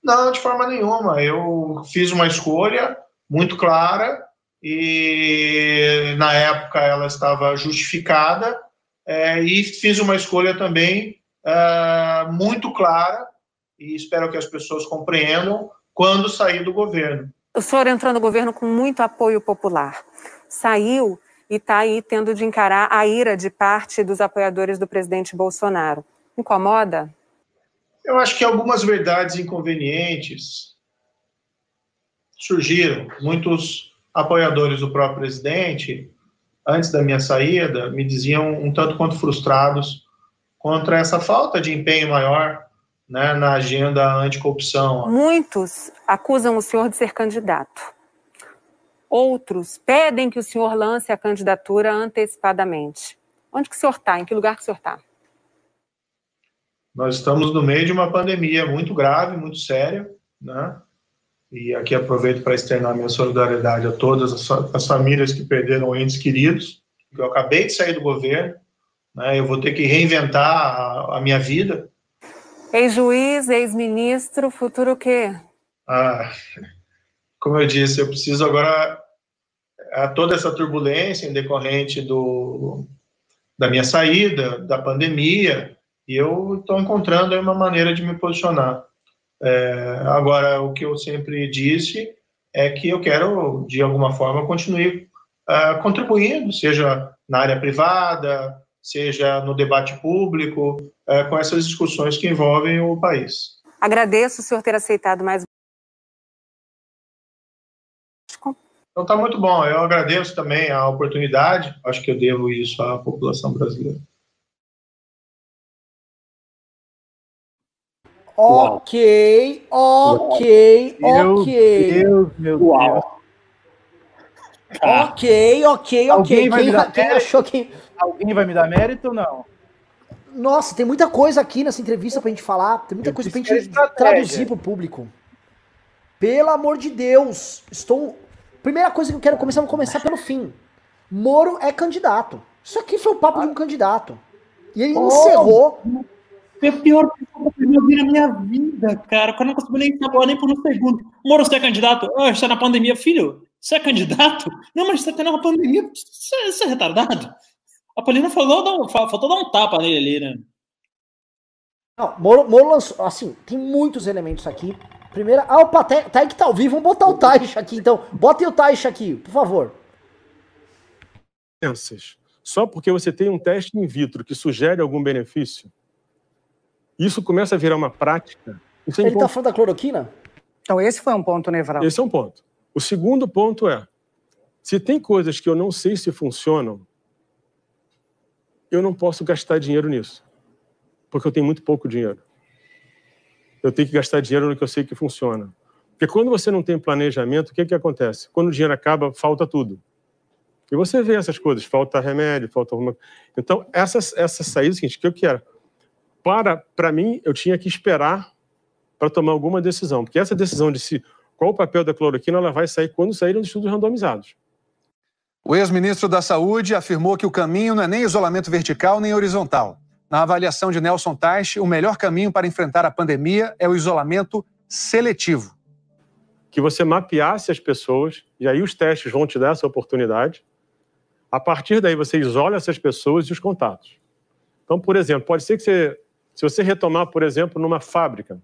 [SPEAKER 4] Não, de forma nenhuma. Eu fiz uma escolha muito clara e na época ela estava justificada é, e fiz uma escolha também é, muito clara e espero que as pessoas compreendam quando sair do governo.
[SPEAKER 5] O senhor entrou no governo com muito apoio popular. Saiu e está aí tendo de encarar a ira de parte dos apoiadores do presidente Bolsonaro. Incomoda?
[SPEAKER 4] Eu acho que algumas verdades inconvenientes surgiram. Muitos apoiadores do próprio presidente, antes da minha saída, me diziam um tanto quanto frustrados contra essa falta de empenho maior né, na agenda anticorrupção.
[SPEAKER 5] Muitos acusam o senhor de ser candidato. Outros pedem que o senhor lance a candidatura antecipadamente. Onde que o senhor está? Em que lugar que o senhor está?
[SPEAKER 4] Nós estamos no meio de uma pandemia muito grave, muito séria, né? E aqui aproveito para externar minha solidariedade a todas as, as famílias que perderam entes queridos. Eu acabei de sair do governo, né? Eu vou ter que reinventar a, a minha vida.
[SPEAKER 5] Ex-juiz, ex-ministro, futuro o quê?
[SPEAKER 4] Ah, como eu disse, eu preciso agora a toda essa turbulência em decorrente do, da minha saída, da pandemia, e eu estou encontrando uma maneira de me posicionar. É, agora, o que eu sempre disse é que eu quero, de alguma forma, continuar uh, contribuindo, seja na área privada, seja no debate público, uh, com essas discussões que envolvem o país.
[SPEAKER 5] Agradeço o senhor ter aceitado mais
[SPEAKER 4] Então tá muito bom. Eu agradeço também a oportunidade. Acho que eu devo isso à população brasileira.
[SPEAKER 1] Ok, ok,
[SPEAKER 3] Meu
[SPEAKER 1] ok.
[SPEAKER 3] Deus, meu
[SPEAKER 2] Uau.
[SPEAKER 1] Ok, ok, ok. Quem, quem achou que.
[SPEAKER 3] Alguém vai me dar mérito ou não?
[SPEAKER 1] Nossa, tem muita coisa aqui nessa entrevista pra gente falar. Tem muita
[SPEAKER 3] Eu
[SPEAKER 1] coisa pra gente traduzir pro público. Pelo amor de Deus. Estou. Primeira coisa que eu quero começar, vamos começar pelo fim. Moro é candidato. Isso aqui foi o papo de um candidato. E ele
[SPEAKER 2] Oh.
[SPEAKER 1] encerrou.
[SPEAKER 2] Foi a pior pessoa que eu vi na minha vida, cara. O cara não conseguiu nem trabalhar nem por um segundo. Moro, você é candidato? Ah, está na pandemia. Filho, você é candidato? Não, mas você está na pandemia. Você, você é retardado? A Paulina falou, faltou dar um tapa nele ali, né?
[SPEAKER 1] Não, Moro, Moro lançou. Assim, tem muitos elementos aqui. Primeiro. Ah, opa, Taik Taik tá ao vivo. Vamos botar o Taish aqui então. Botem o Taish aqui, por favor.
[SPEAKER 7] Só porque você tem um teste in vitro que sugere algum benefício, isso começa a virar uma prática. Isso é
[SPEAKER 1] Ele tá
[SPEAKER 7] importante.
[SPEAKER 1] falando da cloroquina?
[SPEAKER 8] Então, esse foi um ponto nevrálgico.
[SPEAKER 7] Esse é um ponto. O segundo ponto é: se tem coisas que eu não sei se funcionam, eu não posso gastar dinheiro nisso, porque eu tenho muito pouco dinheiro. Eu tenho que gastar dinheiro no que eu sei que funciona. Porque quando você não tem planejamento, o que, que acontece? Quando o dinheiro acaba, falta tudo. E você vê essas coisas, falta remédio, falta alguma. Então, essa, essa saída é o seguinte: o que eu quero? Para, para mim, eu tinha que esperar para tomar alguma decisão, porque essa decisão de se qual o papel da cloroquina, ela vai sair quando saírem os estudos randomizados.
[SPEAKER 9] O ex-ministro da Saúde afirmou que o caminho não é nem isolamento vertical nem horizontal. Na avaliação de Nelson Teich, o melhor caminho para enfrentar a pandemia é o isolamento seletivo.
[SPEAKER 7] Que você mapeasse as pessoas, e aí os testes vão te dar essa oportunidade. A partir daí, você isola essas pessoas e os contatos. Então, por exemplo, pode ser que você Se você retomar, por exemplo, numa fábrica,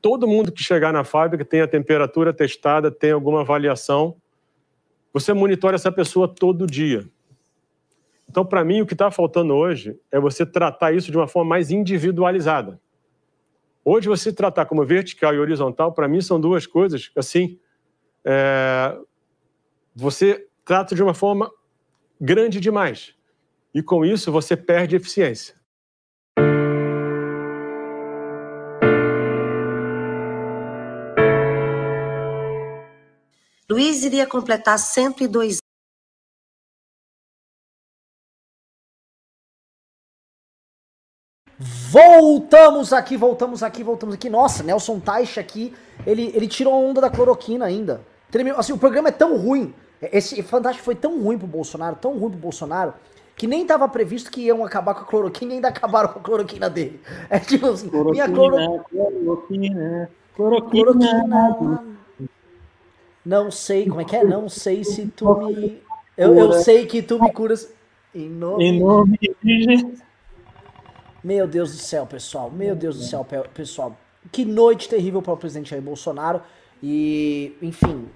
[SPEAKER 7] todo mundo que chegar na fábrica tem a temperatura testada, tem alguma avaliação, você monitora essa pessoa todo dia. Então, para mim, o que está faltando hoje é você tratar isso de uma forma mais individualizada. Hoje, você tratar como vertical e horizontal, para mim, são duas coisas, assim, é... você trata de uma forma grande demais. E com isso, você perde eficiência.
[SPEAKER 10] Luiz iria completar 102
[SPEAKER 1] Voltamos aqui, voltamos aqui, voltamos aqui. Nossa, Nelson Teich aqui, ele, ele tirou a onda da cloroquina ainda. Assim, o programa é tão ruim, esse Fantástico foi tão ruim pro Bolsonaro, tão ruim pro Bolsonaro, que nem tava previsto que iam acabar com a cloroquina e ainda acabaram com a cloroquina dele. É tipo assim, cloroquina, minha cloro... cloroquina, cloroquina, cloroquina. Não sei, como é que é? Não sei se tu me. Eu, eu sei que tu me curas. Em nome, em nome de meu Deus do céu, pessoal. Meu Deus do céu, pessoal. Que noite terrível para o presidente Jair Bolsonaro. E, enfim,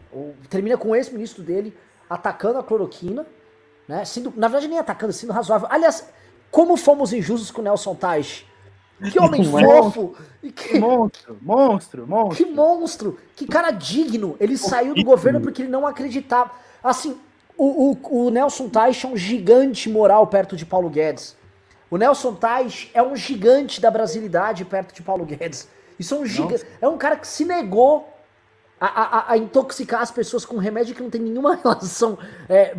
[SPEAKER 1] termina com o ex-ministro dele atacando a cloroquina, né? Sendo, na verdade, nem atacando, sendo razoável. Aliás, como fomos injustos com o Nelson Teich. Que homem fofo! Que...
[SPEAKER 3] Monstro, monstro, monstro.
[SPEAKER 1] Que monstro! Que cara digno! Ele saiu do governo porque ele não acreditava. Assim, o, o, o Nelson Teich é um gigante moral perto de Paulo Guedes. O Nelson Tais é um gigante da brasilidade perto de Paulo Guedes. Isso é um gigante. É um cara que se negou a, a, a, intoxicar as pessoas com remédio que não tem nenhuma relação é,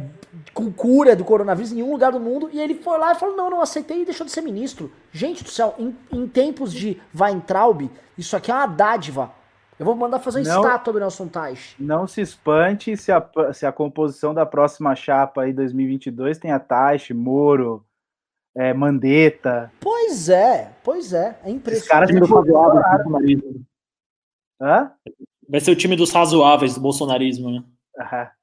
[SPEAKER 1] com cura do coronavírus em nenhum lugar do mundo. E ele foi lá e falou: não, não aceitei e deixou de ser ministro. Gente do céu, em, em tempos de Weintraub, isso aqui é uma dádiva. Eu vou mandar fazer uma não, estátua do Nelson Tais.
[SPEAKER 3] Não se espante se a, se a composição da próxima chapa aí 2022 tem a Tais, Moro, é, Mandetta.
[SPEAKER 1] Pois é, pois é. É impressionante. Esses caras
[SPEAKER 2] do bolsonarismo. Hã? Vai ser o time dos razoáveis do bolsonarismo, né? Uhum.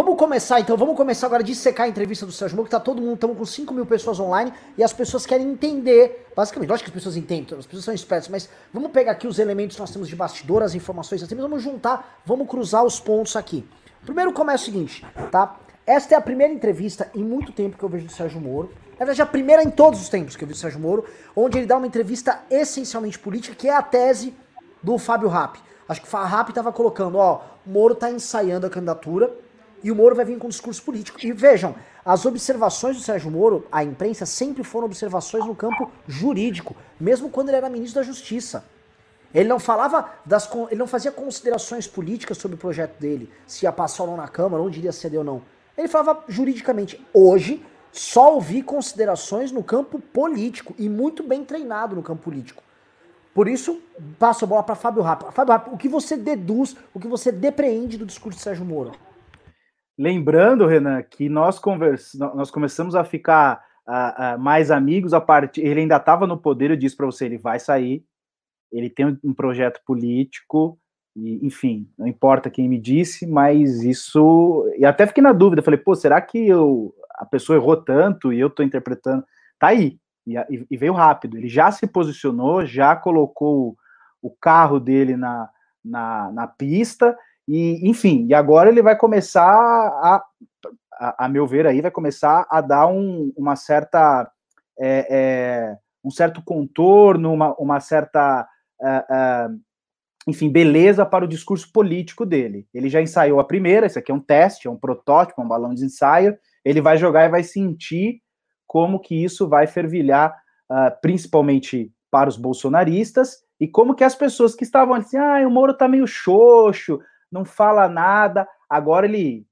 [SPEAKER 1] Vamos começar então, vamos começar agora a dissecar a entrevista do Sérgio Moro, que tá todo mundo, estamos com 5 mil pessoas online e as pessoas querem entender, basicamente, lógico que as pessoas entendem, as pessoas são espertas, mas vamos pegar aqui os elementos que nós temos de bastidor, as informações que nós temos, vamos juntar, vamos cruzar os pontos aqui. Primeiro começa o seguinte, tá? Esta é a primeira entrevista em muito tempo que eu vejo do Sérgio Moro. Na verdade, a primeira em todos os tempos que eu vi do Sérgio Moro, onde ele dá uma entrevista essencialmente política, que é a tese do Fábio Rapp. Acho que o Rapp estava colocando, ó, Moro está ensaiando a candidatura e o Moro vai vir com um discurso político. E vejam, as observações do Sérgio Moro, a imprensa, sempre foram observações no campo jurídico, mesmo quando ele era ministro da Justiça. Ele não falava das. Ele não fazia considerações políticas sobre o projeto dele, se ia passar ou não na Câmara, onde iria ceder ou não. Ele falava juridicamente. Hoje, só ouvi considerações no campo político e muito bem treinado no campo político. Por isso, passo a bola para Fábio Rapa. Fábio Rapa, o que você deduz, o que você depreende do discurso de Sérgio Moro?
[SPEAKER 3] Lembrando, Renan, que nós, convers... nós começamos a ficar uh, uh, mais amigos a partir. Ele ainda estava no poder, eu disse para você: ele vai sair, ele tem um projeto político, e, enfim, não importa quem me disse, mas isso. E até fiquei na dúvida, falei, pô, será que eu, a pessoa errou tanto e eu estou interpretando? Tá aí, e, e, veio rápido. Ele já se posicionou, já colocou o carro dele na, na, na pista, e enfim, e agora ele vai começar a, a, a meu ver, aí, vai começar a dar um, uma certa. É, é, um certo contorno, uma, uma certa. É, é enfim, beleza para o discurso político dele. Ele já ensaiou a primeira, isso aqui é um teste, é um protótipo, é um balão de ensaio. Ele vai jogar e vai sentir como que isso vai fervilhar, uh, principalmente para os bolsonaristas, e como que as pessoas que estavam assim, ah, o Moro tá meio xoxo, não fala nada. Agora ele,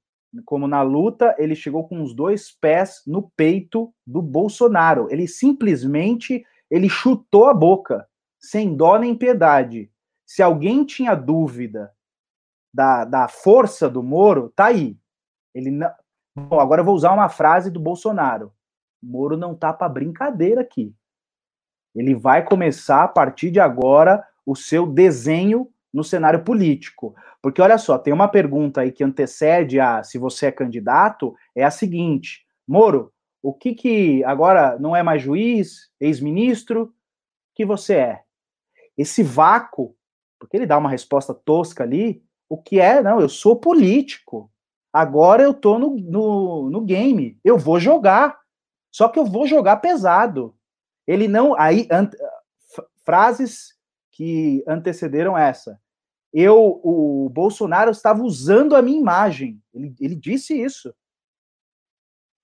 [SPEAKER 3] como na luta, ele chegou com os dois pés no peito do Bolsonaro. Ele simplesmente ele chutou a boca, sem dó nem piedade. Se alguém tinha dúvida da, da força do Moro, tá aí. Ele não... Bom, agora eu vou usar uma frase do Bolsonaro. Moro não tá para brincadeira aqui. Ele vai começar a partir de agora o seu desenho no cenário político. Porque olha só, tem uma pergunta aí que antecede a se você é candidato, é a seguinte: Moro, O que que agora não é mais juiz, ex-ministro, que você é? Esse vácuo, porque ele dá uma resposta tosca ali, o que é? Não, eu sou político. Agora eu tô no, no, no game. Eu vou jogar. Só que eu vou jogar pesado. Ele não. Aí, frases que antecederam essa. Eu, o Bolsonaro estava usando a minha imagem. Ele, ele disse isso.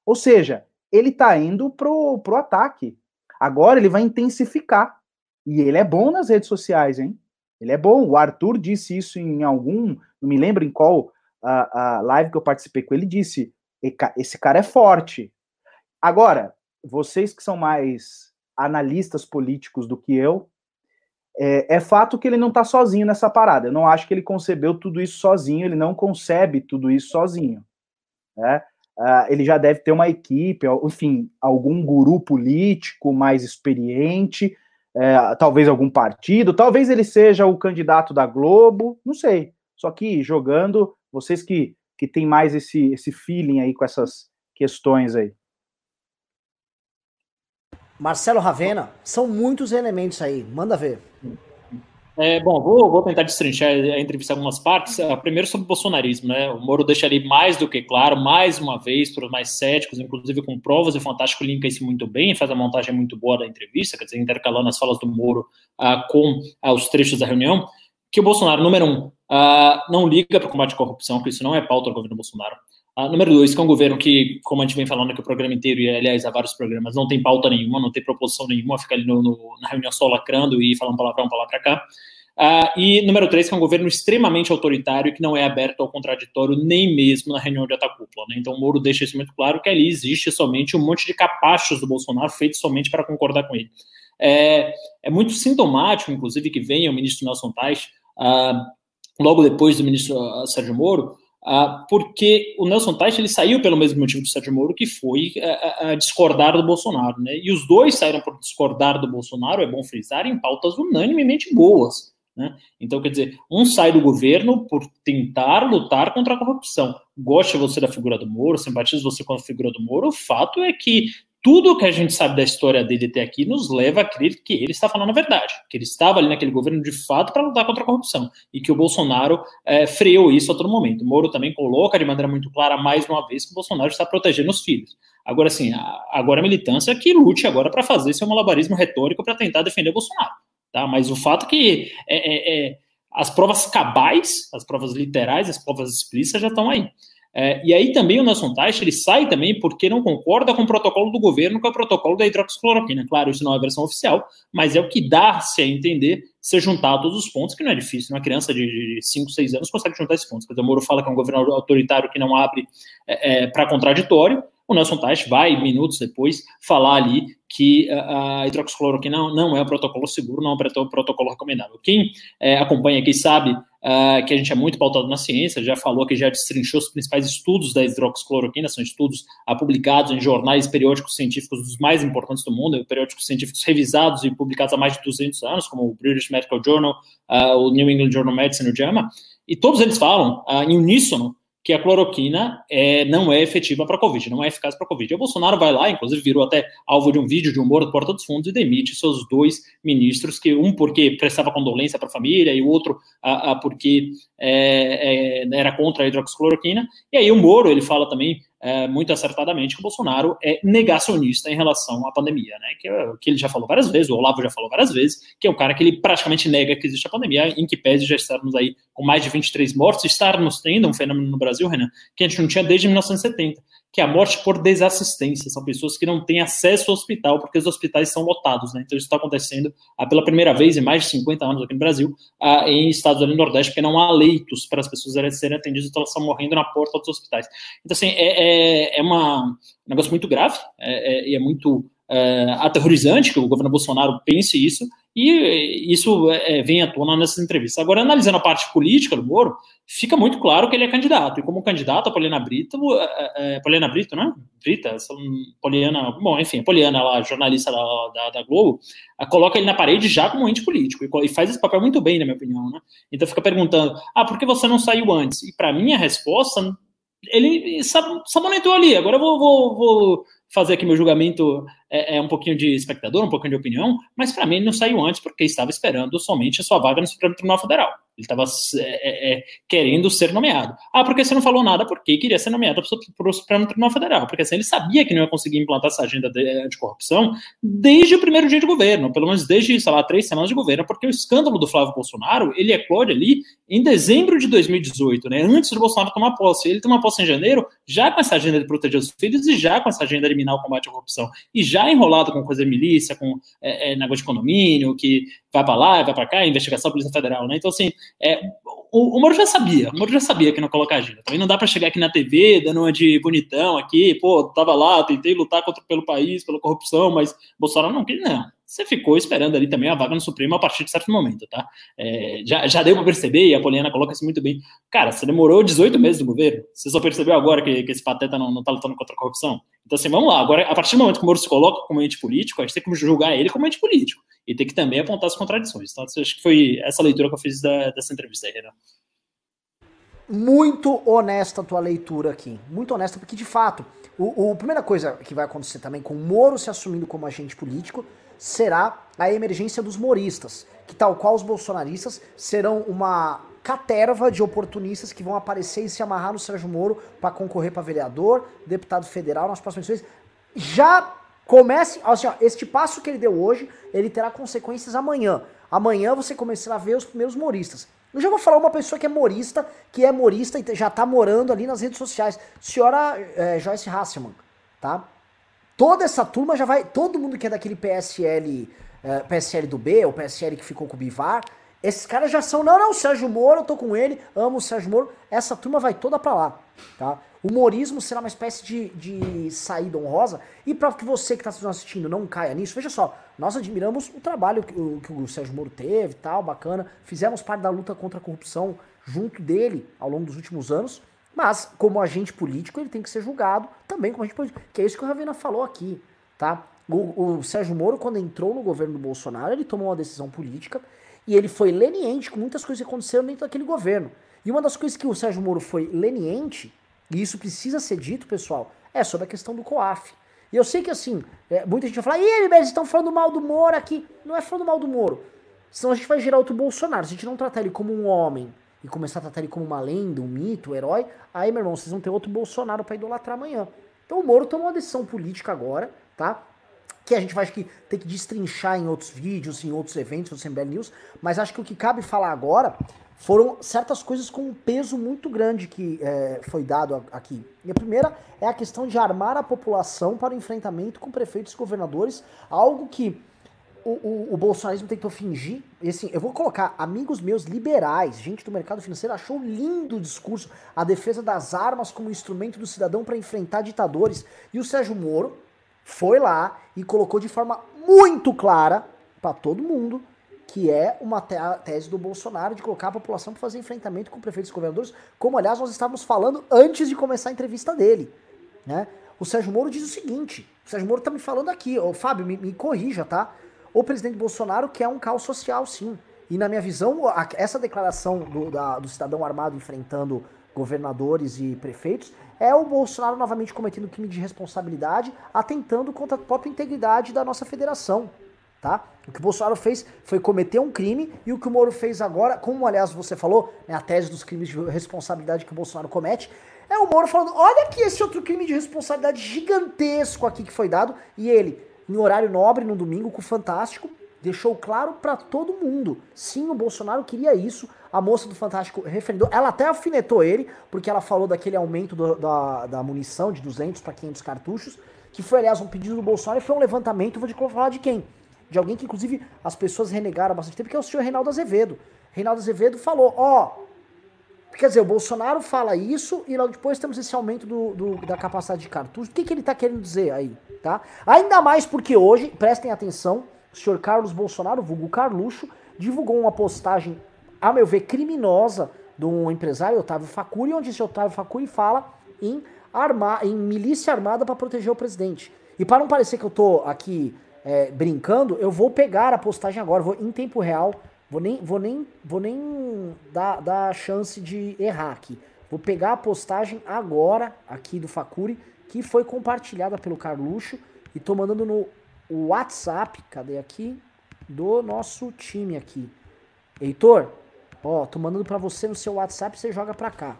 [SPEAKER 3] Ou seja, ele está indo pro, pro ataque. Agora ele vai intensificar. E ele é bom nas redes sociais, hein? Ele é bom. O Arthur disse isso em algum, não me lembro em qual a live que eu participei com ele, disse: esse cara é forte. Agora, vocês que são mais analistas políticos do que eu, é, é fato que ele não está sozinho nessa parada. Eu não acho que ele concebeu tudo isso sozinho, ele não concebe tudo isso sozinho. Né? Uh, ele já deve ter uma equipe, enfim, algum guru político mais experiente, é, talvez algum partido, talvez ele seja o candidato da Globo, não sei. Só que jogando, vocês que, que têm mais esse, esse feeling aí com essas questões aí.
[SPEAKER 1] Marcelo Ravena, são muitos elementos aí, manda ver.
[SPEAKER 2] É, bom, vou, vou tentar destrinchar a entrevista em algumas partes. Uh, primeiro sobre o bolsonarismo, né? O Moro deixa ali mais do que claro, mais uma vez, para os mais céticos, inclusive com provas, e o Fantástico linka isso muito bem, faz a montagem muito boa da entrevista, quer dizer, intercalando as falas do Moro uh, com uh, os trechos da reunião, que o Bolsonaro, número um, não liga para o combate à corrupção, que isso não é pauta do governo Bolsonaro. Uh, número dois, que é um governo que, como a gente vem falando aqui o programa inteiro, e aliás há vários programas, não tem pauta nenhuma, não tem proposição nenhuma, fica ali no, no, na reunião só lacrando e falando palavrão para lá para cá. Uh, e número três, que é um governo extremamente autoritário que não é aberto ao contraditório nem mesmo na reunião de atacúpula. Né? Então o Moro deixa isso muito claro que ali existe somente um monte de capachos do Bolsonaro feitos somente para concordar com ele. É, é muito sintomático, inclusive, que venha o ministro Nelson Tais, uh, logo depois do ministro Sérgio Moro, porque o Nelson Teich ele saiu pelo mesmo motivo do Sérgio Moro, que foi uh, uh, discordar do Bolsonaro, né? E os dois saíram por discordar do Bolsonaro, é bom frisar, em pautas unanimemente boas. Né? Então, quer dizer, um sai do governo por tentar lutar contra a corrupção. Gosta você da figura do Moro, simpatiza você com a figura do Moro, o fato é que tudo que a gente sabe da história dele até aqui nos leva a crer que ele está falando a verdade, que ele estava ali naquele governo de fato para lutar contra a corrupção e que o Bolsonaro é, freou isso a todo momento. O Moro também coloca de maneira muito clara, mais uma vez, que o Bolsonaro está protegendo os filhos. Agora, sim, agora a militância que lute agora para fazer seu malabarismo retórico para tentar defender o Bolsonaro. Tá? Mas o fato que é, é, é, as provas cabais, as provas literais, as provas explícitas já estão aí. É, e aí também o Nelson Teich, ele sai também porque não concorda com o protocolo do governo, que é o protocolo da hidroxicloroquina. Claro, isso não é a versão oficial, mas é o que dá-se a entender se juntar todos os pontos, que não é difícil. Uma criança de 5, 6 anos consegue juntar esses pontos. O Moro fala que é um governo autoritário que não abre é, é, para contraditório, o Nelson Teich vai, minutos depois, falar ali que a hidroxicloroquina não, é um protocolo seguro, não é um protocolo recomendável. Quem é, acompanha aqui sabe uh, que a gente é muito pautado na ciência, já falou que já destrinchou os principais estudos da hidroxicloroquina, são estudos uh, publicados em jornais periódicos científicos dos mais importantes do mundo, periódicos científicos revisados e publicados há mais de 200 anos, como o British Medical Journal, uh, o New England Journal of Medicine, o JAMA, e todos eles falam em uníssono que a cloroquina é, não é efetiva para a Covid, não é eficaz para a Covid. E o Bolsonaro vai lá, inclusive virou até alvo de um vídeo de humor do Porta dos Fundos e demite seus dois ministros, que um porque prestava condolência para a família e o outro a, a porque é, é, era contra a hidroxicloroquina. E aí o Moro, ele fala também é, muito acertadamente que o Bolsonaro é negacionista em relação à pandemia, né? Que, que, ele já falou várias vezes, o Olavo já falou várias vezes, que é um cara que ele praticamente nega que existe a pandemia, em que pese já estarmos aí com mais de 23 mortos, estarmos tendo um fenômeno no Brasil, Renan, que a gente não tinha desde 1970 que é a morte por desassistência. São pessoas que não têm acesso ao hospital porque os hospitais são lotados. Né? Então, isso está acontecendo ah, pela primeira vez em mais de 50 anos aqui no Brasil, ah, em estados do Nordeste, porque não há leitos para as pessoas serem atendidas, então elas estão morrendo na porta dos hospitais. Então, assim, é, é, é uma, um negócio muito grave é, é, e é muito é, aterrorizante que o governo Bolsonaro pense isso, e isso é, vem à tona nessas entrevistas. Agora, analisando a parte política do Moro, fica muito claro que ele é candidato. E como candidato, a Poliana Brito, é, é, Poliana Brito, né? Brita, Poliana, bom, enfim, a Poliana, ela, jornalista da, da, da Globo, coloca ele na parede já como ente político e, e faz esse papel muito bem, na minha opinião, né? Então fica perguntando, ah, por que você não saiu antes? E para mim a resposta, ele sabonetou ali. Agora eu vou, vou, vou fazer aqui meu julgamento é, é, um pouquinho de espectador, um pouquinho de opinião, mas para mim ele não saiu antes porque estava esperando somente a sua vaga no Supremo Tribunal Federal. Ele estava é, é, é, querendo ser nomeado. Ah, porque você não falou nada? Porque queria ser nomeado para o Supremo Tribunal Federal. Porque assim, ele sabia que não ia conseguir implantar essa agenda de anticorrupção desde o primeiro dia de governo, pelo menos desde, sei lá, três semanas de governo, porque o escândalo do Flávio Bolsonaro, ele eclode ali em dezembro de 2018, né, antes do Bolsonaro tomar posse. Ele toma posse em janeiro, já com essa agenda de proteger os filhos e já com essa agenda de eliminar o combate à corrupção. E já enrolado com coisa de milícia, com é, é, negócio de condomínio, que vai para lá, vai para cá, investigação da Polícia Federal, né? Então, assim, é, o, o Moro já sabia, o Moro já sabia que não coloca agenda. Também não dá para chegar aqui na TV, dando uma de bonitão aqui, pô, tava lá, tentei lutar contra, pelo país, pela corrupção, mas Bolsonaro não quis, não você ficou esperando ali também a vaga no Supremo a partir de certo momento, tá? É, já, já deu para perceber, e a Poliana coloca isso muito bem. Cara, você demorou 18 meses no governo, você só percebeu agora que, que esse pateta não, não tá lutando contra a corrupção? Então, assim, vamos lá. Agora, a partir do momento que o Moro se coloca como ente político, a gente tem que julgar ele como ente político. E tem que também apontar as contradições. Então, acho que foi essa leitura que eu fiz da, dessa entrevista aí, Renan.
[SPEAKER 1] Muito honesta a tua leitura aqui. Muito honesta, porque de fato, o, o, a primeira coisa que vai acontecer também com o Moro se assumindo como agente político será a emergência dos moristas, que tal qual os bolsonaristas serão uma caterva de oportunistas que vão aparecer e se amarrar no Sérgio Moro para concorrer para vereador, deputado federal nas próximas eleições. Já comece, assim, ó, este passo que ele deu hoje, ele terá consequências amanhã. Amanhã você começará a ver os primeiros moristas. Eu já vou falar uma pessoa que é morista, que é morista e já tá morando ali nas redes sociais. Senhora é, Joyce Hasselman, tá? Toda essa turma já vai. Todo mundo que é daquele PSL, uh, eh, PSL do B, ou PSL que ficou com o Bivar, esses caras já são. Não, não, Sérgio Moro, eu tô com ele, amo o Sérgio Moro. Essa turma vai toda pra lá, tá? O humorismo será uma espécie de, de saída honrosa. E para que você que está assistindo não caia nisso, veja só, nós admiramos o trabalho que o, que o Sérgio Moro teve tal, bacana. Fizemos parte da luta contra a corrupção junto dele ao longo dos últimos anos. Mas, como agente político, ele tem que ser julgado também como agente político. Que é isso que o Ravena falou aqui, tá? O, o Sérgio Moro, quando entrou no governo do Bolsonaro, ele tomou uma decisão política e ele foi leniente com muitas coisas que aconteceram dentro daquele governo. E uma das coisas que o Sérgio Moro foi leniente, e isso precisa ser dito, pessoal, é sobre a questão do COAF. E eu sei que, assim, é, muita gente vai falar, ih, eles estão falando mal do Moro aqui. Não é falando mal do Moro. Senão a gente vai gerar outro Bolsonaro. Se a gente não tratar ele como um homem e começar a tratar ele como uma lenda, um mito, um herói, aí, meu irmão, vocês vão ter outro Bolsonaro para idolatrar amanhã. Então o Moro tomou uma decisão política agora, tá? Que a gente vai acho que ter que destrinchar em outros vídeos, em outros eventos do CMBL News, mas acho que o que cabe falar agora foram certas coisas com um peso muito grande que é, foi dado aqui. E a primeira é a questão de armar a população para o enfrentamento com prefeitos e governadores, algo que o, o, o, bolsonarismo tentou fingir, e assim, eu vou colocar amigos meus liberais, gente do mercado financeiro, achou lindo o discurso, a defesa das armas como instrumento do cidadão para enfrentar ditadores. E o Sérgio Moro foi lá e colocou de forma muito clara para todo mundo que é uma tese do Bolsonaro de colocar a população para fazer enfrentamento com prefeitos e governadores, como aliás nós estávamos falando antes de começar a entrevista dele. Né? O Sérgio Moro diz o seguinte: o Sérgio Moro está me falando aqui, ô Fábio, me, me corrija, tá? O presidente Bolsonaro quer um caos social, sim. E na minha visão, essa declaração do, da, do cidadão armado enfrentando governadores e prefeitos é o Bolsonaro novamente cometendo crime de responsabilidade, atentando contra a própria integridade da nossa federação. Tá? O que o Bolsonaro fez foi cometer um crime e o que o Moro fez agora, como aliás você falou, né, a tese dos crimes de responsabilidade que o Bolsonaro comete, é o Moro falando: olha aqui esse outro crime de responsabilidade gigantesco aqui que foi dado, e ele, em horário nobre no domingo com o Fantástico, deixou claro para todo mundo. Sim, o Bolsonaro queria isso. A moça do Fantástico referendou. Ela até alfinetou ele, porque ela falou daquele aumento do, da, da munição de 200 para 500 cartuchos, que foi, aliás, um pedido do Bolsonaro e foi um levantamento, vou te falar de quem? De alguém que, inclusive, as pessoas renegaram há bastante tempo, que é o senhor Reinaldo Azevedo. Reinaldo Azevedo falou, ó... Oh, Quer dizer, o Bolsonaro fala isso e logo depois temos esse aumento do, do da capacidade de cartucho. O que, que ele está querendo dizer aí? Tá? Ainda mais porque hoje, prestem atenção, o senhor Carlos Bolsonaro, vulgo Carluxo, divulgou uma postagem, a meu ver, criminosa de um empresário, Otávio Facuri, onde esse Otávio Facuri fala em, armar, em milícia armada para proteger o presidente. E para não parecer que eu estou aqui é, brincando, eu vou pegar a postagem agora, vou em tempo real Vou nem, vou nem, vou nem dar, dar chance de errar aqui. Vou pegar a postagem agora, aqui do Facuri, que foi compartilhada pelo Carluxo e tô mandando no WhatsApp, cadê aqui? Do nosso time aqui. Heitor, ó, tô mandando para você no seu WhatsApp, você joga pra cá.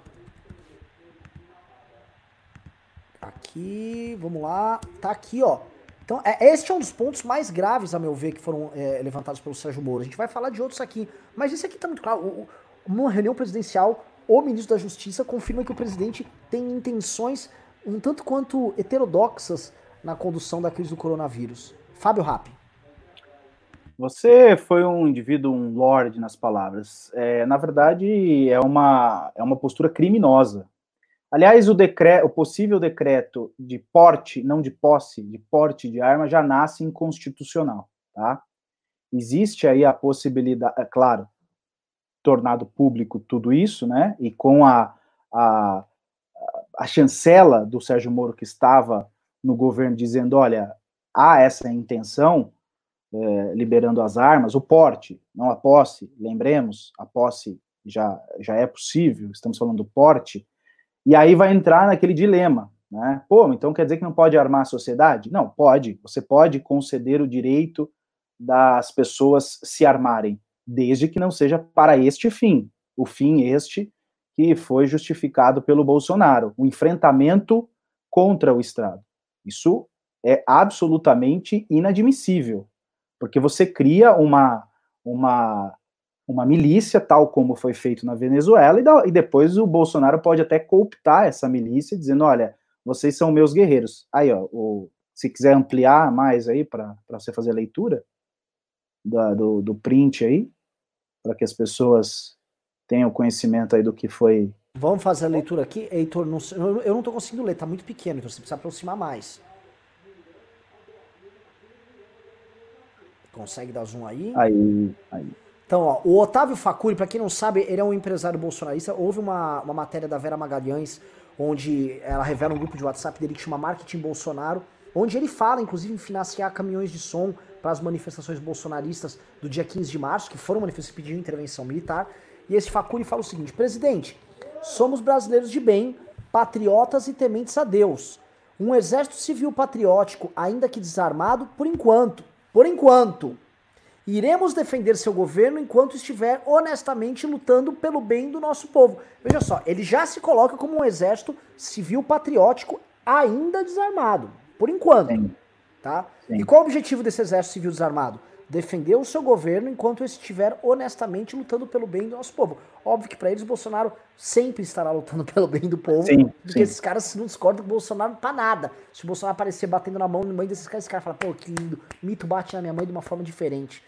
[SPEAKER 1] Aqui, vamos lá. Tá aqui, ó. Então, é, este é um dos pontos mais graves, a meu ver, que foram é, levantados pelo Sérgio Moro. A gente vai falar de outros aqui. Mas esse aqui tá muito claro. O, numa reunião presidencial, o ministro da Justiça confirma que o presidente tem intenções um tanto quanto heterodoxas na condução da crise do coronavírus. Fábio Rapp.
[SPEAKER 3] Você foi um indivíduo, um lord nas palavras. É, na verdade, é uma, é uma postura criminosa. Aliás, o, decreto, o possível decreto de porte, não de posse, de porte de arma já nasce inconstitucional, tá? Existe aí a possibilidade, é claro, tornado público tudo isso, né? E com a, a, a chancela do Sérgio Moro que estava no governo dizendo, olha, há essa intenção, é, liberando as armas, o porte, não a posse, lembremos, a posse já, já é possível, estamos falando do porte, e aí vai entrar naquele dilema, né? Pô, então quer dizer que não pode armar a sociedade? Não, pode, você pode conceder o direito das pessoas se armarem, desde que não seja para este fim, o fim este que foi justificado pelo Bolsonaro, o enfrentamento contra o Estado. Isso é absolutamente inadmissível, porque você cria uma, uma, uma milícia, tal como foi feito na Venezuela, e, da, e depois o Bolsonaro pode até cooptar essa milícia, dizendo: olha, vocês são meus guerreiros. Aí, ó, o, se quiser ampliar mais aí para você fazer a leitura da, do, do print aí, para que as pessoas tenham conhecimento aí do que foi.
[SPEAKER 1] Vamos fazer a leitura aqui, Heitor. Não, eu não estou conseguindo ler, tá muito pequeno, então você precisa aproximar mais. Consegue dar zoom aí?
[SPEAKER 3] Aí, aí.
[SPEAKER 1] Então, ó, o Otávio Facuri, para quem não sabe, ele é um empresário bolsonarista. Houve uma, uma matéria da Vera Magalhães, onde ela revela um grupo de WhatsApp dele que chama Marketing Bolsonaro, onde ele fala, inclusive, em financiar caminhões de som para as manifestações bolsonaristas do dia 15 de março, que foram manifestações pediam intervenção militar. E esse Facuri fala o seguinte: presidente, somos brasileiros de bem, patriotas e tementes a Deus. Um exército civil patriótico, ainda que desarmado, por enquanto por enquanto, iremos defender seu governo enquanto estiver honestamente lutando pelo bem do nosso povo. Veja só, ele já se coloca como um exército civil patriótico ainda desarmado, por enquanto. Sim. Tá? Sim. E qual o objetivo desse exército civil desarmado? defender o seu governo enquanto estiver honestamente lutando pelo bem do nosso povo. Óbvio que para eles Bolsonaro sempre estará lutando pelo bem do povo, sim, porque esses caras não discordam com o Bolsonaro pra nada. Se o Bolsonaro aparecer batendo na mão na mãe desses caras, esse cara fala, pô, que lindo, mito bate na minha mãe de uma forma diferente.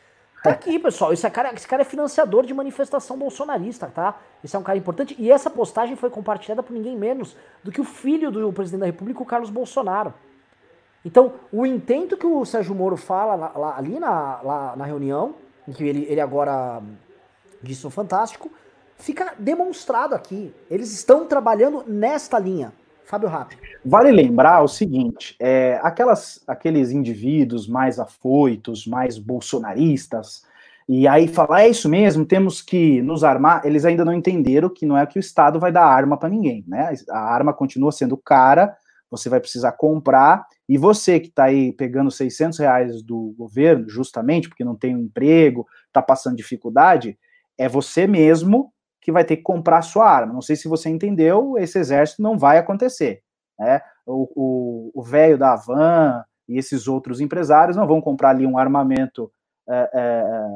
[SPEAKER 1] Tá aqui, pessoal. Esse cara, esse cara é financiador de manifestação bolsonarista, tá? Esse é um cara importante. E essa postagem foi compartilhada por ninguém menos do que o filho do presidente da República, o Carlos Bolsonaro. Então, o intento que o Sérgio Moro fala lá, lá, ali na, lá, na reunião, em que ele, ele agora disse no Fantástico, fica demonstrado aqui. Eles estão trabalhando nesta linha. Fábio Rapp.
[SPEAKER 3] Vale lembrar o seguinte: é, aquelas, aqueles indivíduos mais afoitos, mais bolsonaristas, e aí falar, é isso mesmo, temos que nos armar, eles ainda não entenderam que não é que o Estado vai dar arma para ninguém, né? A arma continua sendo cara, você vai precisar comprar, e você que está aí pegando 600 reais do governo, justamente porque não tem um emprego, está passando dificuldade, é você mesmo que vai ter que comprar sua arma. Não sei se você entendeu, esse exército não vai acontecer. Né? O velho da Van e esses outros empresários não vão comprar ali um armamento, é, é,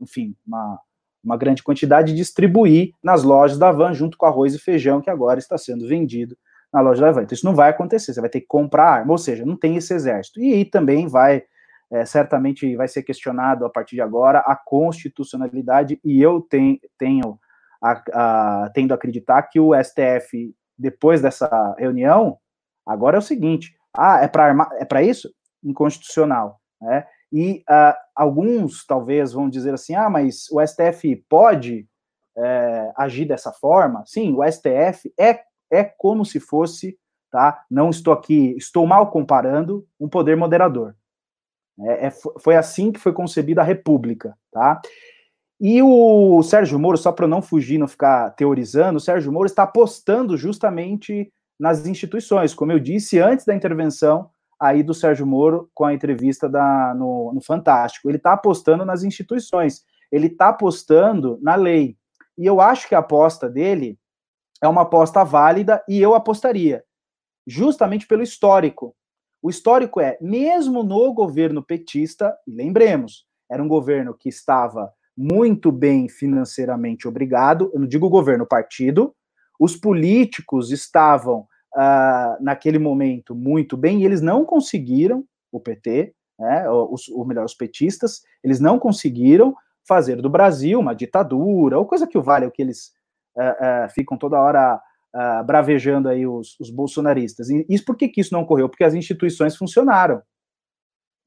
[SPEAKER 3] enfim, uma, uma grande quantidade e distribuir nas lojas da Van junto com arroz e feijão que agora está sendo vendido na loja da Van. Então, isso não vai acontecer, você vai ter que comprar arma, ou seja, não tem esse exército. E aí também vai, é, certamente vai ser questionado a partir de agora a constitucionalidade, e eu tenho, tenho a, a, tendo a acreditar que o STF, depois dessa reunião, agora é o seguinte: ah, é para é para isso? Inconstitucional. Né? E uh, alguns talvez vão dizer assim: ah, mas o STF pode é, agir dessa forma? Sim, o STF é é como se fosse, tá? Não estou aqui, estou mal comparando um poder moderador. É, é, foi assim que foi concebida a República, tá? E o Sérgio Moro, só para não fugir, não ficar teorizando, o Sérgio Moro está apostando justamente nas instituições, como eu disse antes da intervenção aí do Sérgio Moro com a entrevista da, no, no Fantástico. Ele está apostando nas instituições, ele está apostando na lei. E eu acho que a aposta dele é uma aposta válida e eu apostaria, justamente pelo histórico. O histórico é, mesmo no governo petista, e lembremos, era um governo que estava muito bem financeiramente obrigado, eu não digo governo, partido, os políticos estavam uh, naquele momento muito bem e eles não conseguiram, o PT, né, os, ou melhor, os petistas, eles não conseguiram fazer do Brasil uma ditadura, ou coisa que o vale, o que eles uh, uh, ficam toda hora uh, bravejando aí os, os, bolsonaristas. E isso por que, que isso não ocorreu? Porque as instituições funcionaram.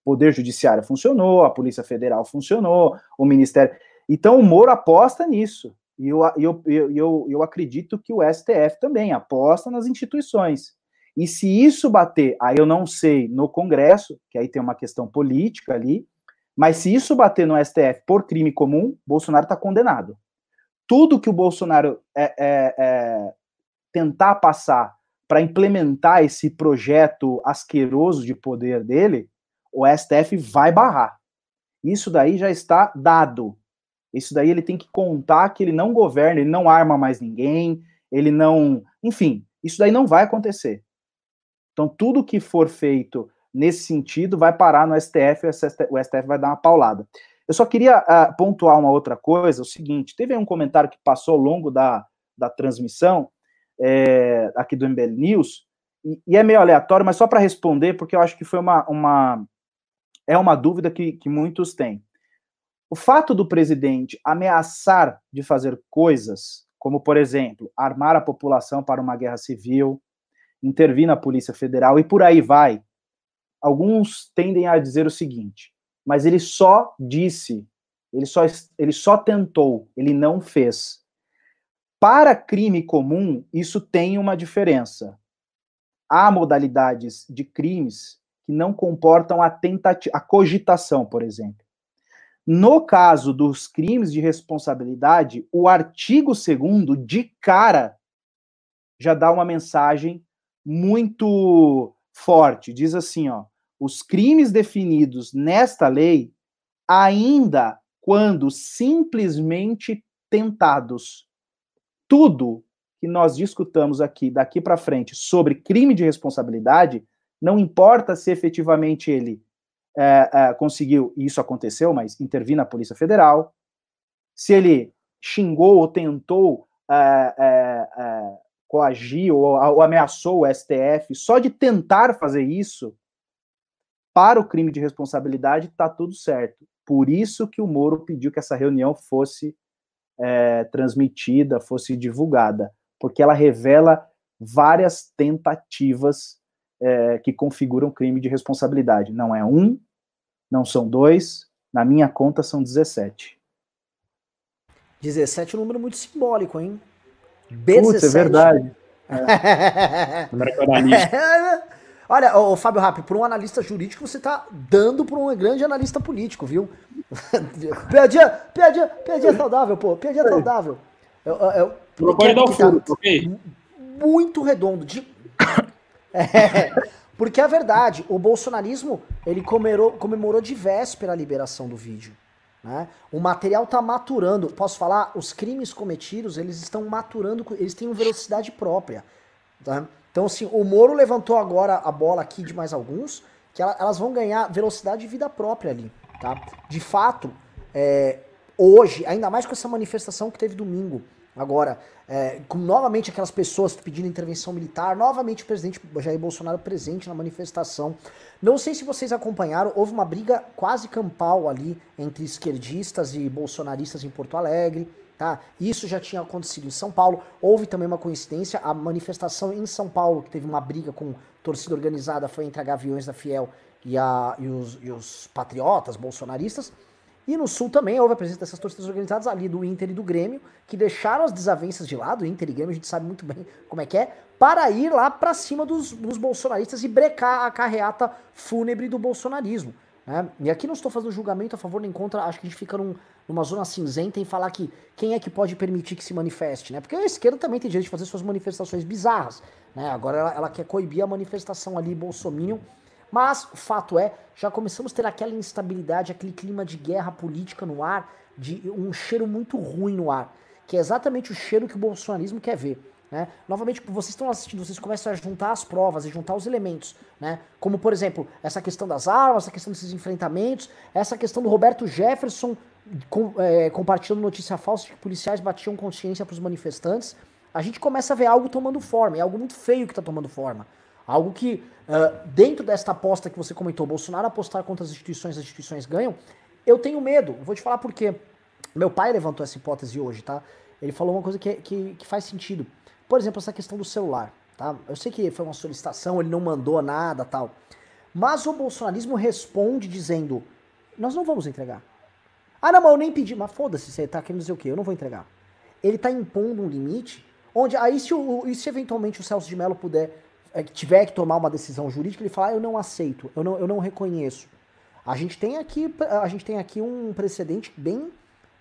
[SPEAKER 3] Poder Judiciário funcionou, a Polícia Federal funcionou, o Ministério. Então o Moro aposta nisso. E eu, eu, eu, eu, eu acredito que o STF também aposta nas instituições. E se isso bater, aí eu não sei no Congresso, que aí tem uma questão política ali, mas se isso bater no STF por crime comum, Bolsonaro está condenado. Tudo que o Bolsonaro é, é, é, tentar passar para implementar esse projeto asqueroso de poder dele, o STF vai barrar. Isso daí já está dado. Isso daí ele tem que contar que ele não governa, ele não arma mais ninguém, ele não. Enfim, isso daí não vai acontecer. Então, tudo que for feito nesse sentido vai parar no STF, o STF vai dar uma paulada. Eu só queria uh, pontuar uma outra coisa, o seguinte, teve um comentário que passou ao longo da, da transmissão, é, aqui do MBL News, e, e, é meio aleatório, mas só para responder, porque eu acho que foi uma, uma é uma dúvida que, que muitos têm. O fato do presidente ameaçar de fazer coisas, como, por exemplo, armar a população para uma guerra civil, intervir na Polícia Federal e por aí vai, alguns tendem a dizer o seguinte, mas ele só disse, ele só, ele só tentou, ele não fez. Para crime comum, isso tem uma diferença. Há modalidades de crimes que não comportam a tentativa, a cogitação, por exemplo. No caso dos crimes de responsabilidade, o artigo 2 de cara já dá uma mensagem muito forte. Diz assim, ó: os crimes definidos nesta lei, ainda quando simplesmente tentados tudo que nós discutamos aqui daqui para frente sobre crime de responsabilidade, não importa se efetivamente ele é, é, conseguiu, e isso aconteceu, mas intervir na Polícia Federal, se ele xingou ou tentou é, é, é coagir ou, ou ameaçou o STF, só de tentar fazer isso, para o crime de responsabilidade, está tudo certo. Por isso que o Moro pediu que essa reunião fosse é, transmitida, fosse divulgada, porque ela revela várias tentativas é, que configuram crime de responsabilidade. Não é um, não são dois, na minha conta são 17.
[SPEAKER 1] 17 é um número muito simbólico, hein?
[SPEAKER 3] B17. Putz, é verdade.
[SPEAKER 1] É. Olha, o Fábio Rapp, por um analista jurídico, você tá dando para um grande analista político, viu? piadinha, piadinha, piadinha saudável, pô, piadinha saudável. Eu, eu,
[SPEAKER 2] eu dar o furo, tá ok?
[SPEAKER 1] Muito redondo. De... É, porque é verdade, o bolsonarismo, ele comemorou, comemorou de véspera a liberação do vídeo. Né? O material tá maturando. Posso falar? Os crimes cometidos, eles estão maturando, eles têm uma velocidade própria. Tá? Então, assim, o Moro levantou agora a bola aqui de mais alguns, que elas vão ganhar velocidade e vida própria ali, tá? De fato, é, hoje, ainda mais com essa manifestação que teve domingo, agora, é, com novamente aquelas pessoas pedindo intervenção militar, novamente o presidente Jair Bolsonaro presente na manifestação. Não sei se vocês acompanharam, houve uma briga quase campal ali entre esquerdistas e bolsonaristas em Porto Alegre. Tá? Isso já tinha acontecido em São Paulo. Houve também uma coincidência, a manifestação em São Paulo, que teve uma briga com torcida organizada, foi entre a Gaviões da Fiel e, a, e, os, e os patriotas, bolsonaristas. E no Sul também houve a presença dessas torcidas organizadas ali do Inter e do Grêmio, que deixaram as desavenças de lado, Inter e Grêmio a gente sabe muito bem como é que é, para ir lá para cima dos, dos bolsonaristas e brecar a carreata fúnebre do bolsonarismo. Né? E aqui não estou fazendo julgamento a favor nem contra, acho que a gente fica num, numa zona cinzenta em falar que quem é que pode permitir que se manifeste, né? Porque a esquerda também tem direito de fazer suas manifestações bizarras, né? Agora ela, ela quer coibir a manifestação ali bolsominion, mas o fato é, já começamos a ter aquela instabilidade, aquele clima de guerra política no ar, de um cheiro muito ruim no ar, que é exatamente o cheiro que o bolsonarismo quer ver. Né? Novamente, vocês estão assistindo, vocês começam a juntar as provas e juntar os elementos, né? Como, por exemplo, essa questão das armas, essa questão desses enfrentamentos, essa questão do Roberto Jefferson com, é, compartilhando notícia falsa de que policiais batiam consciência para os manifestantes. A gente começa a ver algo tomando forma, é algo muito feio que está tomando forma. Algo que, uh, dentro desta aposta que você comentou, Bolsonaro apostar contra as instituições, as instituições ganham, eu tenho medo. Vou te falar por quê. Meu pai levantou essa hipótese hoje, tá? Ele falou uma coisa que, que, que faz sentido. Por exemplo, essa questão do celular, tá? Eu sei que foi uma solicitação, ele não mandou nada, tal. Mas o bolsonarismo responde dizendo: "Nós não vamos entregar". Ah, não, mas eu nem pedi. Mas foda-se, você tá querendo dizer o quê? Eu não vou entregar. Ele tá impondo um limite onde aí se, o, se eventualmente o Celso de Mello puder tiver que tomar uma decisão jurídica, ele fala: ah, "Eu não aceito, eu não, eu não reconheço". A gente tem aqui a gente tem aqui um precedente bem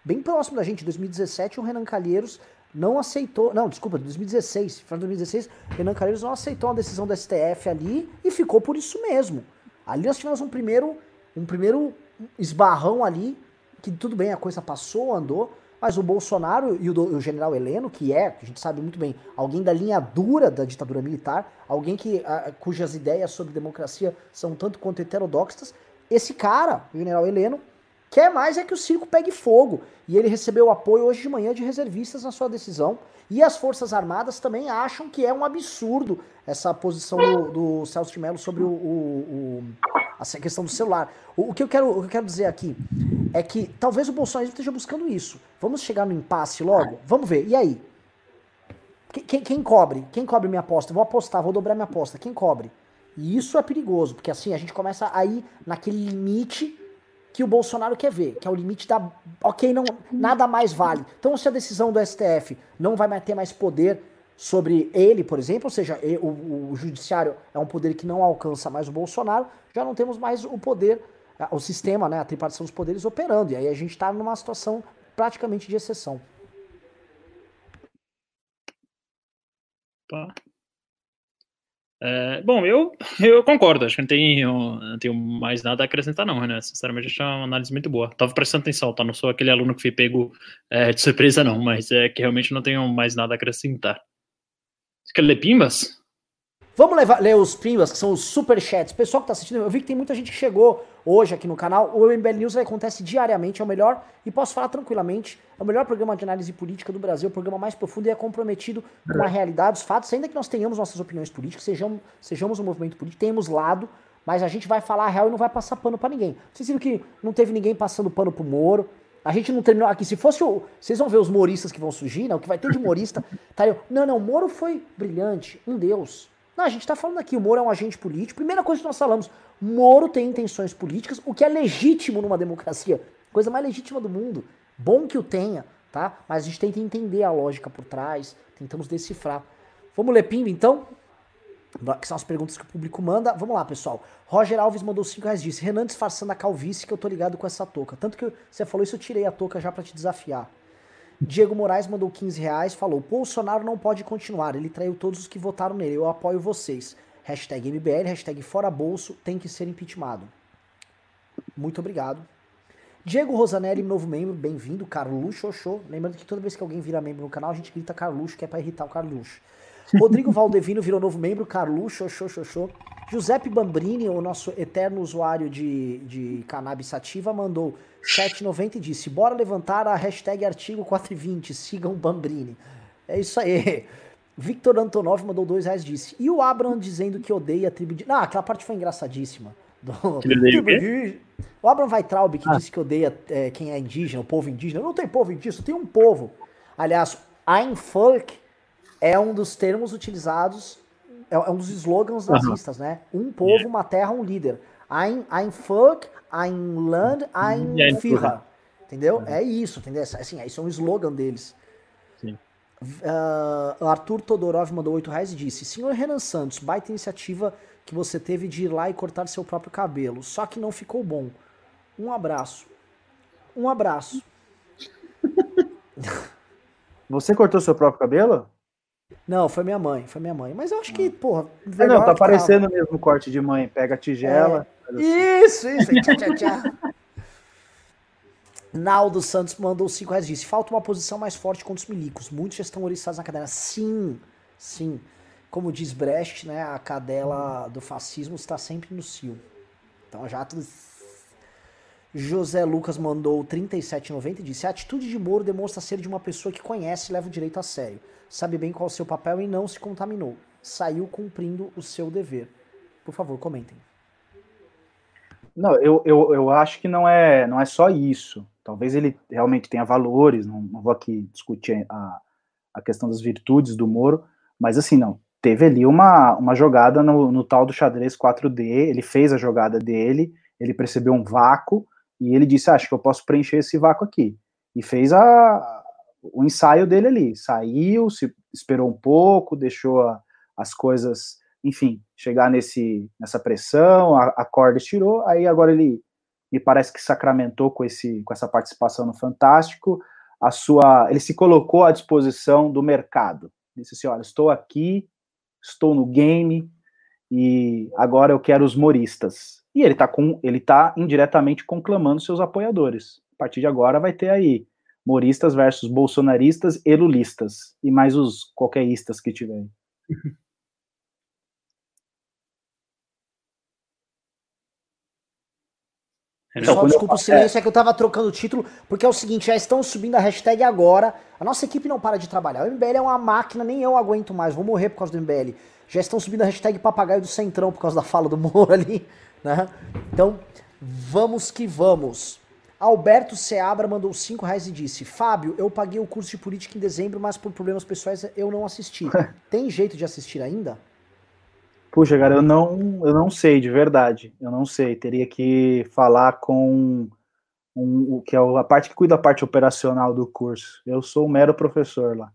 [SPEAKER 1] bem próximo da gente, 2017, o Renan Calheiros não aceitou, não, desculpa, 2016, final de 2016, Renan Calheiros não aceitou a decisão do STF ali e ficou por isso mesmo. Ali nós tivemos um primeiro, um primeiro esbarrão ali, que tudo bem, a coisa passou, andou, mas o Bolsonaro e o, o, general Heleno, que é, a gente sabe muito bem, alguém da linha dura da ditadura militar, alguém que, a, cujas ideias sobre democracia são tanto quanto heterodoxas, esse cara, o general Heleno, Quer mais é que o circo pegue fogo. E ele recebeu apoio hoje de manhã de reservistas na sua decisão. E as Forças Armadas também acham que é um absurdo essa posição do, do Celso de Mello sobre o, o, o, a questão do celular. O, o, que eu quero, o que eu quero dizer aqui é que talvez o Bolsonaro esteja buscando isso. Vamos chegar no impasse logo? Vamos ver. E aí? Quem, quem cobre? Quem cobre minha aposta? Vou apostar, vou dobrar minha aposta. Quem cobre? E isso é perigoso, porque assim a gente começa a ir naquele limite que o Bolsonaro quer ver, que é o limite da. Ok, não, nada mais vale. Então, se a decisão do STF não vai ter mais poder sobre ele, por exemplo, ou seja, o, o judiciário é um poder que não alcança mais o Bolsonaro, já não temos mais o poder, o sistema, né, a tripartição dos poderes operando. E aí a gente está numa situação praticamente de exceção.
[SPEAKER 2] Tá. É, bom, eu, eu concordo, acho que não tenho, não tenho mais nada a acrescentar, não, né? Sinceramente, acho uma análise muito boa. Tava prestando atenção, tá? Não sou aquele aluno que foi pego é, de surpresa, não, mas é que realmente não tenho mais nada a acrescentar. Quer ler Pimbas?
[SPEAKER 1] Vamos levar, ler os pimbas, que são os superchats. Pessoal que tá assistindo, eu vi que tem muita gente que chegou hoje aqui no canal. O MBL News acontece diariamente, é o melhor, e posso falar tranquilamente, é o melhor programa de análise política do Brasil, o programa mais profundo e é comprometido com a realidade, os fatos, ainda que nós tenhamos nossas opiniões políticas, sejamos, sejamos um movimento político, tenhamos lado, mas a gente vai falar a real e não vai passar pano para ninguém. Vocês viram que não teve ninguém passando pano pro Moro, a gente não terminou aqui. Se fosse o. Vocês vão ver os moristas que vão surgir, né? O que vai ter de morista. Tá eu, não, não, o Moro foi brilhante, um deus. Não, a gente está falando aqui, o Moro é um agente político. Primeira coisa que nós falamos, Moro tem intenções políticas, o que é legítimo numa democracia. Coisa mais legítima do mundo. Bom que o tenha, tá? Mas a gente tenta entender a lógica por trás, tentamos decifrar. Vamos ler Pimba, então? Que são as perguntas que o público manda. Vamos lá, pessoal. Roger Alves mandou 5 reais disse: Renan disfarçando a calvície que eu tô ligado com essa touca. Tanto que você falou isso, eu tirei a touca já para te desafiar. Diego Moraes mandou 15 reais, falou: Bolsonaro não pode continuar, ele traiu todos os que votaram nele, eu apoio vocês. Hashtag MBL, hashtag fora bolso, tem que ser impeachmentado. Muito obrigado. Diego Rosanelli, novo membro, bem-vindo. Carluxo Oxô. Lembrando que toda vez que alguém vira membro no canal, a gente grita Carluxo, que é pra irritar o Carluxo. Rodrigo Valdevino virou novo membro, Carluxo Oxô, Oxô. Giuseppe Bambrini, o nosso eterno usuário de, de cannabis sativa, mandou 7,90 e disse: Bora levantar a hashtag artigo 420, sigam Bambrini. É isso aí. Victor Antonov mandou dois reais disse. E o Abraham dizendo que odeia a tribo de. Ah, aquela parte foi engraçadíssima. Do... o Abraham Weitraub que ah. disse que odeia é, quem é indígena, o povo indígena. Não tem povo indígena, tem um povo. Aliás, Ein Volk é um dos termos utilizados, é, é um dos slogans nazistas, uhum. né? Um povo, uma terra, um líder. Ein, ein Volk, ein Land, ein Führer. Entendeu? Uhum. É isso, entendeu? Assim, isso é um slogan deles. Uh, Arthur Todorov mandou 8 reais e disse: Senhor Renan Santos, baita iniciativa que você teve de ir lá e cortar seu próprio cabelo. Só que não ficou bom. Um abraço. Um abraço.
[SPEAKER 3] Você cortou seu próprio cabelo?
[SPEAKER 1] Não, foi minha mãe, foi minha mãe. Mas eu acho que, ah. porra.
[SPEAKER 3] É, não, tá parecendo mesmo corte de mãe. Pega a tigela.
[SPEAKER 1] É, isso, isso. tchau, tchau, tchau. Naldo Santos mandou 5 reais disse: falta uma posição mais forte contra os milicos. Muitos já estão oriçados na cadeira. Sim, sim. Como diz Brecht, né, a cadela do fascismo está sempre no cio. Então já tudo. José Lucas mandou 37,90 e disse: A atitude de Moro demonstra ser de uma pessoa que conhece e leva o direito a sério. Sabe bem qual é o seu papel e não se contaminou. Saiu cumprindo o seu dever. Por favor, comentem.
[SPEAKER 3] Não, eu, eu, eu acho que não é, não é só isso. Talvez ele realmente tenha valores, não, não vou aqui discutir a, a questão das virtudes do Moro, mas assim, não. Teve ali uma, uma jogada no, no tal do xadrez 4D, ele fez a jogada dele, ele percebeu um vácuo, e ele disse: ah, Acho que eu posso preencher esse vácuo aqui. E fez a, o ensaio dele ali. Saiu, se esperou um pouco, deixou a, as coisas, enfim, chegar nesse, nessa pressão, a, a corda estirou, aí agora ele me parece que sacramentou com, esse, com essa participação no Fantástico, a sua, ele se colocou à disposição do mercado. Disse assim: olha, estou aqui, estou no game e agora eu quero os moristas. E ele está com, ele tá indiretamente conclamando seus apoiadores. A partir de agora vai ter aí moristas versus bolsonaristas e lulistas e mais os qualqueristas que tiverem.
[SPEAKER 1] Só desculpa o silêncio, é que eu tava trocando o título, porque é o seguinte, já estão subindo a hashtag agora. A nossa equipe não para de trabalhar. O MBL é uma máquina, nem eu aguento mais, vou morrer por causa do MBL. Já estão subindo a hashtag papagaio do Centrão por causa da fala do Moro ali. Né? Então, vamos que vamos. Alberto Seabra mandou 5 reais e disse: Fábio, eu paguei o curso de política em dezembro, mas por problemas pessoais eu não assisti. Tem jeito de assistir ainda?
[SPEAKER 3] Puxa, cara, eu não, eu não sei, de verdade. Eu não sei. Teria que falar com um, o que é a parte que cuida da parte operacional do curso. Eu sou um mero professor lá.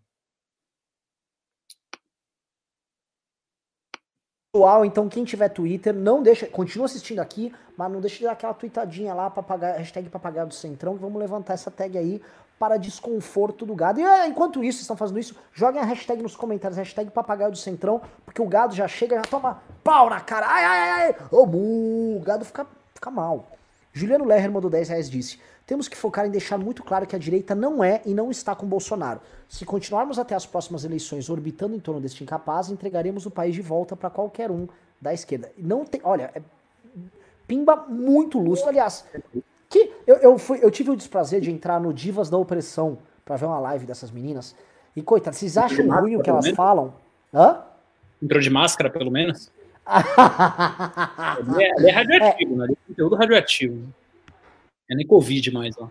[SPEAKER 1] Pessoal, então quem tiver Twitter, não deixa, continua assistindo aqui, mas não deixa de dar aquela tweetadinha lá, pagar hashtag papagaio do Centrão, que vamos levantar essa tag aí para desconforto do gado. E é, enquanto isso, estão fazendo isso, joguem a hashtag nos comentários, hashtag papagaio do Centrão, porque o gado já chega, já toma pau na cara, ai, ai, ai, ô, o gado fica, fica mal. Juliano Lerner mandou 10 reais disse, temos que focar em deixar muito claro que a direita não é e não está com Bolsonaro. Se continuarmos até as próximas eleições orbitando em torno deste incapaz, entregaremos o país de volta para qualquer um da esquerda. Não tem, olha, é pimba muito lúcido. Aliás, que eu, eu, fui, eu tive o desprazer de entrar no Divas da Opressão para ver uma live dessas meninas. E coitado, vocês acham ruim o que elas falam? Hã?
[SPEAKER 2] Entrou de máscara, pelo menos? é, é radioativo, é. né? É conteúdo radioativo. É nem Covid mais, ó.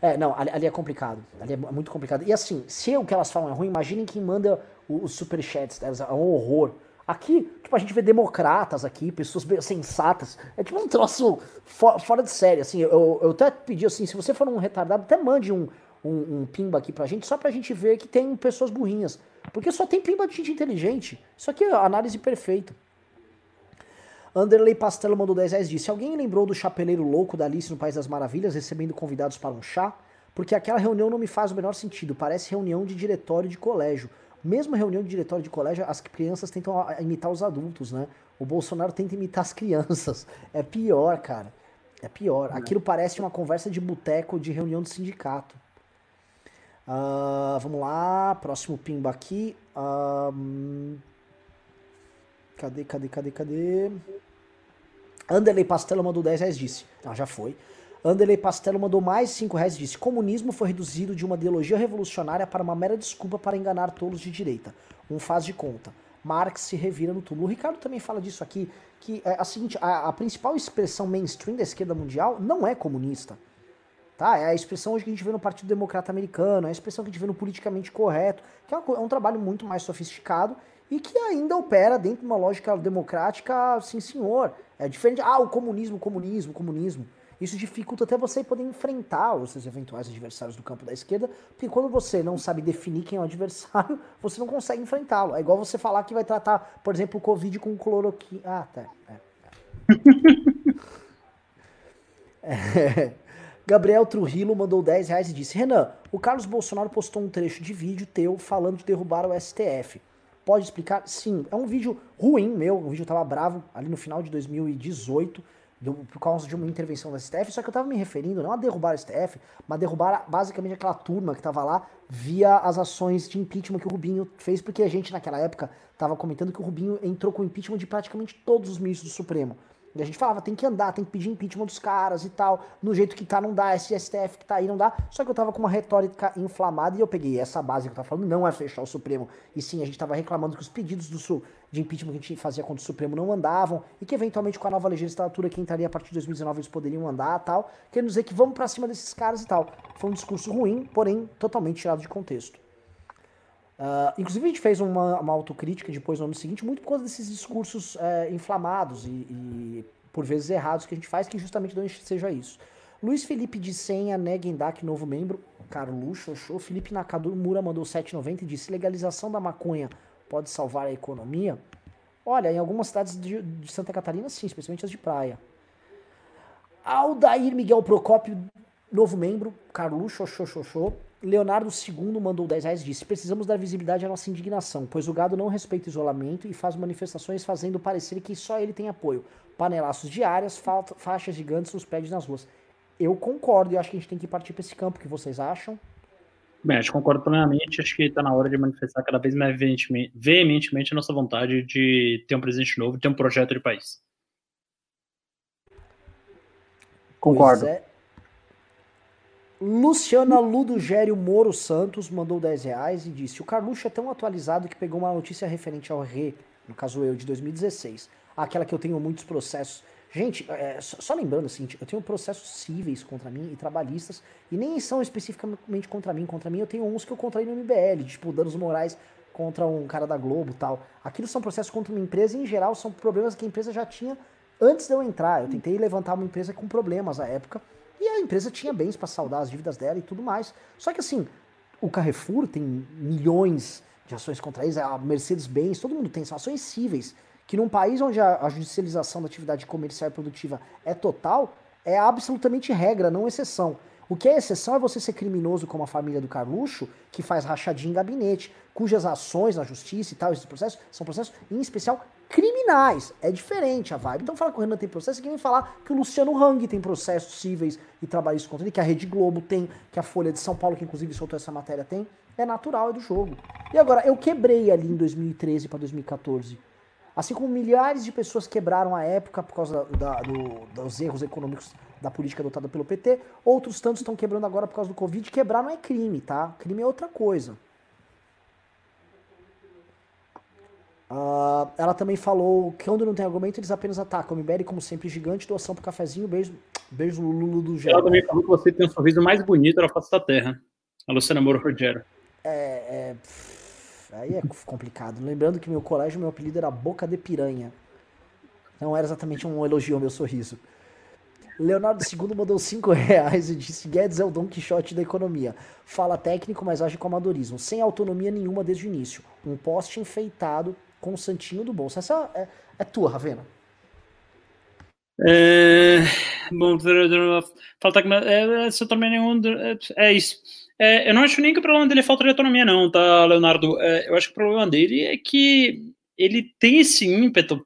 [SPEAKER 1] É, não, ali, ali, é complicado. Ali é muito complicado. E assim, se o que elas falam é ruim, imaginem quem manda os superchats delas, é um horror. Aqui, tipo, a gente vê democratas aqui, pessoas sensatas. É tipo um troço for, fora de série, assim. Eu, eu até pedi assim, se você for um retardado, até mande um, um, um, pimba aqui pra gente, só pra gente ver que tem pessoas burrinhas. Porque só tem pimba de gente inteligente. Isso aqui é análise perfeita. Anderley Pastelo mandou 10 reais disse: Alguém lembrou do chapeleiro louco da Alice no País das Maravilhas recebendo convidados para um chá? Porque aquela reunião não me faz o menor sentido, parece reunião de diretório de colégio. Mesmo reunião de diretório de colégio, as crianças tentam imitar os adultos, né? O Bolsonaro tenta imitar as crianças. É pior, cara. É pior. Aquilo parece uma conversa de boteco de reunião de sindicato. Uh, vamos lá, próximo pimba aqui. Uh, cadê, cadê, cadê, cadê? Anderley Pastelo mandou 10 reais disse. Ah, já foi. Anderley Pastelo mandou mais 5 reais disse. Comunismo foi reduzido de uma ideologia revolucionária para uma mera desculpa para enganar tolos de direita. Um faz de conta. Marx se revira no túmulo. O Ricardo também fala disso aqui, que é a seguinte, a, a principal expressão mainstream da esquerda mundial não é comunista. Tá? É a expressão hoje que a gente vê no Partido Democrata Americano, é a expressão que a gente vê no politicamente correto, que é, uma, é um trabalho muito mais sofisticado e que ainda opera dentro de uma lógica democrática, sim senhor. É diferente, ah, o comunismo, comunismo, comunismo. Isso dificulta até você poder enfrentar os seus eventuais adversários do campo da esquerda, porque quando você não sabe definir quem é o adversário, você não consegue enfrentá-lo. É igual você falar que vai tratar, por exemplo, o Covid com cloroquina. Ah, tá. É, é. Gabriel Trujillo mandou 10 reais e disse: Renan, o Carlos Bolsonaro postou um trecho de vídeo teu falando de derrubar o STF. Pode explicar? Sim, é um vídeo ruim meu, o vídeo tava bravo ali no final de 2018 do, por causa de uma intervenção da STF, só que eu estava me referindo não a derrubar a STF, mas a derrubar basicamente aquela turma que estava lá via as ações de impeachment que o Rubinho fez, porque a gente naquela época estava comentando que o Rubinho entrou com o impeachment de praticamente todos os ministros do Supremo. E a gente falava, tem que andar, tem que pedir impeachment dos caras e tal. No jeito que tá, não dá. Esse STF que tá aí, não dá. Só que eu tava com uma retórica inflamada e eu peguei essa base que eu tava falando, não é fechar o Supremo. E sim, a gente tava reclamando que os pedidos do Sul de impeachment que a gente fazia contra o Supremo não andavam. E que eventualmente com a nova legislatura que entraria a partir de 2019 eles poderiam andar tal. Querendo dizer que vamos para cima desses caras e tal. Foi um discurso ruim, porém totalmente tirado de contexto. Uh, inclusive a gente fez uma, uma autocrítica depois no ano seguinte, muito por causa desses discursos uh, inflamados e, e, por vezes errados que a gente faz, que justamente não seja isso. Luiz Felipe de Senha, Negendak, novo membro. Carlos Xoxô. Felipe Nakadumura mandou 7,90 e disse: legalização da maconha pode salvar a economia? Olha, em algumas cidades de, de Santa Catarina, sim, especialmente as de praia. Aldair Miguel Procópio, novo membro. Carlos Xoxô. Leonardo II mandou 10 reais e disse: Precisamos dar visibilidade à nossa indignação, pois o gado não respeita o isolamento e faz manifestações fazendo parecer que só ele tem apoio. Panelaços diárias, faixas gigantes nos prédios nas ruas. Eu concordo e acho que a gente tem que partir para esse campo. O que vocês acham?
[SPEAKER 2] Bem, acho que concordo plenamente. Acho que está na hora de manifestar cada vez mais veementemente, a nossa vontade de ter um presidente novo, ter um projeto de país.
[SPEAKER 1] Concordo. É. Luciana Ludogério Moro Santos mandou 10 reais e disse: O Carluxo é tão atualizado que pegou uma notícia referente ao Rê, no caso eu, de 2016. Aquela que eu tenho muitos processos. Gente, é, só, lembrando o seguinte: eu tenho processos cíveis contra mim e trabalhistas, e nem são especificamente contra mim. Contra mim eu tenho uns que eu contraí no MBL, tipo danos morais contra um cara da Globo tal. Aquilo são processos contra uma empresa e, em geral, são problemas que a empresa já tinha antes de eu entrar. Eu tentei levantar uma empresa com problemas à época e a empresa tinha bens para saldar as dívidas dela e tudo mais. Só que assim, o Carrefour tem milhões de ações contra eles, a Mercedes-Benz, todo mundo tem, são ações cíveis, que num país onde a, judicialização da atividade comercial e produtiva é total, é absolutamente regra, não exceção. O que é exceção é você ser criminoso como a família do Carluxo, que faz rachadinha em gabinete, cujas ações na justiça e tal, esses processos, são processos, em especial, criminais. É diferente a vibe. Então fala que o Renan tem processo, quem vem falar que o Luciano Hang tem processos cíveis e trabalhistas contra ele, que a Rede Globo tem, que a Folha de São Paulo, que inclusive soltou essa matéria, tem. É natural, é do jogo. E agora, eu quebrei ali em 2013 para 2014. Assim como milhares de pessoas quebraram a época por causa da, do, dos erros econômicos da política adotada pelo PT, outros tantos estão quebrando agora por causa do Covid. Quebrar não é crime, tá? Crime é outra coisa. Uh, ela também falou que quando não tem argumento, eles apenas atacam. O MBL, como sempre, gigante, doação pro cafezinho, beijo, beijo Lulu do
[SPEAKER 2] Gero. Ela também falou que você tem o sorriso mais bonito da face da Terra. A Luciana Moro Rogério.
[SPEAKER 1] É, é, aí é complicado. Lembrando que meu colégio, meu apelido era Boca de Piranha. Não era exatamente um elogio ao meu sorriso. Leonardo II mandou 5 reais e disse: Guedes é o Dom Quixote da economia. Fala técnico, mas age com amadorismo. Sem autonomia nenhuma desde o início. Um poste enfeitado com o santinho do bolso. Essa é, é tua, Ravena.
[SPEAKER 2] É, bom, falta que é, se autonomia nenhum é, é isso. É, eu não acho nem que o problema dele é falta de autonomia, não, tá, Leonardo? É, eu acho que o problema dele é que ele tem esse ímpeto.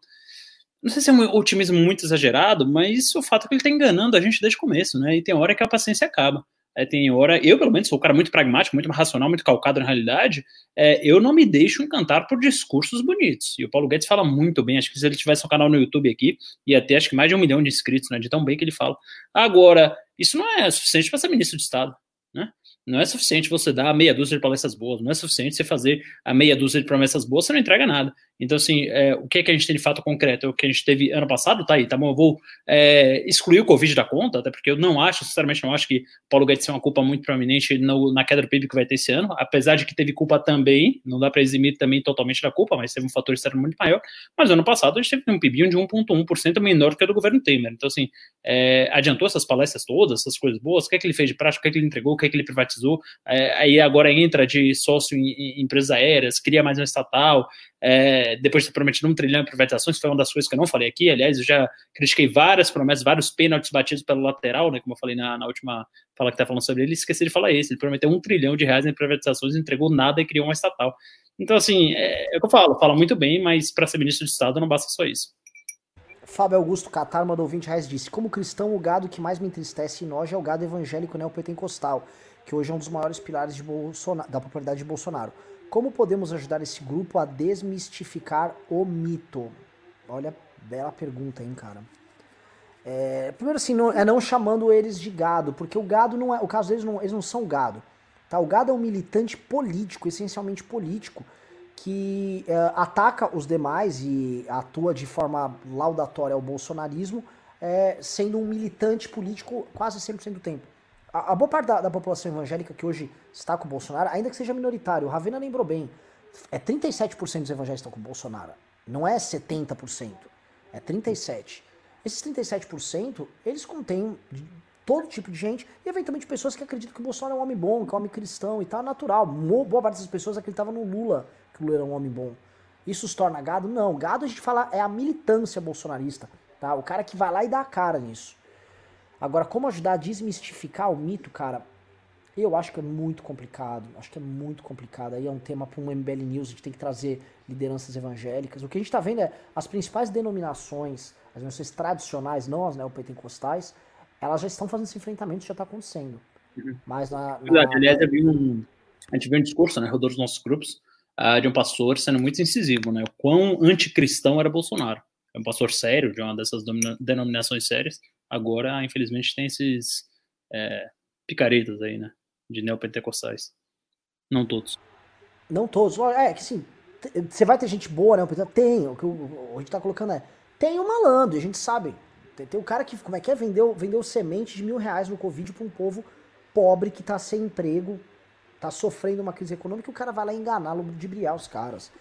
[SPEAKER 2] Não sei se é um otimismo muito exagerado, mas o fato é que ele está enganando a gente desde o começo, né? E tem hora que a paciência acaba. É, tem hora, eu pelo menos sou um cara muito pragmático, muito racional, muito calcado na realidade. É, eu não me deixo encantar por discursos bonitos. E o Paulo Guedes fala muito bem. Acho que se ele tivesse um canal no YouTube aqui, ia ter acho que mais de um milhão de inscritos, né? De tão bem que ele fala. Agora, isso não é suficiente para ser ministro de Estado, né? Não é suficiente você dar meia dúzia de palestras boas, não é suficiente você fazer a meia dúzia de promessas boas, você não entrega nada. Então, assim, é, o que, é que a gente tem de fato concreto? É o que a gente teve ano passado, tá aí, tá bom? Eu vou é, excluir o Covid da conta, até porque eu não acho, sinceramente, não acho que Paulo Guedes tem uma culpa muito prominente no, na queda do PIB que vai ter esse ano, apesar de que teve culpa também, não dá para eximir também totalmente da culpa, mas teve um fator externo muito maior. Mas ano passado a gente teve um PIB de 1,1% menor que o do governo Temer. Então, assim, é, adiantou essas palestras todas, essas coisas boas, o que é que ele fez de prática, o que é que ele entregou, o que é que ele privatizou, é, aí agora entra de sócio em, em empresas aéreas, cria mais uma estatal, depois de ter prometido um trilhão em privatizações, foi uma das coisas que eu não falei aqui. Aliás, eu já critiquei várias promessas, vários pênaltis batidos pelo lateral, né? Como eu falei na, na última fala que tá falando sobre ele, esqueci de falar isso. Ele prometeu um trilhão de reais em privatizações, entregou nada e criou uma estatal. Então, assim, é, é o que eu falo, fala muito bem, mas para ser ministro de Estado não basta só isso.
[SPEAKER 1] Fábio Augusto Catar mandou 20 reais disse: Como cristão, o gado que mais me entristece e noja é o gado evangélico neopentecostal, que hoje é um dos maiores pilares Bolsonaro, da popularidade de Bolsonaro. Como podemos ajudar esse grupo a desmistificar o mito? Olha, bela pergunta, hein, cara. É, primeiro assim, não, é não chamando eles de gado, porque o gado não é. O caso deles não, eles não são gado. Tá? O gado é um militante político, essencialmente político, que é, ataca os demais e atua de forma laudatória ao bolsonarismo, é, sendo um militante político quase 100% do tempo a, a boa parte da, da, população evangélica que hoje está com o Bolsonaro, ainda que seja minoritário, o Ravena lembrou bem, é 37% dos evangélicos estão com o Bolsonaro. Não é 70%, é 37%. Esses 37%, eles contêm todo tipo de gente, e eventualmente pessoas que acreditam que o Bolsonaro é um homem bom, que é um homem cristão e tal, é natural. Boa parte dessas pessoas acreditavam no Lula, que o Lula era um homem bom. Isso os torna gado? Não. Gado a gente fala é a militância bolsonarista, tá? O cara que vai lá e dá a cara nisso. Agora, como ajudar a desmistificar o mito, cara, eu acho que é muito complicado. Acho que é muito complicado. Aí é um tema para um MBL News, a gente tem que trazer lideranças evangélicas. O que a gente está vendo é as principais denominações, as denominações tradicionais, não as neopentecostais, elas já estão fazendo esse enfrentamento, isso já está acontecendo. Uhum. Mas na. na...
[SPEAKER 2] Aliás, eu vi um, a gente viu um discurso, né, rodou dos nossos grupos, uh, de um pastor sendo muito incisivo, né? O quão anticristão era Bolsonaro. É um pastor sério, de uma dessas denominações sérias, Agora, infelizmente, tem esses é, picaretas aí, né? De neopentecostais. Não todos.
[SPEAKER 1] Não todos. É que assim, você vai ter gente boa, né? Tem. O que a gente tá colocando é. Tem o um malandro, a gente sabe. Tem, tem o cara que, como é que é? Vendeu, vendeu semente de mil reais no Covid para um povo pobre que tá sem emprego, tá sofrendo uma crise econômica e o cara vai lá enganá-lo, de briar os caras.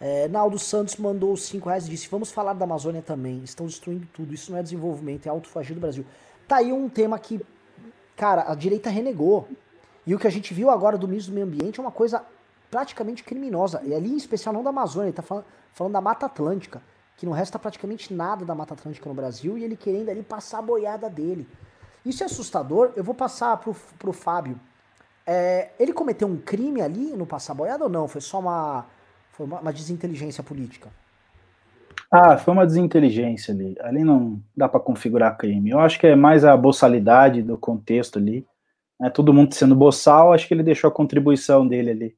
[SPEAKER 1] É, Naldo Santos mandou 5 reais e disse: Vamos falar da Amazônia também. Estão destruindo tudo. Isso não é desenvolvimento, é autofagia do Brasil. Tá aí um tema que, cara, a direita renegou. E o que a gente viu agora do ministro do Meio Ambiente é uma coisa praticamente criminosa. E ali, em especial, não da Amazônia, ele tá falando, falando da Mata Atlântica, que não resta praticamente nada da Mata Atlântica no Brasil e ele querendo ali passar a boiada dele. Isso é assustador. Eu vou passar pro, pro Fábio. É, ele cometeu um crime ali no passar boiada ou não? Foi só uma foi uma, uma desinteligência política.
[SPEAKER 3] Ah, foi uma desinteligência ali. Ali não dá para configurar crime. Eu acho que é mais a boçalidade do contexto ali. É, todo mundo sendo boçal, acho que ele deixou a contribuição dele ali.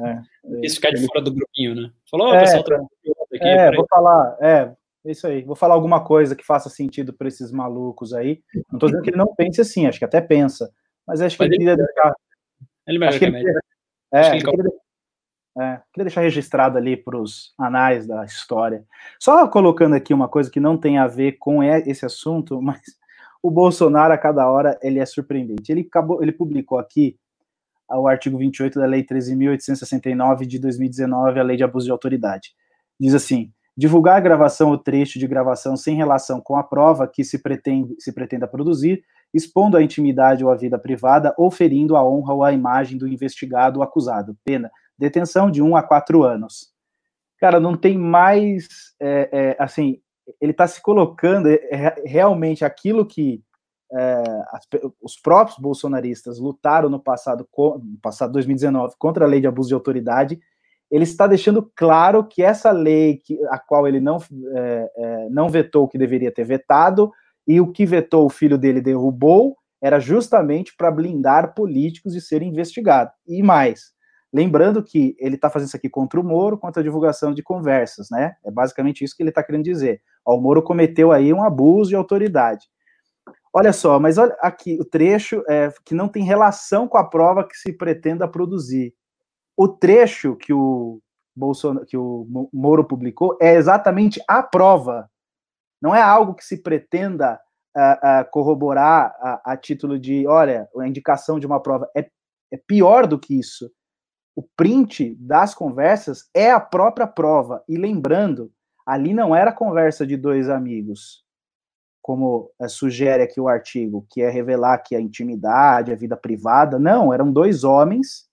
[SPEAKER 2] É, Isso ficar de ele... fora do grupinho, né? Falou, oh, é, pessoal,
[SPEAKER 3] tá aqui, é, vou falar, é, isso aí. Vou falar alguma coisa que faça sentido para esses malucos aí. Não tô dizendo que ele não pense assim, acho que até pensa. Mas acho que mas ele, queria deixar. Ele acho que ele, é, acho que ele, queria, é, queria deixar registrado ali para os anais da história. Só colocando aqui uma coisa que não tem a ver com esse assunto, mas o Bolsonaro, a cada hora, ele é surpreendente. Ele, acabou, ele publicou aqui o artigo 28 da Lei 13.869 de 2019, a Lei de Abuso de Autoridade. Diz assim: divulgar a gravação ou trecho de gravação sem relação com a prova que se, pretende, se pretenda produzir, expondo a intimidade ou a vida privada ou ferindo a honra ou a imagem do investigado ou acusado. Pena detenção de um a quatro anos. Cara, não tem mais, é, é, assim, ele está se colocando é, é, realmente aquilo que é, as, os próprios bolsonaristas lutaram no passado, no passado 2019 contra a lei de abuso de autoridade, ele está deixando claro que essa lei, que, a qual ele não, é, não vetou o que deveria ter vetado, e o que vetou o filho dele derrubou, era justamente para blindar políticos e ser investigado. E mais, Lembrando que ele está fazendo isso aqui contra o Moro, contra a divulgação de conversas, né? É basicamente isso que ele está querendo dizer. Ó, o Moro cometeu aí um abuso de autoridade. Olha só, mas olha aqui o trecho é, que não tem relação com a prova que se pretenda produzir. O trecho que o, Bolsonaro, que o Moro publicou é exatamente a prova. Não é algo que se pretenda uh, uh, corroborar a, a, título de, olha, a indicação de uma prova. É, é pior do que isso. O print das conversas é a própria prova. E lembrando, ali não era conversa de dois amigos, como uh, sugere aqui o artigo, que é revelar que a intimidade, a vida privada. Não, eram dois homens,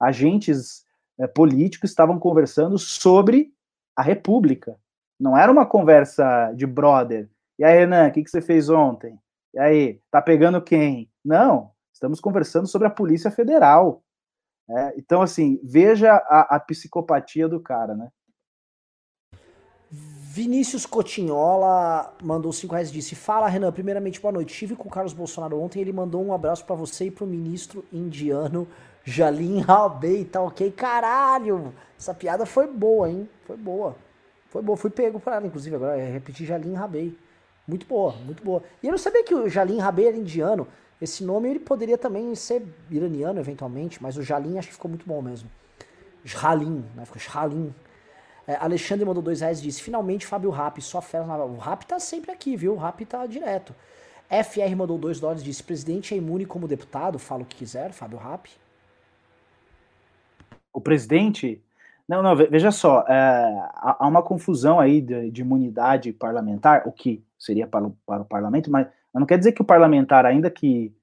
[SPEAKER 3] agentes eh, políticos, estavam conversando sobre a República. Não era uma conversa de brother, e aí, Renan, o que, que você fez ontem? E aí, tá pegando quem? Não, estamos conversando sobre a Polícia Federal. É, então, assim, veja a, a, psicopatia do cara, né?
[SPEAKER 1] Vinícius Cotinhola mandou 5 reais e disse: Fala, Renan. Primeiramente, boa noite. Estive com o Carlos Bolsonaro ontem. Ele mandou um abraço para você e pro ministro indiano Jalim Rabei. Tá ok? Caralho! Essa piada foi boa, hein? Foi boa. Foi boa. Fui pego para ela, inclusive, agora. Repetir Jalim Rabei. Muito boa, muito boa. E eu não sabia que o Jalim Rabei era indiano. Esse nome ele poderia também ser iraniano, eventualmente, mas o Jalim acho que ficou muito bom mesmo. Jalim, né? Ficou Jalim. É, Alexandre mandou dois reais e disse: Finalmente, Fábio Rap, só fera na. O Rap tá sempre aqui, viu? O Rap tá direto. FR mandou dois dólares e disse: Presidente é imune como deputado? Fala o que quiser, Fábio Rap.
[SPEAKER 3] O presidente não, não, veja só, é, há uma confusão aí de, de, imunidade parlamentar, o que seria para o, para o parlamento, mas não quer dizer que o parlamentar, ainda que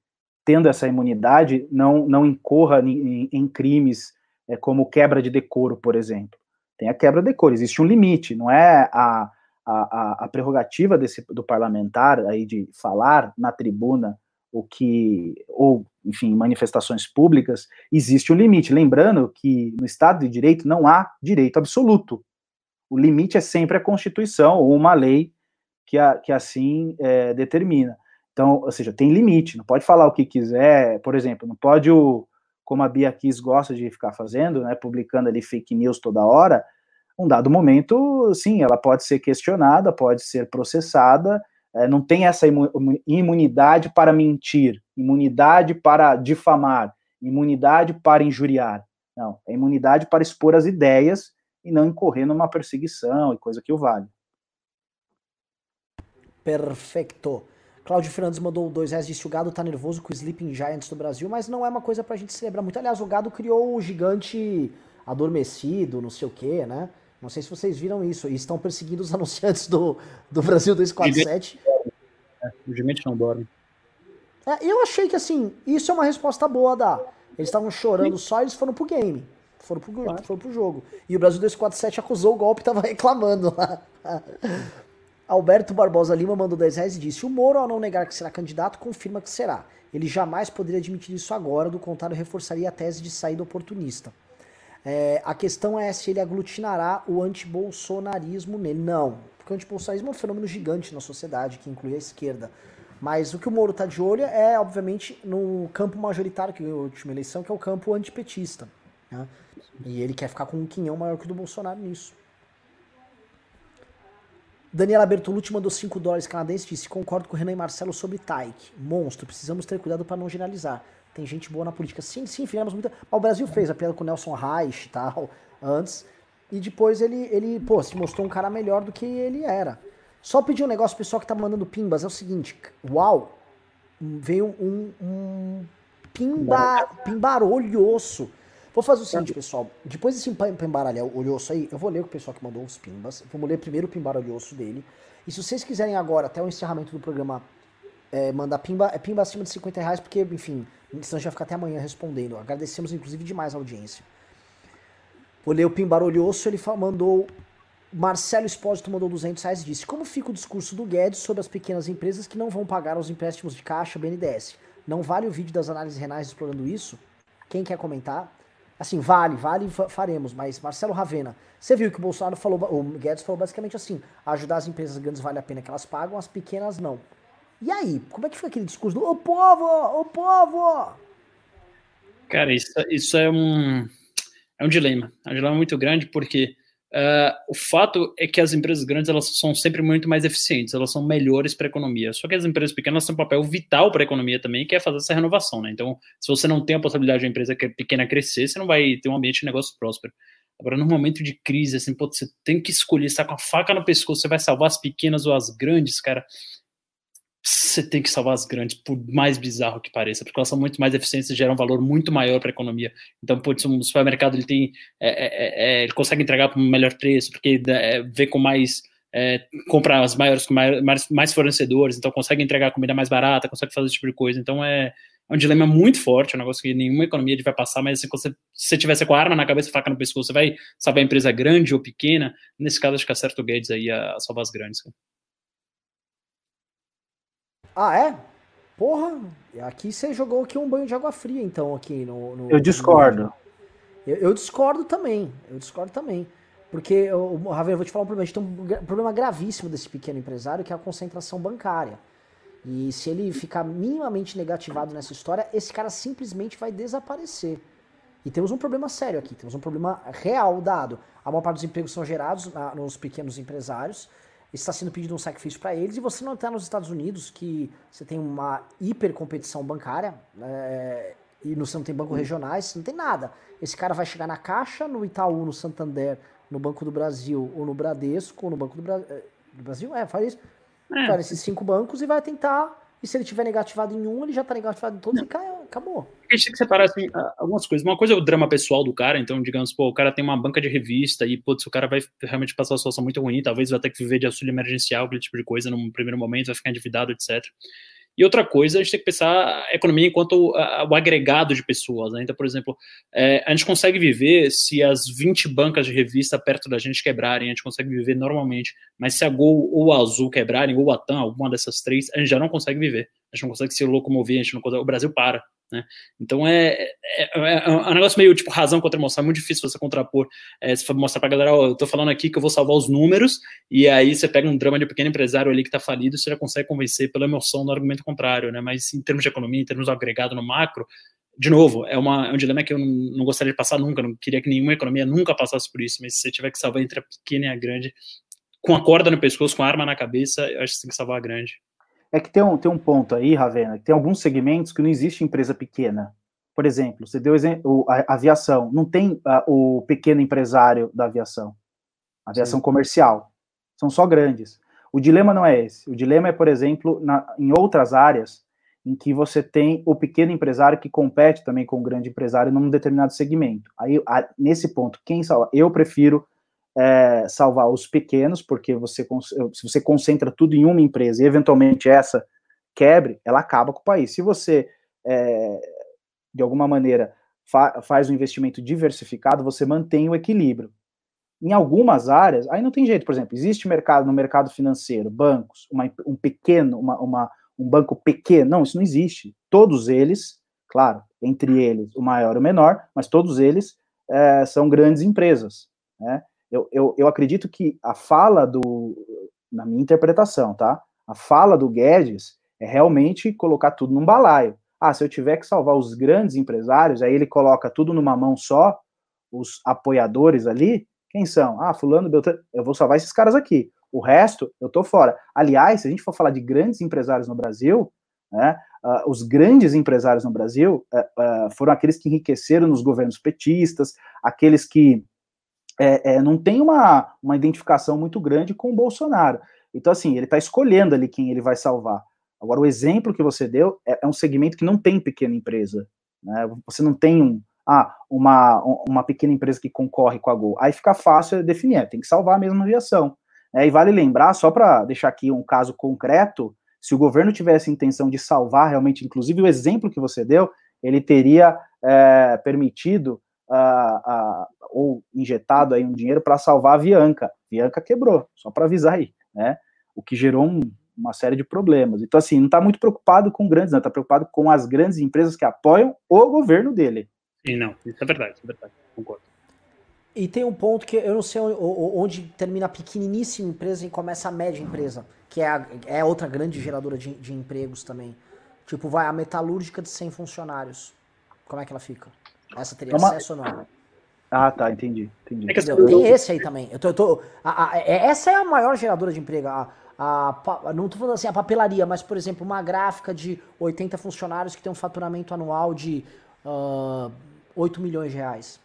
[SPEAKER 3] tendo essa imunidade, não, não incorra em, em crimes é, como quebra de decoro, por exemplo. Tem a quebra de decoro, existe um limite, não é a, a, a prerrogativa desse, do parlamentar aí de falar na tribuna o que, ou, enfim, manifestações públicas, existe um limite. Lembrando que no Estado de Direito não há direito absoluto. O limite é sempre a Constituição ou uma lei que, a, que assim é, determina. Então, ou seja, tem limite, não pode falar o que quiser, por exemplo, não pode o, como a Bia Kiss gosta de ficar fazendo, né, publicando ali fake news toda hora, um dado momento, sim, ela pode ser questionada, pode ser processada, é, não tem essa imunidade para mentir, imunidade para difamar, imunidade para injuriar. Não, é imunidade para expor as ideias e não incorrer numa perseguição e coisa que o vale.
[SPEAKER 1] Perfeito. Cláudio Fernandes mandou dois reais, disse o gado tá nervoso com o Sleeping Giants do Brasil, mas não é uma coisa pra gente celebrar muito. Aliás, o gado criou o gigante adormecido, não sei o que, né? Não sei se vocês viram isso. E estão perseguindo os anunciantes do, do Brasil 247.
[SPEAKER 2] É, o gigante não dorme.
[SPEAKER 1] É, eu achei que assim, isso é uma resposta boa a dar. Eles estavam chorando só, eles foram pro game. Foram pro, claro. foram pro jogo. E o Brasil 247 acusou o golpe e tava reclamando lá. Alberto Barbosa Lima mandou 10 reais e disse: O Moro, ao não negar que será candidato, confirma que será. Ele jamais poderia admitir isso agora, do contrário, reforçaria a tese de saída oportunista. É, a questão é se ele aglutinará o antibolsonarismo nele. Não, porque o antibolsonarismo é um fenômeno gigante na sociedade, que inclui a esquerda. Mas o que o Moro está de olho é, obviamente, no campo majoritário que a última eleição, que é o campo antipetista. Né? E ele quer ficar com um quinhão maior que o do Bolsonaro nisso. Daniela Bertolucci mandou 5 dólares canadenses e disse: Concordo com o Renan e Marcelo sobre Taik. Monstro, precisamos ter cuidado para não generalizar. Tem gente boa na política. Sim, sim, fizemos muita. o Brasil fez a piada com o Nelson Reich e tal, antes. E depois ele, ele, pô, se mostrou um cara melhor do que ele era. Só pedir um negócio, pessoal que tá mandando pimbas, é o seguinte. Uau! Veio um, um pimba, pimbarolhoço. Vou fazer o seguinte, pessoal. Depois desse pimbarolhoço aí, eu vou ler o pessoal que mandou os pimbas. Vamos ler primeiro o pimbarolhoço dele. E se vocês quiserem agora, até o encerramento do programa, é, mandar pimba, é pimba acima de 50 reais, porque, enfim, senão a gente vai ficar até amanhã respondendo. Agradecemos, inclusive, demais a audiência. O Leo Pimbarolhoso, ele mandou. Marcelo Espósito mandou 200 reais e disse: Como fica o discurso do Guedes sobre as pequenas empresas que não vão pagar os empréstimos de caixa BNDES? Não vale o vídeo das análises renais explorando isso? Quem quer comentar? Assim, vale, vale, faremos, mas Marcelo Ravena, você viu que o Bolsonaro falou, o Guedes falou basicamente assim: ajudar as empresas grandes vale a pena que elas pagam, as pequenas não. E aí, como é que foi aquele discurso do o povo, o povo?
[SPEAKER 2] Cara, isso, isso é um é um dilema, é um dilema muito grande porque uh, o fato é que as empresas grandes elas são sempre muito mais eficientes, elas são melhores para a economia. Só que as empresas pequenas têm um papel vital para a economia também, que é fazer essa renovação, né? Então, se você não tem a possibilidade de uma empresa pequena crescer, você não vai ter um ambiente de negócio próspero. Agora, num momento de crise, assim, pô, você tem que escolher, está com a faca no pescoço, você vai salvar as pequenas ou as grandes, cara. Você tem que salvar as grandes, por mais bizarro que pareça, porque elas são muito mais eficientes e geram um valor muito maior para a economia. Então, pô, um supermercado ele tem, é, é, é, ele consegue entregar por um melhor preço, porque é, vê com mais é, comprar as maiores com mais, mais fornecedores, então consegue entregar comida mais barata, consegue fazer esse tipo de coisa. Então é, é um dilema muito forte, é um negócio que nenhuma economia vai passar, mas assim, se você tivesse com a arma na cabeça e faca no pescoço, você vai salvar a empresa grande ou pequena. Nesse caso, acho que acerta o Guedes aí a, a salvar as grandes.
[SPEAKER 1] Ah, é? Porra, aqui você jogou aqui um banho de água fria, então, aqui no. no
[SPEAKER 3] eu discordo.
[SPEAKER 1] No... Eu, eu, discordo também. Eu discordo também. Porque, Ravel, eu vou te falar um problema. A gente tem um problema gravíssimo desse pequeno empresário, que é a concentração bancária. E se ele ficar minimamente negativado nessa história, esse cara simplesmente vai desaparecer. E temos um problema sério aqui, temos um problema real dado. A maior parte dos empregos são gerados na, nos pequenos empresários, está sendo pedido um sacrifício para eles, e você não está nos Estados Unidos, que você tem uma hipercompetição bancária, é, e você não tem banco regionais, você não tem nada. Esse cara vai chegar na Caixa, no Itaú, no Santander, no Banco do Brasil, ou no Bradesco, ou no Banco do, Bra eh, do Brasil, é, faz isso é. Vai nesses cinco bancos e vai tentar. E se ele tiver negativado em um, ele já tá negativado em todos não. e cai, acabou.
[SPEAKER 2] A gente tem que separar assim, algumas coisas. Uma coisa é o drama pessoal do cara, então, digamos, pô, o cara tem uma banca de revista e, putz, o cara vai realmente passar uma situação muito ruim, talvez vai ter que viver de auxílio emergencial, aquele tipo de coisa, num primeiro momento, vai ficar endividado, etc. E outra coisa, a gente tem que pensar a economia enquanto o agregado de pessoas. Né? Então, por exemplo, é, a gente consegue viver se as 20 bancas de revista perto da gente quebrarem, a gente consegue viver normalmente. Mas se a Gol ou a Azul quebrarem, ou a TAM, alguma dessas três, a gente já não consegue viver. A gente não consegue se locomover, a gente não consegue, o Brasil para. Né? Então é, é, é, é, um negócio meio tipo razão contra emoção, é muito difícil você contrapor. É, você mostrar pra galera, ó, eu tô falando aqui que eu vou salvar os números, e aí você pega um drama de um pequeno empresário ali que tá falido, você já consegue convencer pela emoção no argumento contrário, né? Mas em termos de economia, em termos agregado no macro, de novo, é, uma, é um dilema que eu não, não, gostaria de passar nunca, não queria que nenhuma economia nunca passasse por isso, mas se você tiver que salvar entre a pequena e a grande, com a corda no pescoço, com a arma na cabeça, eu acho que você tem que salvar a grande.
[SPEAKER 3] É que tem um, tem um ponto aí, Ravena, que tem alguns segmentos que não existe empresa pequena. Por exemplo, você deu exemplo, a, aviação, não tem a, o pequeno empresário da aviação, aviação Sim. comercial, são só grandes. O dilema não é esse. O dilema é, por exemplo, na, em outras áreas em que você tem o pequeno empresário que compete também com o grande empresário num determinado segmento. Aí, a, nesse ponto, quem salva? Eu prefiro é, salvar os pequenos, porque você, se você concentra tudo em uma empresa e eventualmente essa quebre, ela acaba com o país. Se você, é, de alguma maneira, fa faz um investimento diversificado, você mantém o equilíbrio. Em algumas áreas, aí não tem jeito, por exemplo, existe mercado no mercado financeiro, bancos, uma, um pequeno, uma, uma, um banco pequeno, não, isso não existe. Todos eles, claro, entre eles o maior e o menor, mas todos eles é, são grandes empresas, né? Eu, eu, eu acredito que a fala do, na minha interpretação, tá? A fala do Guedes é realmente colocar tudo num balaio. Ah, se eu tiver que salvar os grandes empresários, aí ele coloca tudo numa mão só, os apoiadores ali, quem são? Ah, fulano, Beltrano, eu vou salvar esses caras aqui. O resto, eu tô fora. Aliás, se a gente for falar de grandes empresários no Brasil, né, uh, os grandes empresários no Brasil uh, uh, foram aqueles que enriqueceram nos governos petistas, aqueles que é, é, não tem uma, uma identificação muito grande com o Bolsonaro. Então, assim, ele está escolhendo ali quem ele vai salvar. Agora, o exemplo que você deu é, é um segmento que não tem pequena empresa. Né? Você não tem um, ah, uma, uma pequena empresa que concorre com a Gol. Aí fica fácil definir, é, tem que salvar a mesma aviação. É, e vale lembrar, só para deixar aqui um caso concreto, se o governo tivesse intenção de salvar realmente, inclusive o exemplo que você deu, ele teria é, permitido uh, uh, ou injetado aí um dinheiro para salvar a Bianca. Bianca quebrou, só para avisar aí, né? O que gerou um, uma série de problemas. Então, assim, não está muito preocupado com grandes, não, está preocupado com as grandes empresas que apoiam o governo dele.
[SPEAKER 2] Sim, não, isso é verdade, isso é verdade, concordo.
[SPEAKER 1] E tem um ponto que eu não sei onde, onde termina a pequeniníssima empresa e começa a média empresa, que é, a, é outra grande geradora de, de empregos também. Tipo, vai a metalúrgica de 100 funcionários. Como é que ela fica? Essa teria é uma... acesso ou não?
[SPEAKER 3] Ah, tá, entendi. entendi.
[SPEAKER 1] É tem esse aí também. Eu tô, eu tô a, a, é, essa é a maior geradora de emprego. A, a, não tô falando assim a papelaria, mas, por exemplo, uma gráfica de 80 funcionários que tem um faturamento anual de uh, ah, 8 milhões de reais.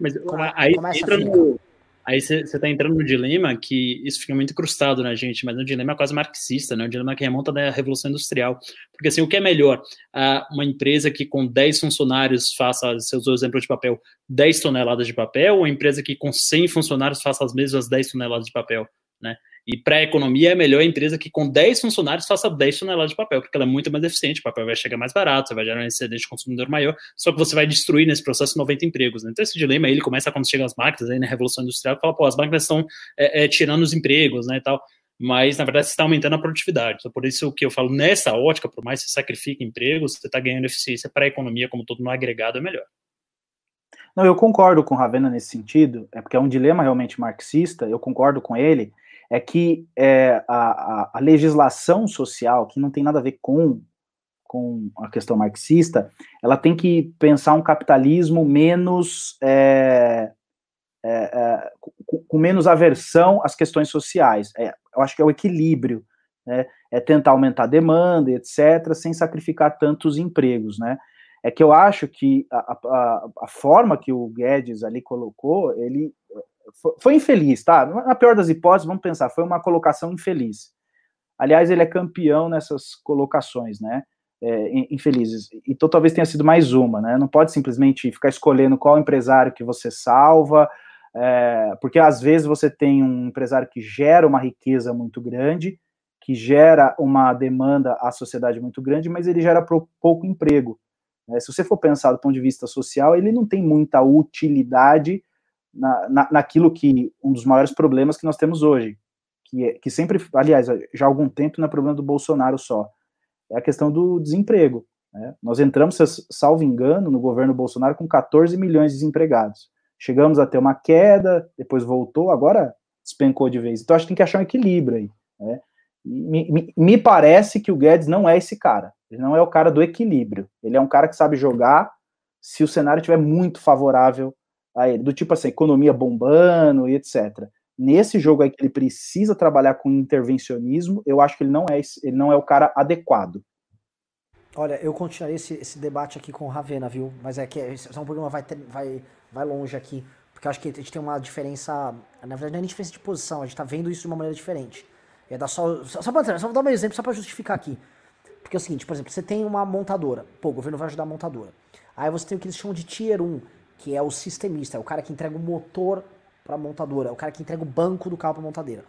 [SPEAKER 2] Mas aí entra no, Aí você está entrando no dilema que isso fica muito incrustado na gente, mas é um dilema quase marxista, né? um dilema que remonta da Revolução Industrial. Porque assim, o que é melhor? uma empresa que com 10 funcionários faça, se usou o exemplo de papel, 10 toneladas de papel, ou uma empresa que com 100 funcionários faça as mesmas 10 toneladas de papel? Né? E para a economia é melhor a empresa que com 10 funcionários faça 10 toneladas de papel, porque ela é muito mais eficiente, o papel vai chegar mais barato, você vai gerar um excedente de consumidor maior, só que você vai destruir nesse processo 90 empregos. Né? Então esse dilema ele começa quando chegam as máquinas, aí na Revolução Industrial, fala, pô, as máquinas estão é, é, tirando os empregos, né, e tal, mas na verdade você está aumentando a produtividade. Então, por isso que eu falo, nessa ótica, por mais que você sacrifique empregos, você está ganhando eficiência para a economia como todo no agregado é melhor.
[SPEAKER 3] Não, eu concordo com Ravena nesse sentido, é porque é um dilema realmente marxista, eu concordo com ele, é que é, a, a, legislação social, que não tem nada a ver com, com a questão marxista, ela tem que pensar um capitalismo menos. É, é, é com, com, menos aversão às questões sociais. É, eu acho que é o equilíbrio, né? é tentar aumentar a demanda, etc., sem sacrificar tantos empregos, né? É que eu acho que a, a, a forma que o Guedes ali colocou, ele foi, infeliz, tá? Na pior das hipóteses, vamos pensar, foi uma colocação infeliz. Aliás, ele é campeão nessas colocações, né? É, infelizes. Então talvez tenha sido mais uma, né? Não pode simplesmente ficar escolhendo qual empresário que você salva, é, porque às vezes você tem um empresário que gera uma riqueza muito grande, que gera uma demanda à sociedade muito grande, mas ele gera pouco emprego. Né? Se você for pensar do ponto de vista social, ele não tem muita utilidade na, na, naquilo que um dos maiores problemas que nós temos hoje, que, é, que sempre, aliás, já há algum tempo não é problema do Bolsonaro só, é a questão do desemprego. Né? Nós entramos, salvo engano, no governo Bolsonaro com 14 milhões de desempregados. Chegamos a ter uma queda, depois voltou, agora despencou de vez. Então acho que tem que achar um equilíbrio aí. Né? Me, me, me, parece que o Guedes não é esse cara. Ele não é o cara do equilíbrio. Ele é um cara que sabe jogar se o cenário estiver muito favorável a ele, do tipo assim, economia bombando e etc. Nesse jogo aí que ele precisa trabalhar com intervencionismo, eu acho que ele não é, ele não é o cara adequado.
[SPEAKER 1] Olha, eu continuarei esse, esse debate aqui com o Ravena, viu? Mas é que esse é um programa vai, ter, vai, vai longe aqui, porque eu acho que a gente tem uma diferença, na verdade não é nem diferença de posição, a gente tá vendo isso de uma maneira diferente. É dar só, só, só, pra, só vou dar um exemplo só para justificar aqui. Porque é o seguinte, por exemplo, você tem uma montadora, pô, o governo vai ajudar a montadora. Aí você tem o que eles chamam de Tier 1, que é o sistemista, é o cara que entrega o motor para a montadora, é o cara que entrega o banco do carro para a montadeira.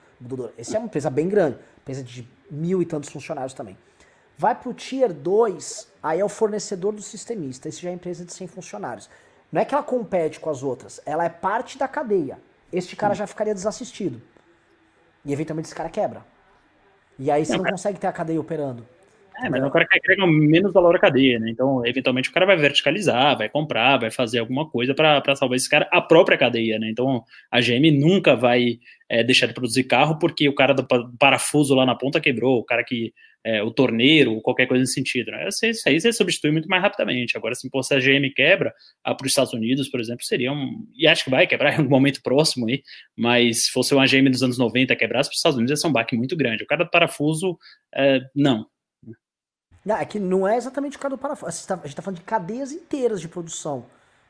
[SPEAKER 1] Esse é uma empresa bem grande, empresa de mil e tantos funcionários também. Vai para o Tier 2, aí é o fornecedor do sistemista, esse já é empresa de 100 funcionários. Não é que ela compete com as outras, ela é parte da cadeia. Este cara já ficaria desassistido. E eventualmente esse cara quebra. E aí você não consegue ter a cadeia operando.
[SPEAKER 2] É, mas é um cara que agrega menos valor à cadeia, né? Então, eventualmente, o cara vai verticalizar, vai comprar, vai fazer alguma coisa para salvar esse cara, a própria cadeia, né? Então, a GM nunca vai é, deixar de produzir carro porque o cara do parafuso lá na ponta quebrou, o cara que. É, o torneiro, qualquer coisa nesse sentido. Né? Isso aí você substitui muito mais rapidamente. Agora, se, se a GM quebra, para os Estados Unidos, por exemplo, seria um. E acho que vai quebrar em algum momento próximo aí, mas se fosse uma GM dos anos 90 quebrasse, para os Estados Unidos ia ser um baque muito grande. O cara do parafuso, é, não
[SPEAKER 1] não, é que não é exatamente o caso do parafuso. A gente está tá falando de cadeias inteiras de produção.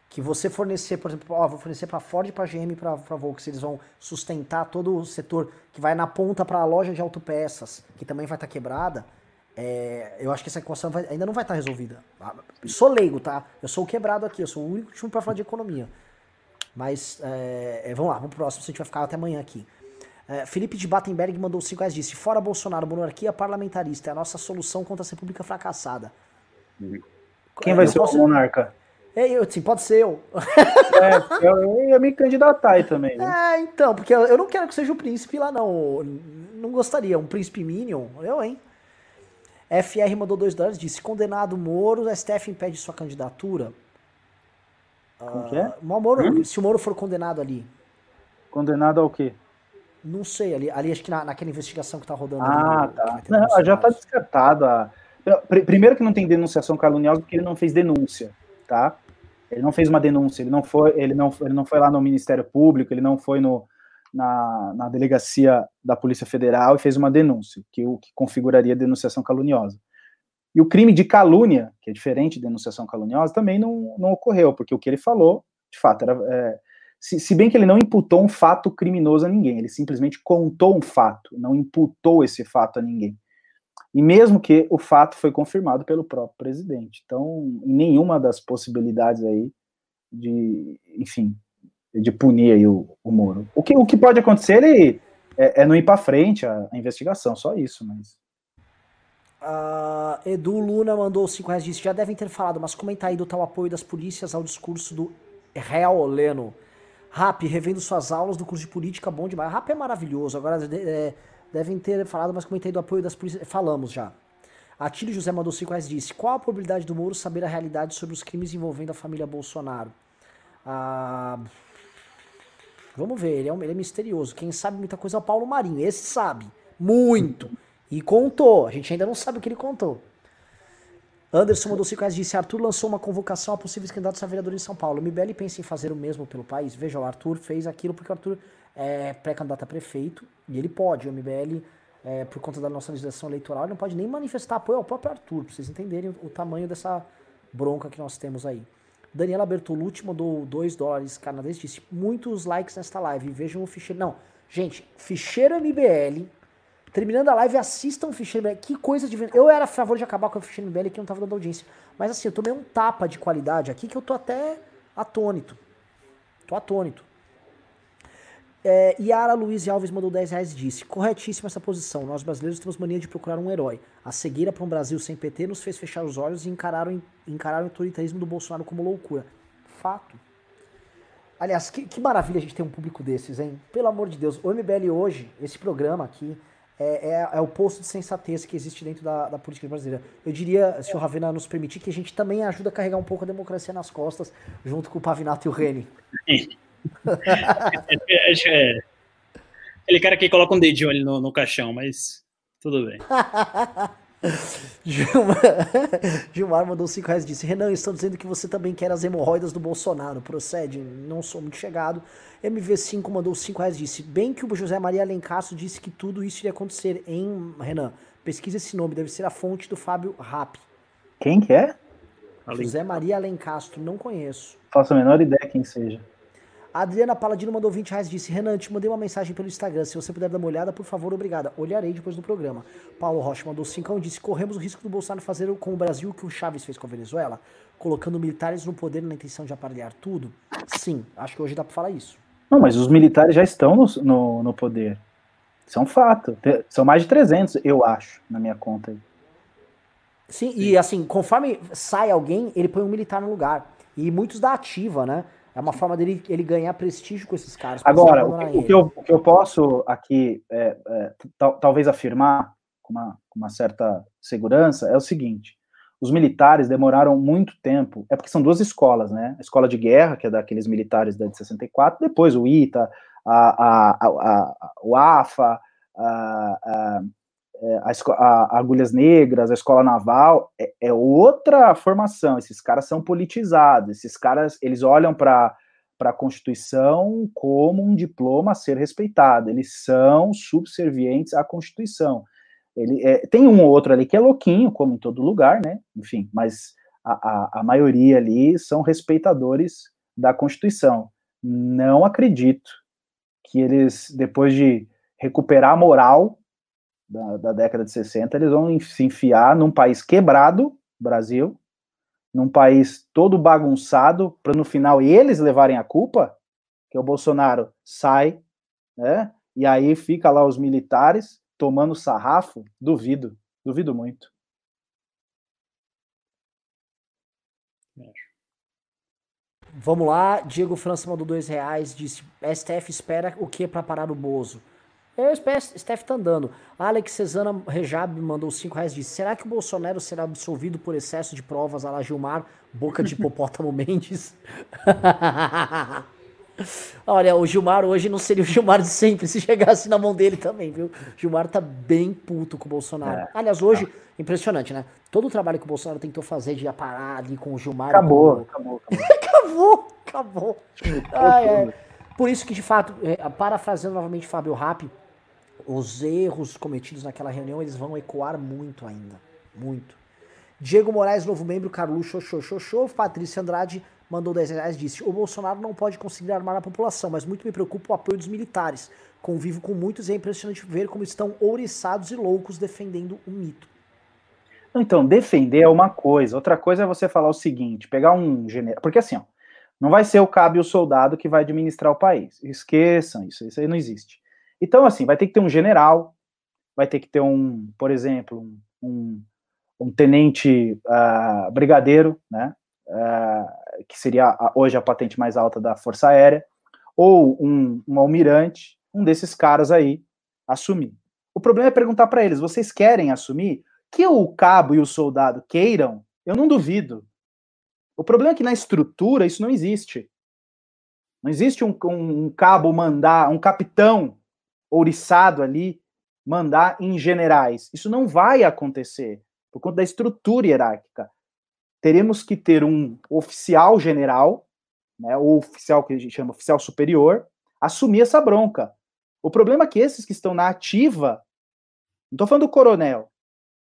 [SPEAKER 1] Que você fornecer, por exemplo, ó, vou fornecer para Ford, para GM, para Volkswagen, eles vão sustentar todo o setor que vai na ponta para a loja de autopeças, que também vai estar tá quebrada. É, eu acho que essa equação vai, ainda não vai estar tá resolvida. Ah, sou leigo, tá? Eu sou o quebrado aqui, eu sou o único time para falar de economia. Mas é, é, vamos lá, vamos pro próximo, a gente vai ficar até amanhã aqui. É, Felipe de Battenberg mandou 5 reais disse: Fora Bolsonaro, monarquia parlamentarista é a nossa solução contra a república fracassada.
[SPEAKER 3] Quem é, vai ser posso... o monarca?
[SPEAKER 1] É, eu, sim, pode ser eu.
[SPEAKER 3] É, eu ia me candidatar aí também.
[SPEAKER 1] Né? É, então, porque eu não quero que seja o príncipe lá, não. Não gostaria. Um príncipe Minion, eu, hein? FR mandou 2 dólares, disse: Condenado Moro, a STF impede sua candidatura.
[SPEAKER 3] Como que é?
[SPEAKER 1] Ah, Moro, hum? Se o Moro for condenado ali.
[SPEAKER 3] Condenado ao quê?
[SPEAKER 1] Não sei, ali, ali acho que na, naquela investigação que tá rodando.
[SPEAKER 3] Ah, ali, tá. Não, já tá descartado. A... Primeiro que não tem denunciação caluniosa porque ele não fez denúncia, tá? Ele não fez uma denúncia, ele não foi, ele não, ele não foi lá no Ministério Público, ele não foi no, na, na delegacia da Polícia Federal e fez uma denúncia, que o que configuraria denunciação caluniosa. E o crime de calúnia, que é diferente de denunciação caluniosa, também não, não ocorreu, porque o que ele falou, de fato, era, é, se, se, bem que ele não imputou um fato criminoso a ninguém, ele simplesmente contou um fato, não imputou esse fato a ninguém. E mesmo que o fato foi confirmado pelo próprio presidente. Então, nenhuma das possibilidades aí de, enfim, de punir aí o, o Moro. O que, o que pode acontecer ele, é, é não ir para frente a, a, investigação, só isso, mas.
[SPEAKER 1] Uh, Edu Luna mandou 5 reais disse, já devem ter falado, mas comenta aí do tal apoio das polícias ao discurso do Real Leno. Rap, revendo suas aulas do curso de política, bom demais. Rap é maravilhoso. Agora, é, devem ter falado, mas comentei do apoio das polícias. Falamos já. Atílio José mandou 5 reais disse: Qual a probabilidade do Moro saber a realidade sobre os crimes envolvendo a família Bolsonaro? Ah, vamos ver, ele é, um, ele é misterioso. Quem sabe muita coisa é o Paulo Marinho. Esse sabe. Muito. E contou. A gente ainda não sabe o que ele contou. Anderson mandou 5 reais disse: Arthur lançou uma convocação a possíveis candidatos a vereador em São Paulo. O MBL pensa em fazer o mesmo pelo país? Veja, o Arthur fez aquilo porque o Arthur é pré-candidato a prefeito e ele pode. O MBL, é, por conta da nossa legislação eleitoral, não pode nem manifestar apoio ao próprio Arthur, para vocês entenderem o, o tamanho dessa bronca que nós temos aí. Daniela Bertolucci mandou 2 dólares canadenses, disse muitos likes nesta live. Vejam o ficheiro. Não, gente, ficheiro MBL Terminando a live, assistam o ficheiro MBL. Que coisa de. Eu era a favor de acabar com o ficheiro MBL que não tava dando audiência. Mas assim, eu tomei um tapa de qualidade aqui que eu tô até atônito. Tô atônito. É, Yara Luiz Alves mandou 10 reais e disse: Corretíssima essa posição. Nós brasileiros temos mania de procurar um herói. A cegueira para um Brasil sem PT nos fez fechar os olhos e encararam, encararam o autoritarismo do Bolsonaro como loucura. Fato. Aliás, que, que maravilha a gente ter um público desses, hein? Pelo amor de Deus. O MBL hoje, esse programa aqui, é, é, é, o posto de sensatez que existe dentro da, da, política brasileira. Eu diria, se o Ravena nos permitir, que a gente também ajuda a carregar um pouco a democracia nas costas, junto com o Pavinato e o Reni.
[SPEAKER 2] é, aquele cara que coloca um dedinho ali no, no caixão, mas tudo bem.
[SPEAKER 1] Gilmar, Gilmar mandou 5 reais e disse: Renan, estão dizendo que você também quer as hemorroidas do Bolsonaro. Procede, não sou muito chegado. MV5 mandou 5 reais e disse: Bem que o José Maria Alencastro disse que tudo isso iria acontecer em Renan. Pesquisa esse nome, deve ser a fonte do Fábio Rap.
[SPEAKER 3] Quem que é?
[SPEAKER 1] José Maria Alencastro, não conheço.
[SPEAKER 3] Faço a menor ideia quem seja.
[SPEAKER 1] A Adriana Paladino mandou 20 reais disse: Renan, te mandei uma mensagem pelo Instagram. Se você puder dar uma olhada, por favor, obrigada. Olharei depois do programa. Paulo Rocha mandou 5 e disse: Corremos o risco do Bolsonaro fazer com o Brasil o que o Chaves fez com a Venezuela, colocando militares no poder na intenção de aparelhar tudo? Sim, acho que hoje dá pra falar isso.
[SPEAKER 3] Não, mas os militares já estão no, no, no poder. Isso é um fato. São mais de 300, eu acho, na minha conta aí.
[SPEAKER 1] Sim, Sim, e assim, conforme sai alguém, ele põe um militar no lugar. E muitos da ativa, né? É uma forma dele ele ganhar prestígio com esses caras.
[SPEAKER 3] Agora, o que, o que, eu, o que eu posso aqui é, é, talvez afirmar com uma, com uma certa segurança é o seguinte: os militares demoraram muito tempo, é porque são duas escolas, né? A escola de guerra, que é daqueles militares da de 64, depois o ITA, a, a, a, o AFA, a, é, a, Agulhas Negras, a Escola Naval, é, é, outra formação. Esses caras são politizados. Esses caras, eles olham para a Constituição como um diploma a ser respeitado. Eles são subservientes à Constituição. Ele, é, tem um ou outro ali que é louquinho, como em todo lugar, né? Enfim, mas a, a, a maioria ali são respeitadores da Constituição. Não acredito que eles, depois de recuperar a moral da, da década de 60, eles vão se enfiar num país quebrado, Brasil, num país todo bagunçado, para no final eles levarem a culpa, que o Bolsonaro sai, né? E aí fica lá os militares tomando sarrafo, duvido, duvido muito.
[SPEAKER 1] Vamos lá, Diego França mandou dois reais, disse, STF espera o que para parar o Bozo? Eu espero Steph tá andando. Alex Cesana Rejab mandou 5 reais disse: Será que o Bolsonaro será absolvido por excesso de provas a la Gilmar, boca de hipopótamo Mendes? Olha, o Gilmar hoje não seria o Gilmar de sempre se chegasse na mão dele também, viu? O Gilmar tá bem puto com o Bolsonaro. É, Aliás, hoje, impressionante, né? Todo o trabalho que o Bolsonaro tentou fazer de aparar ali com o Gilmar.
[SPEAKER 3] Acabou, com... acabou,
[SPEAKER 1] acabou. acabou, acabou. É. Por isso que, de fato, é, parafraseando novamente Fábio Rappi, os erros cometidos naquela reunião eles vão ecoar muito ainda. Muito. Diego Moraes, novo membro, Carluxo, show. Patrícia Andrade mandou 10 reais, disse: O Bolsonaro não pode conseguir armar a população, mas muito me preocupa o apoio dos militares. Convivo com muitos e é impressionante ver como estão ouriçados e loucos defendendo o mito.
[SPEAKER 3] Então, defender é uma coisa, outra coisa é você falar o seguinte: pegar um general. Porque assim, ó, não vai ser o cabo e o soldado que vai administrar o país. Esqueçam isso, isso aí não existe. Então, assim, vai ter que ter um general, vai ter que ter um, por exemplo, um, um, tenente uh, brigadeiro, né? Uh, que seria a, hoje a patente mais alta da Força Aérea, ou um, um almirante, um desses caras aí, assumir. O problema é perguntar para eles: vocês querem assumir? Que o cabo e o soldado queiram, eu não duvido. O problema é que na estrutura isso não existe. Não existe um, um, um cabo mandar, um capitão ouriçado ali mandar em generais. Isso não vai acontecer por conta da estrutura hierárquica. Teremos que ter um oficial general, né, ou oficial que a gente chama oficial superior, assumir essa bronca. O problema é que esses que estão na ativa, não estou falando do coronel,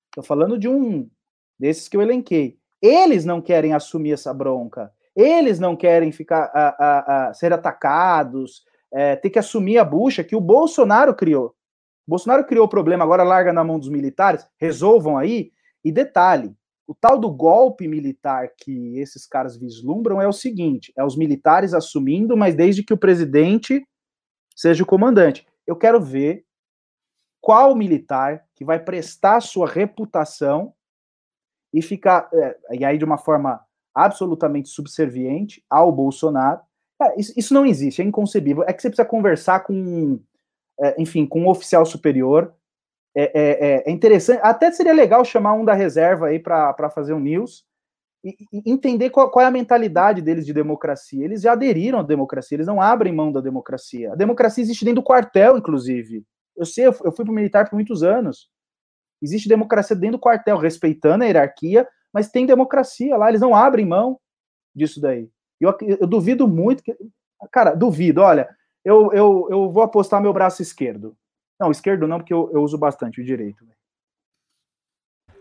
[SPEAKER 3] estou falando de um desses que eu elenquei. Eles não querem assumir essa bronca. Eles não querem ficar a, a, a ser atacados, é, ter que assumir a bucha que o Bolsonaro criou. Bolsonaro criou o problema, agora larga na mão dos militares, resolvam aí. E detalhe, o tal do golpe militar que esses caras vislumbram é o seguinte: é os militares assumindo, mas desde que o presidente seja o comandante. Eu quero ver qual militar que vai prestar sua reputação e ficar, é, e aí de uma forma absolutamente subserviente ao Bolsonaro. É, isso, isso, não existe, é inconcebível. É que você precisa conversar com é, enfim, com um oficial superior. É, é, é, é, interessante, até seria legal chamar um da reserva aí para fazer um news e, e entender qual, qual, é a mentalidade deles de democracia. Eles já aderiram à democracia, eles não abrem mão da democracia. A democracia existe dentro do quartel, inclusive. Eu sei, eu fui para o militar por muitos anos. Existe democracia dentro do quartel, respeitando a hierarquia, mas tem democracia lá, eles não abrem mão disso daí. Eu, eu duvido muito que. Cara, duvido, olha, eu, eu, eu vou apostar meu braço esquerdo. Não, esquerdo não, porque eu, eu uso bastante o direito.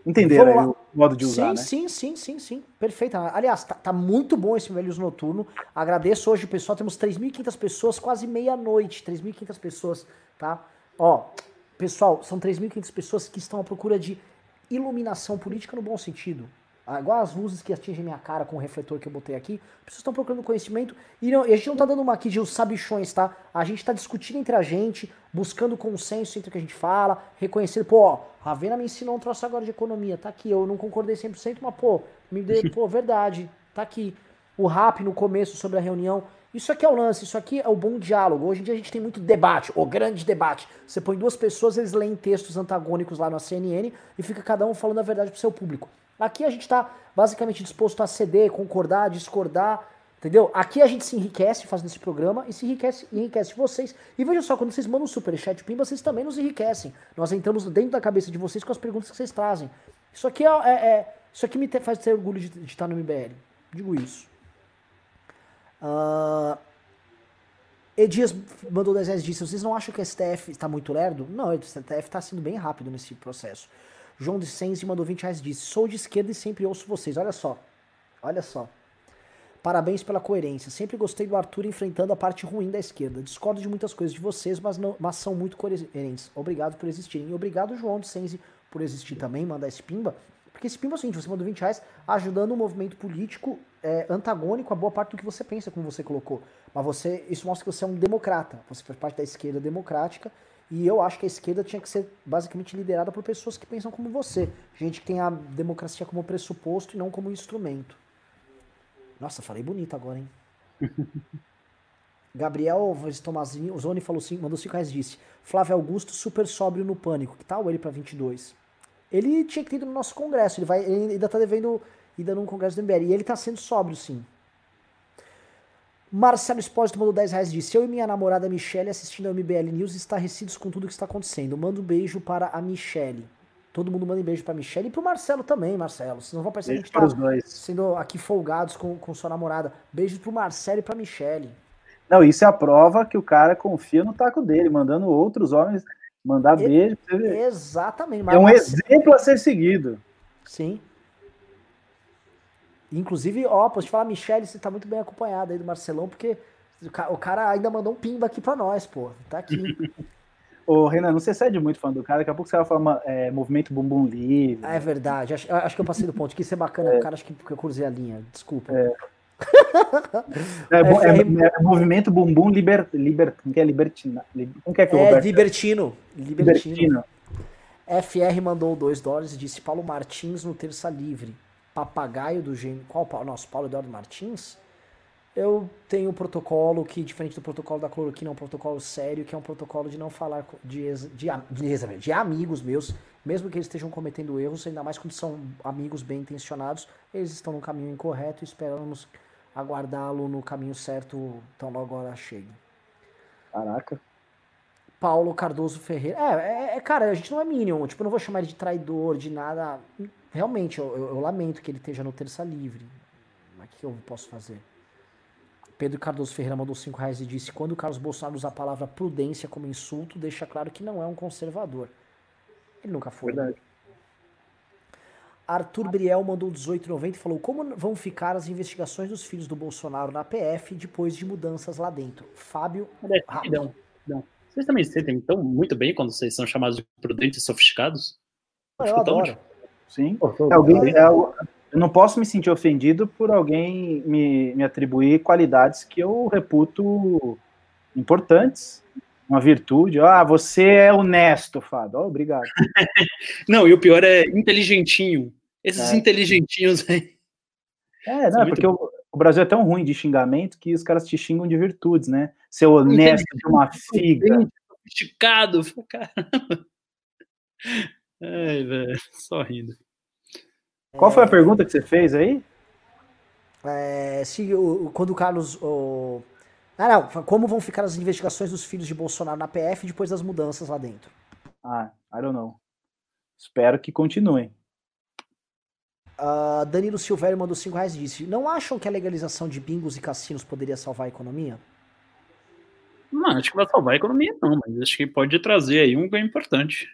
[SPEAKER 3] Entenderam o modo de usar,
[SPEAKER 1] sim,
[SPEAKER 3] né?
[SPEAKER 1] Sim, sim, sim, sim. Perfeito. Aliás, tá, tá muito bom esse Velhos Noturno. Agradeço hoje, pessoal. Temos 3.500 pessoas, quase meia-noite. 3.500 pessoas, tá? Ó, pessoal, são 3.500 pessoas que estão à procura de iluminação política no bom sentido. Ah, igual as luzes que atingem minha cara com o refletor que eu botei aqui. Pessoas estão procurando conhecimento e, não, e a gente não tá dando uma aqui de os sabichões, tá? A gente tá discutindo entre a gente, buscando consenso entre o que a gente fala, reconhecendo, pô, ó, Ravena me ensinou um troço agora de economia, tá aqui. Eu não concordei 100%, mas, pô, me deu, pô, verdade, tá aqui. O rap no começo sobre a reunião. Isso aqui é o lance, isso aqui é o bom diálogo. Hoje em dia a gente tem muito debate, o grande debate. Você põe duas pessoas, eles leem textos antagônicos lá na CNN e fica cada um falando a verdade pro seu público. Aqui a gente está basicamente disposto a ceder, concordar, discordar, entendeu? Aqui a gente se enriquece fazendo esse programa e se enriquece, enriquece vocês. E veja só, quando vocês mandam um superchat pimba, vocês também nos enriquecem. Nós entramos dentro da cabeça de vocês com as perguntas que vocês trazem. Isso aqui, é, é, é isso aqui me te, faz ter orgulho de, estar no MBL. Digo isso. Uh, Edias mandou 10 reais disse, vocês não acham que o STF está muito lerdo? Não, o STF está sendo bem rápido nesse processo. João de Sense mandou 20 reais disse: Sou de esquerda e sempre ouço vocês. Olha só. Olha só. Parabéns pela coerência. Sempre gostei do Arthur enfrentando a parte ruim da esquerda. Discordo de muitas coisas de vocês, mas, não, mas são muito coerentes. Obrigado por existirem. E obrigado, João de Sense, por existir também, mandar esse pimba. Porque esse pimba é o seguinte: você mandou 20 reais ajudando um movimento político é, antagônico a boa parte do que você pensa, como você colocou. Mas você, isso mostra que você é um democrata. Você faz parte da esquerda democrática e eu acho que a esquerda tinha que ser basicamente liderada por pessoas que pensam como você. Gente que tem a democracia como pressuposto e não como instrumento. Nossa, falei bonito agora, hein? Gabriel Tomazinho, o Zoni falou sim, mandou 5 reais disse. Flávio Augusto, super sóbrio no pânico. Que tal ele para 22? Ele tinha que ter ido no nosso congresso. Ele, vai, ele ainda tá devendo ir num congresso do MBL. E ele tá sendo sóbrio, sim. Marcelo Espósito mandou 10 reais disse: Eu e minha namorada Michelle assistindo ao MBL News estarrecidos com tudo que está acontecendo. Manda um beijo para a Michelle. Todo mundo manda um beijo para a Michelle e para o Marcelo também, Marcelo. Vocês não vão parecer que a gente tá sendo aqui folgados com, com sua namorada. Beijos para o Marcelo e para a Michelle.
[SPEAKER 3] Não, isso é a prova que o cara confia no taco dele, mandando outros homens mandar e, beijo.
[SPEAKER 1] Exatamente.
[SPEAKER 3] É um exemplo a ser seguido.
[SPEAKER 1] Sim. Inclusive, ó, posso te falar, Michele, você tá muito bem acompanhado aí do Marcelão, porque o cara ainda mandou um pimba aqui pra nós, pô. Tá aqui.
[SPEAKER 3] Ô, Renan, não se cede muito fã do cara, daqui a pouco você vai falar é, movimento bumbum livre.
[SPEAKER 1] Ah, é verdade, acho, acho que eu passei do ponto. Quis ser bacana, é. cara, acho que eu cruzei a linha, desculpa.
[SPEAKER 3] É. é, bom, é, é, movimento bumbum liber, liber, como que é libertina? Como que é que
[SPEAKER 1] é libertino, libertino. libertino. FR mandou 2 dólares e disse Paulo Martins no Terça Livre. Papagaio do gênio. Qual Paulo? Nosso Paulo Eduardo Martins? Eu tenho um protocolo que, diferente do protocolo da cloroquina, é um protocolo sério, que é um protocolo de não falar de, de, de, de amigos meus, mesmo que eles estejam cometendo erros, ainda mais quando são amigos bem intencionados, eles estão no caminho incorreto e esperamos aguardá-lo no caminho certo tão logo a hora chegue.
[SPEAKER 3] Caraca.
[SPEAKER 1] Paulo Cardoso Ferreira. É, é, é, cara, a gente não é Minion. Tipo, eu não vou chamar ele de traidor, de nada. Realmente, eu, eu, eu lamento que ele esteja no terça livre. Mas o que eu posso fazer? Pedro Cardoso Ferreira mandou 5 reais e disse: Quando o Carlos Bolsonaro usa a palavra prudência como insulto, deixa claro que não é um conservador. Ele nunca foi. Verdade. Arthur Briel mandou 18,90 e falou: Como vão ficar as investigações dos filhos do Bolsonaro na PF depois de mudanças lá dentro? Fábio.
[SPEAKER 2] Não, não. Vocês também se sentem tão muito bem quando vocês são chamados de prudentes e sofisticados?
[SPEAKER 1] Eu, eu adoro.
[SPEAKER 3] Sim. É alguém, é, eu não posso me sentir ofendido por alguém me, me atribuir qualidades que eu reputo importantes. Uma virtude. Ah, você é honesto, Fábio. Oh, obrigado.
[SPEAKER 2] não, e o pior é inteligentinho. Esses é. inteligentinhos aí.
[SPEAKER 3] É, não, é porque o, o, Brasil é tão ruim de xingamento que os caras te xingam de virtudes, né? Ser honesto de uma figa.
[SPEAKER 2] Sofisticado, caramba. Ai, velho, só rindo.
[SPEAKER 3] Qual foi a pergunta que você fez aí?
[SPEAKER 1] É, se o, quando o Carlos. O... Ah, não. Como vão ficar as investigações dos filhos de Bolsonaro na PF depois das mudanças lá dentro?
[SPEAKER 3] Ah, I don't know. Espero que continuem.
[SPEAKER 1] Uh, Danilo Silvério mandou 5 reais e disse: Não acham que a legalização de bingos e cassinos poderia salvar a economia?
[SPEAKER 2] Não, acho que vai salvar a economia, não, mas acho que pode trazer aí um ganho importante.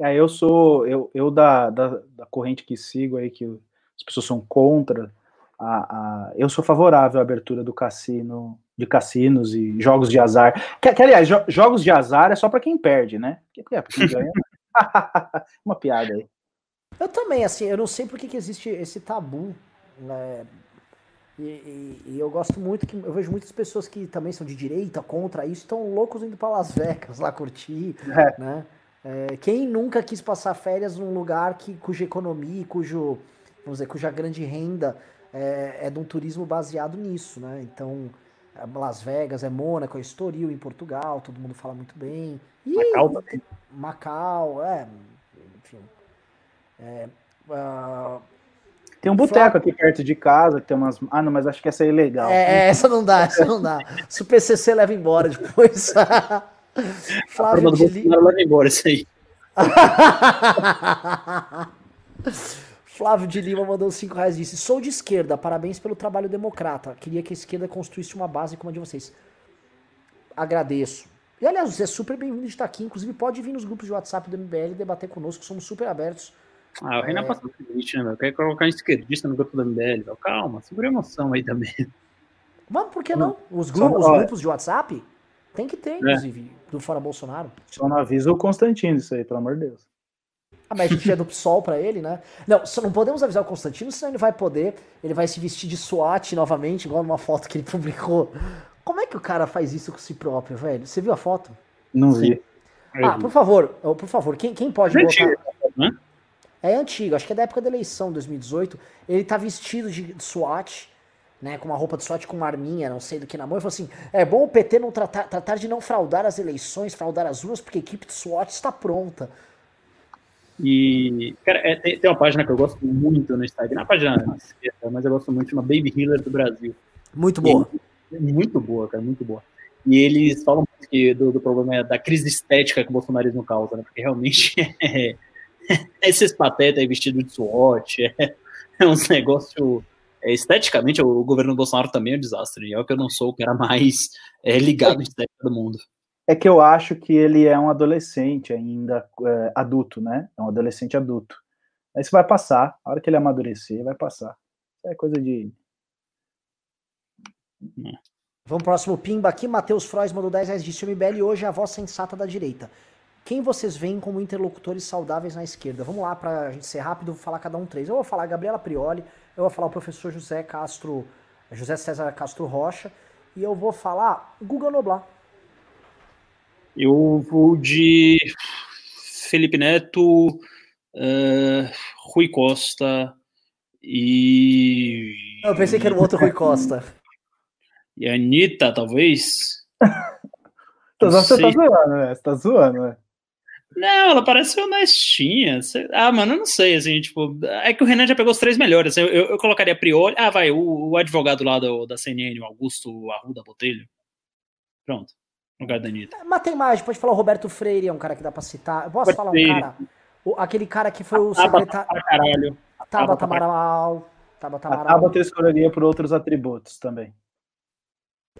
[SPEAKER 3] É, eu sou, eu, eu da, da, da, corrente que sigo aí, que as pessoas são contra, a, a, eu sou favorável à abertura do cassino, de cassinos e jogos de azar. Que, que aliás, jo, jogos de azar é só para quem perde, né? Porque, é, quem ganha. Uma piada aí.
[SPEAKER 1] Eu também, assim, eu não sei por que, que existe esse tabu, né? E, e, e, eu gosto muito que eu vejo muitas pessoas que também são de direita contra isso, estão loucos indo para Las Vegas lá curtir, é. né? É, quem nunca quis passar férias num lugar que, cuja economia, cujo, vamos dizer, cuja grande renda é, é de um turismo baseado nisso, né? Então, é Las Vegas, é Mônaco, é Estoril em Portugal, todo mundo fala muito bem. E, Macau também. Macau, é, enfim. É, uh,
[SPEAKER 3] tem um boteco aqui perto de casa que tem umas. Ah, não, mas acho que essa é ilegal.
[SPEAKER 1] É, essa não dá, essa não dá. Se o PCC leva embora depois.
[SPEAKER 2] Flávio de Lima. embora isso aí.
[SPEAKER 1] Flávio de Lima mandou 5 reais e disse: Sou de esquerda, parabéns pelo trabalho democrata. Queria que a esquerda construísse uma base como a de vocês. Agradeço. E aliás, você é super bem-vindo de estar aqui. Inclusive, pode vir nos grupos de WhatsApp do MBL e debater conosco, somos super abertos.
[SPEAKER 2] Ah, o Renan é... passou por isso, né, meu? Quer colocar um esquerdista no grupo do MBL, meu. Calma, segura a emoção aí também.
[SPEAKER 1] Vamos, por que não? Os, gru os grupos de WhatsApp tem que ter, é. inclusive, é. do Fora Bolsonaro.
[SPEAKER 3] Só não avisa o Constantino isso aí, pelo amor de Deus.
[SPEAKER 1] Ah, mas a gente é do PSOL pra ele, né? Não, só não podemos avisar o Constantino, senão ele vai poder, ele vai se vestir de SWAT novamente, igual numa foto que ele publicou. Como é que o cara faz isso com si próprio, velho? Você viu a foto?
[SPEAKER 3] Não vi.
[SPEAKER 1] Ah, por favor, por favor, quem, quem pode botar... Né? É antigo, acho que é da época da eleição, 2018. Ele tá vestido de SWAT, né, com uma roupa de SWAT com uma arminha, não sei do que na mão, e falou assim: é bom o PT não tratar, tratar de não fraudar as eleições, fraudar as urnas, porque a equipe de SWAT está pronta.
[SPEAKER 2] E, cara, é, tem, tem, uma página que eu gosto muito no Instagram, a página esquerda, mas eu gosto muito, uma Baby Healer do Brasil.
[SPEAKER 1] Muito boa.
[SPEAKER 2] E, muito boa, cara, muito boa. E eles falam que do, do problema da crise estética que o bolsonarismo causa, né? Porque realmente é, esses patetas aí vestidos de SWAT é, é um negócio é, esteticamente, o governo Bolsonaro também é um desastre. É o que eu não sou o cara mais é, ligado em estética do mundo.
[SPEAKER 3] É que eu acho que ele é um adolescente ainda é, adulto, né? É um adolescente adulto. Aí isso vai passar. A hora que ele amadurecer, vai passar. é coisa de.
[SPEAKER 1] Vamos pro próximo pimba aqui. Matheus Frois mandou 10 reais de MBL hoje é a voz sensata da direita. Quem vocês veem como interlocutores saudáveis na esquerda? Vamos lá, pra gente ser rápido, vou falar cada um três. Eu vou falar a Gabriela Prioli, eu vou falar o professor José Castro, José César Castro Rocha, e eu vou falar Guga Noblar.
[SPEAKER 2] Eu vou de Felipe Neto, uh, Rui Costa e.
[SPEAKER 1] Eu pensei que era o outro Rui Costa.
[SPEAKER 2] E a Anitta, talvez.
[SPEAKER 3] Você tá zoando, né? Você tá zoando, né?
[SPEAKER 2] Não, ela parece honestinha. Ah, mano, eu não sei, assim, tipo, é que o Renan já pegou os três melhores. Eu, eu, eu colocaria Prioli. Ah, vai, o, o, advogado lá do, da CNN, o Augusto Arruda Botelho. Pronto, no lugar da Anitta.
[SPEAKER 1] Mas tem mais, pode falar o Roberto Freire, é um cara que dá pra citar. Eu posso falar um cara? O, aquele cara que foi o secretário.
[SPEAKER 2] Tabata, caralho.
[SPEAKER 1] Tabata Amaral. Tabata Amaral.
[SPEAKER 3] Tabata escolheria por outros atributos também.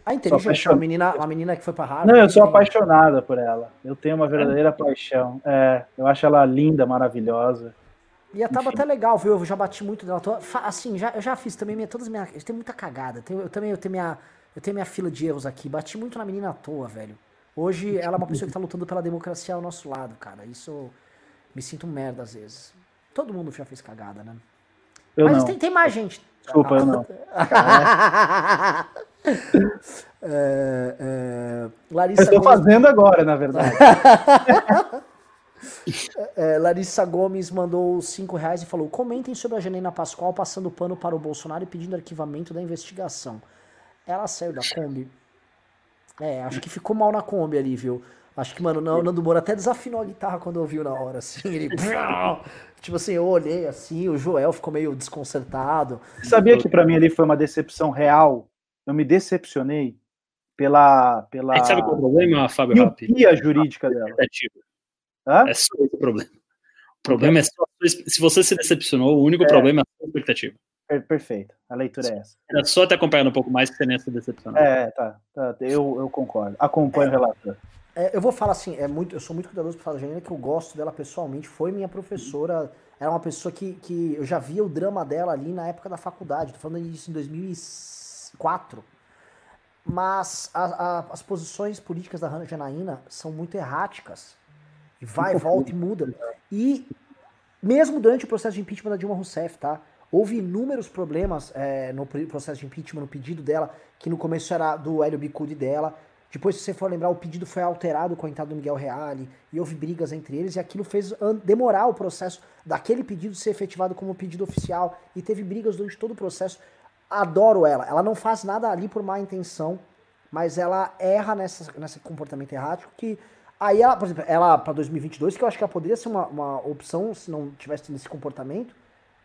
[SPEAKER 1] A inteligente, a menina, a menina que foi para Harvard.
[SPEAKER 3] Não, eu sou tem... apaixonada por ela. Eu tenho uma verdadeira é. paixão. É, eu acho ela linda, maravilhosa.
[SPEAKER 1] E a Taba até legal, viu? Eu já bati muito dela. Assim, já, eu já fiz também minha, todas minhas. Eu tenho muita cagada. Eu, eu também eu tenho, minha, eu tenho minha fila de erros aqui. Bati muito na menina à toa, velho. Hoje ela é uma pessoa que tá lutando pela democracia ao nosso lado, cara. Isso me sinto um merda às vezes. Todo mundo já fez cagada, né?
[SPEAKER 3] Eu
[SPEAKER 1] Mas. Tem, tem mais gente.
[SPEAKER 3] Desculpa, eu não.
[SPEAKER 1] é, é, Larissa
[SPEAKER 3] eu estou Gomes... fazendo agora, na verdade.
[SPEAKER 1] é, Larissa Gomes mandou 5 reais e falou: comentem sobre a Janina Pascoal passando pano para o Bolsonaro e pedindo arquivamento da investigação. Ela saiu da Kombi. É, acho que ficou mal na Kombi ali, viu? Acho que, mano, o Nando Moura até desafinou a guitarra quando ouviu na hora, assim. Ele. tipo assim, eu olhei assim, o Joel ficou meio desconcertado.
[SPEAKER 3] Sabia que para mim ali foi uma decepção real? Eu me decepcionei pela. pela...
[SPEAKER 2] Aí sabe qual é o problema, Fábio Rapi?
[SPEAKER 3] a jurídica dela.
[SPEAKER 2] Hã? É só esse o problema. O problema é só. Se você se decepcionou, o único é. problema é a sua expectativa.
[SPEAKER 3] Perfeito. A leitura é essa.
[SPEAKER 2] Era só te acompanhando um pouco mais que você nem se decepcionou.
[SPEAKER 3] É, tá. tá eu, eu concordo. Acompanho é. o relator.
[SPEAKER 1] É, eu vou falar assim, é muito, eu sou muito cuidadoso para falar da Janina, que eu gosto dela pessoalmente, foi minha professora, era uma pessoa que, que eu já via o drama dela ali na época da faculdade, tô falando disso em 2004. Mas a, a, as posições políticas da Janaína são muito erráticas. E vai, volta e muda. E mesmo durante o processo de impeachment da Dilma Rousseff, tá? Houve inúmeros problemas é, no processo de impeachment, no pedido dela, que no começo era do Hélio Bicudo dela, depois, se você for lembrar, o pedido foi alterado com a entrada do Miguel Reale e houve brigas entre eles, e aquilo fez demorar o processo daquele pedido ser efetivado como pedido oficial, e teve brigas durante todo o processo. Adoro ela. Ela não faz nada ali por má intenção, mas ela erra nessa, nesse comportamento errático que. Aí, ela, por exemplo, ela para 2022, que eu acho que ela poderia ser uma, uma opção se não tivesse esse comportamento,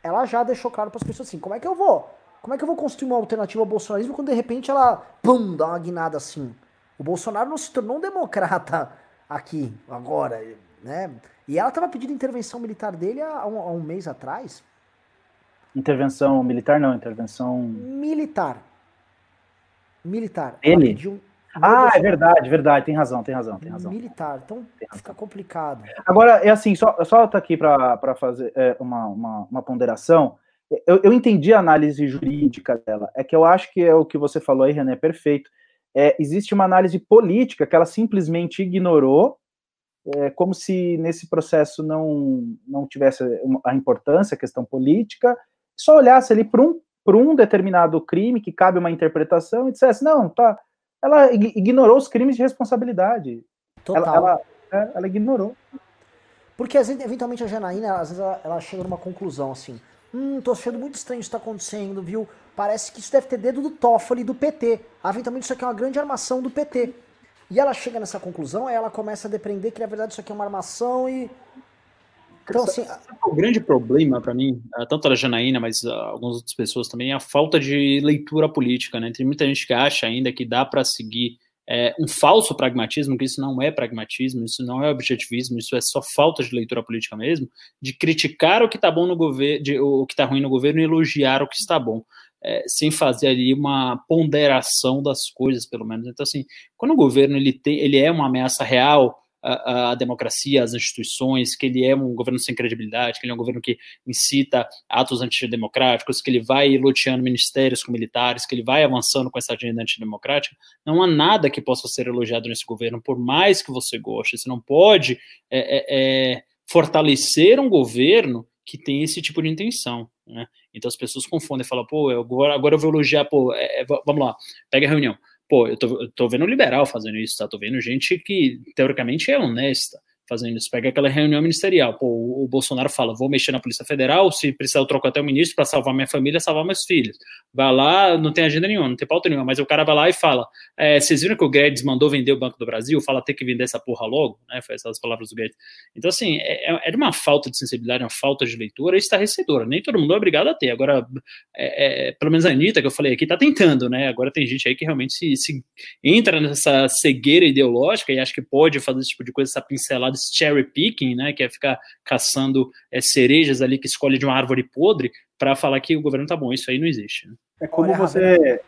[SPEAKER 1] ela já deixou claro para as pessoas assim: como é que eu vou? Como é que eu vou construir uma alternativa ao bolsonarismo quando de repente ela, pum, dá uma guinada assim? O Bolsonaro não se tornou um democrata aqui, agora, né? E ela estava pedindo intervenção militar dele há um, há um, mês atrás.
[SPEAKER 3] Intervenção militar não, intervenção...
[SPEAKER 1] Militar. Militar.
[SPEAKER 3] Ele? Ah, é verdade, verdade, tem razão, tem razão, tem razão.
[SPEAKER 1] Militar, então fica complicado.
[SPEAKER 3] Agora, é assim, só, só tá aqui para fazer é, uma, uma, uma, ponderação. Eu, eu entendi a análise jurídica dela, é que eu acho que é o que você falou aí, René, é perfeito é, existe uma análise política que ela simplesmente ignorou, é, como se nesse processo não, não tivesse a importância, a questão política, só olhasse ali para um, um determinado crime que cabe uma interpretação e dissesse, não, tá. Ela ignorou os crimes de responsabilidade.
[SPEAKER 1] Total.
[SPEAKER 3] Ela, ela, é, ela ignorou.
[SPEAKER 1] Porque, eventualmente, a Janaína, às vezes, ela, ela chega numa conclusão, assim, hum, tô achando muito estranho isso tá acontecendo, viu? parece que isso deve ter dedo do Toffoli do PT. Eventualmente isso aqui é uma grande armação do PT. E ela chega nessa conclusão, aí ela começa a depreender que na verdade isso aqui é uma armação e.
[SPEAKER 2] Então, assim. O grande problema para mim, eh, tanto a Janaína, mas uh, algumas outras pessoas também, é a falta de leitura política, né? Tem muita gente que acha ainda que dá para seguir é, um falso pragmatismo, que isso não é pragmatismo, isso não é objetivismo, isso é só falta de leitura política mesmo, de criticar o que está bom no governo, o que está ruim no governo e elogiar o que está bom é, sem fazer ali uma ponderação das coisas, pelo menos. Então, assim, quando o governo ele, tem, ele é uma ameaça real, a, a, democracia, as instituições, que ele é um governo sem credibilidade, que ele é um governo que incita atos antidemocráticos, que ele vai loteando ministérios com militares, que ele vai avançando com essa agenda antidemocrática, não há nada que possa ser elogiado nesse governo, por mais que você goste. Você não pode é, é, é, fortalecer um governo que tem esse tipo de intenção. Né? Então as pessoas confundem, falam, pô, agora, agora eu vou elogiar, pô, é, é vamos lá, pega a reunião. Pô, eu tô, eu tô vendo liberal fazendo isso, tá? Tô vendo gente que, teoricamente, é honesta fazendo isso. Pega aquela reunião ministerial. Pô, o, Bolsonaro fala: vou mexer na Polícia Federal, se precisar, eu troco até o ministro para salvar minha família, salvar meus filhos. Vai lá, não tem agenda nenhuma, não tem pauta nenhuma, mas o cara vai lá e fala: é, vocês viram que o Guedes mandou vender o Banco do Brasil? Fala ter que vender essa porra logo, né? Foi essas palavras do Guedes. Então, assim, é, é, é uma falta de sensibilidade, uma falta de leitura estarrecedora. Nem todo mundo é obrigado a ter. Agora, é, é, pelo menos a Anitta, que eu falei aqui, tá tentando, né? Agora tem gente aí que realmente se, se entra nessa cegueira ideológica e acha que pode fazer esse tipo de coisa, essa pincelada, cherry pick picking, né, que é ficar caçando é, cerejas ali que escolhe de uma árvore podre para falar que o governo tá bom. Isso aí não existe. Né?
[SPEAKER 3] É como olha, você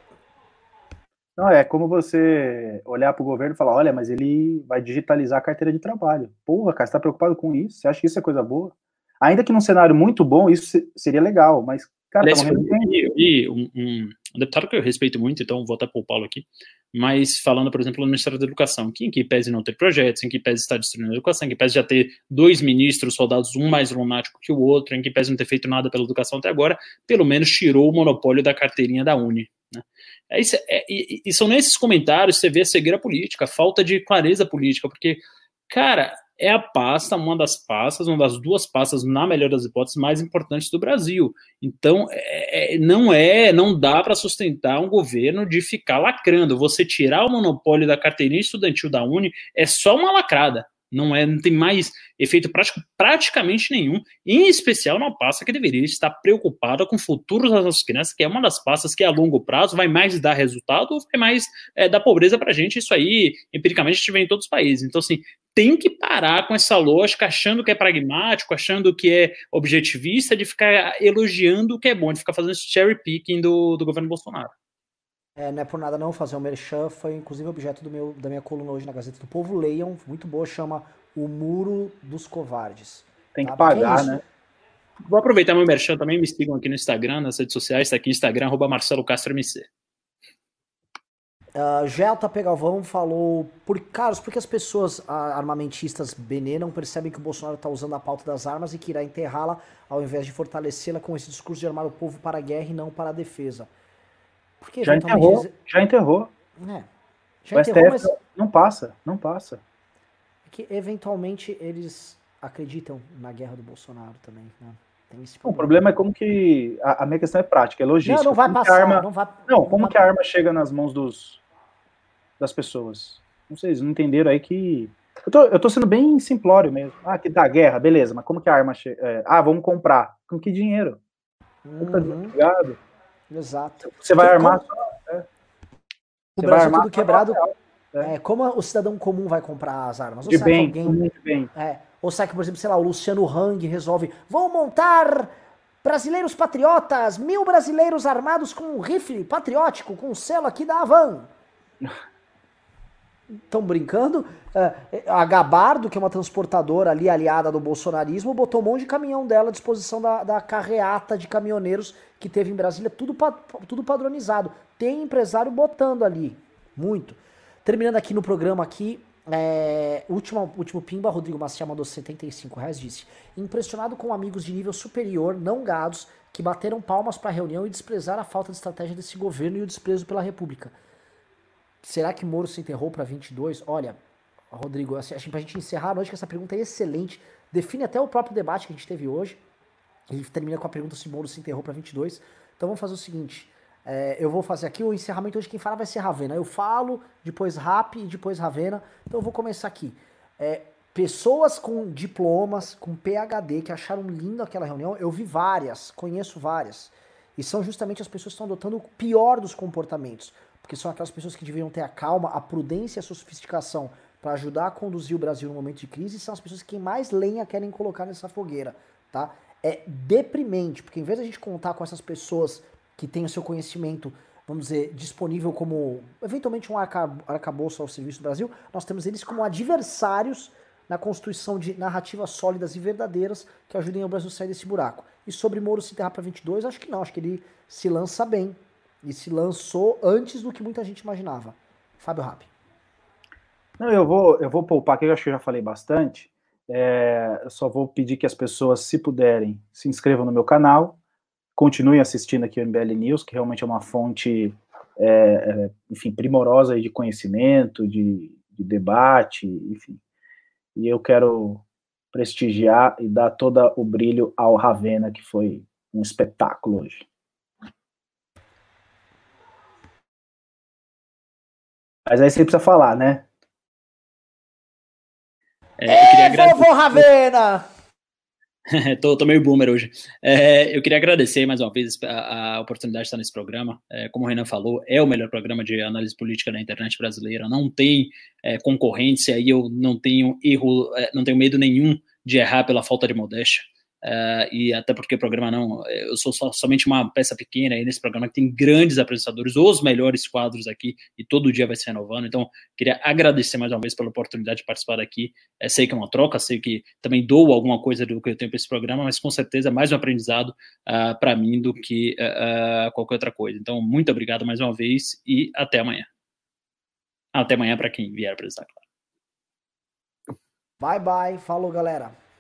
[SPEAKER 3] não é como você olhar para o governo e falar, olha, mas ele vai digitalizar a carteira de trabalho. Porra, cara, você está preocupado com isso? Você acha que isso é coisa boa? Ainda que num cenário muito bom, isso seria legal, mas Cara,
[SPEAKER 2] Aliás, eu vi um, um, um, deputado que eu respeito muito, então vou até pôr o Paulo aqui, mas falando, por exemplo, no Ministério da Educação, que em que pese não ter projetos, em que pese estar destruindo a educação, em que pese já ter dois ministros soldados, um mais lunático que o outro, em que pese não ter feito nada pela educação até agora, pelo menos tirou o monopólio da carteirinha da Uni. Né? É, isso, é, e, e são nesses comentários que você vê a cegueira política, a falta de clareza política, porque, cara, é a pasta, uma das pastas, uma das duas pastas, na melhor das hipóteses, mais importantes do Brasil. Então, é, é não é, não dá para sustentar um governo de ficar lacrando. Você tirar o monopólio da carteirinha estudantil da Uni é só uma lacrada. Não é, não tem mais efeito prático praticamente nenhum, em especial na pasta que deveria estar preocupada com o futuro das nossas crianças, que é uma das pastas que a longo prazo vai mais dar resultado ou vai mais é, dar pobreza para a gente. Isso aí, empiricamente, a gente vê em todos os países. Então, assim, tem que parar com essa lógica, achando que é pragmático, achando que é objetivista, de ficar elogiando o que é bom, de ficar fazendo esse cherry picking do, do governo Bolsonaro.
[SPEAKER 1] É, não é por nada não fazer o um merchan, foi inclusive objeto do meu, da minha coluna hoje na Gazeta do Povo. Leiam, muito boa, chama O Muro dos Covardes.
[SPEAKER 3] Tem tá? que pagar, é né?
[SPEAKER 2] Vou aproveitar meu merchan também, me sigam aqui no Instagram, nas redes sociais, está aqui Instagram, arroba Marcelo Castro MC.
[SPEAKER 1] Uh, Gelta Pegalvão falou, por Carlos, porque as pessoas armamentistas benê não percebem que o Bolsonaro está usando a pauta das armas e que irá enterrá-la ao invés de fortalecê-la com esse discurso de armar o povo para a guerra e não para a defesa.
[SPEAKER 3] Porque já enterrou, diz... já enterrou. É, já o enterrou, mas... não passa, não passa.
[SPEAKER 1] É que eventualmente eles acreditam na guerra do Bolsonaro também, né?
[SPEAKER 3] Problema. O problema é como que. A, a, minha questão é prática, é logística.
[SPEAKER 1] Não, não vai
[SPEAKER 3] como
[SPEAKER 1] passar.
[SPEAKER 3] Arma,
[SPEAKER 1] não, vai,
[SPEAKER 3] não, não como vai... que a arma chega nas mãos dos, das pessoas? Não sei, eles não entenderam aí que. Eu tô, eu tô sendo bem simplório mesmo. Ah, que dá guerra, beleza, mas como que a arma chega? É, ah, vamos comprar. Com que dinheiro?
[SPEAKER 1] Uhum. Exato.
[SPEAKER 3] Você vai armar só
[SPEAKER 1] o Brasil tudo quebrado. É. É, como o cidadão comum vai comprar as armas?
[SPEAKER 3] Ou de bem, alguém, de bem.
[SPEAKER 1] É, ou será que, por exemplo, sei lá, o Luciano Hang resolve, vão montar brasileiros patriotas, mil brasileiros armados com um rifle patriótico, com o um selo aqui da Avan. Estão brincando? É, a Gabardo, que é uma transportadora ali aliada do bolsonarismo, botou um monte de caminhão dela à disposição da, da carreata de caminhoneiros que teve em Brasília, tudo, tudo padronizado. Tem empresário botando ali, muito. Terminando aqui no programa aqui, é, último, último pimba, Rodrigo Maciel mandou 75 reais, disse Impressionado com amigos de nível superior, não gados, que bateram palmas para a reunião e desprezaram a falta de estratégia desse governo e o desprezo pela república. Será que Moro se enterrou para 22? Olha, Rodrigo, assim, que pra gente encerrar a noite, que essa pergunta é excelente, define até o próprio debate que a gente teve hoje, ele termina com a pergunta se Moro se enterrou para 22. Então vamos fazer o seguinte: é, eu vou fazer aqui o encerramento hoje. Quem fala vai ser Ravena. Eu falo, depois Rap e depois Ravena. Então eu vou começar aqui. É, pessoas com diplomas, com PhD, que acharam lindo aquela reunião, eu vi várias, conheço várias. E são justamente as pessoas que estão adotando o pior dos comportamentos. Porque são aquelas pessoas que deveriam ter a calma, a prudência e a sofisticação para ajudar a conduzir o Brasil no momento de crise. São as pessoas que mais lenha querem colocar nessa fogueira. Tá? É deprimente, porque em vez de a gente contar com essas pessoas que têm o seu conhecimento, vamos dizer, disponível como eventualmente um arcabouço ao serviço do Brasil, nós temos eles como adversários na constituição de narrativas sólidas e verdadeiras que ajudem o Brasil a sair desse buraco. E sobre Moro se enterrar para 22, acho que não, acho que ele se lança bem. E se lançou antes do que muita gente imaginava. Fábio Rapp.
[SPEAKER 3] Não, eu vou, eu vou poupar aqui, eu acho que eu já falei bastante. É, eu só vou pedir que as pessoas, se puderem, se inscrevam no meu canal, continuem assistindo aqui o MBL News, que realmente é uma fonte, é, é, enfim, primorosa de conhecimento, de, de debate, enfim. E eu quero prestigiar e dar todo o brilho ao Ravena, que foi um espetáculo hoje. Mas aí você precisa falar, né?
[SPEAKER 1] É, eu queria vovô Ravena!
[SPEAKER 2] tô, tô meio boomer hoje. É, eu queria agradecer mais uma vez a, a oportunidade de estar nesse programa. É, como o Renan falou, é o melhor programa de análise política da internet brasileira. Não tem é, concorrência e eu não tenho erro, é, não tenho medo nenhum de errar pela falta de modéstia. Uh, e até porque o programa não, eu sou só, somente uma peça pequena aí nesse programa que tem grandes apresentadores, os melhores quadros aqui e todo dia vai se renovando. Então, queria agradecer mais uma vez pela oportunidade de participar daqui. É, sei que é uma troca, sei que também dou alguma coisa do que eu tenho para esse programa, mas com certeza é mais um aprendizado uh, ah, para mim do que uh, qualquer outra coisa. Então, muito obrigado mais uma vez e até amanhã. Até amanhã para quem vier apresentar, claro.
[SPEAKER 1] Bye bye, falou galera.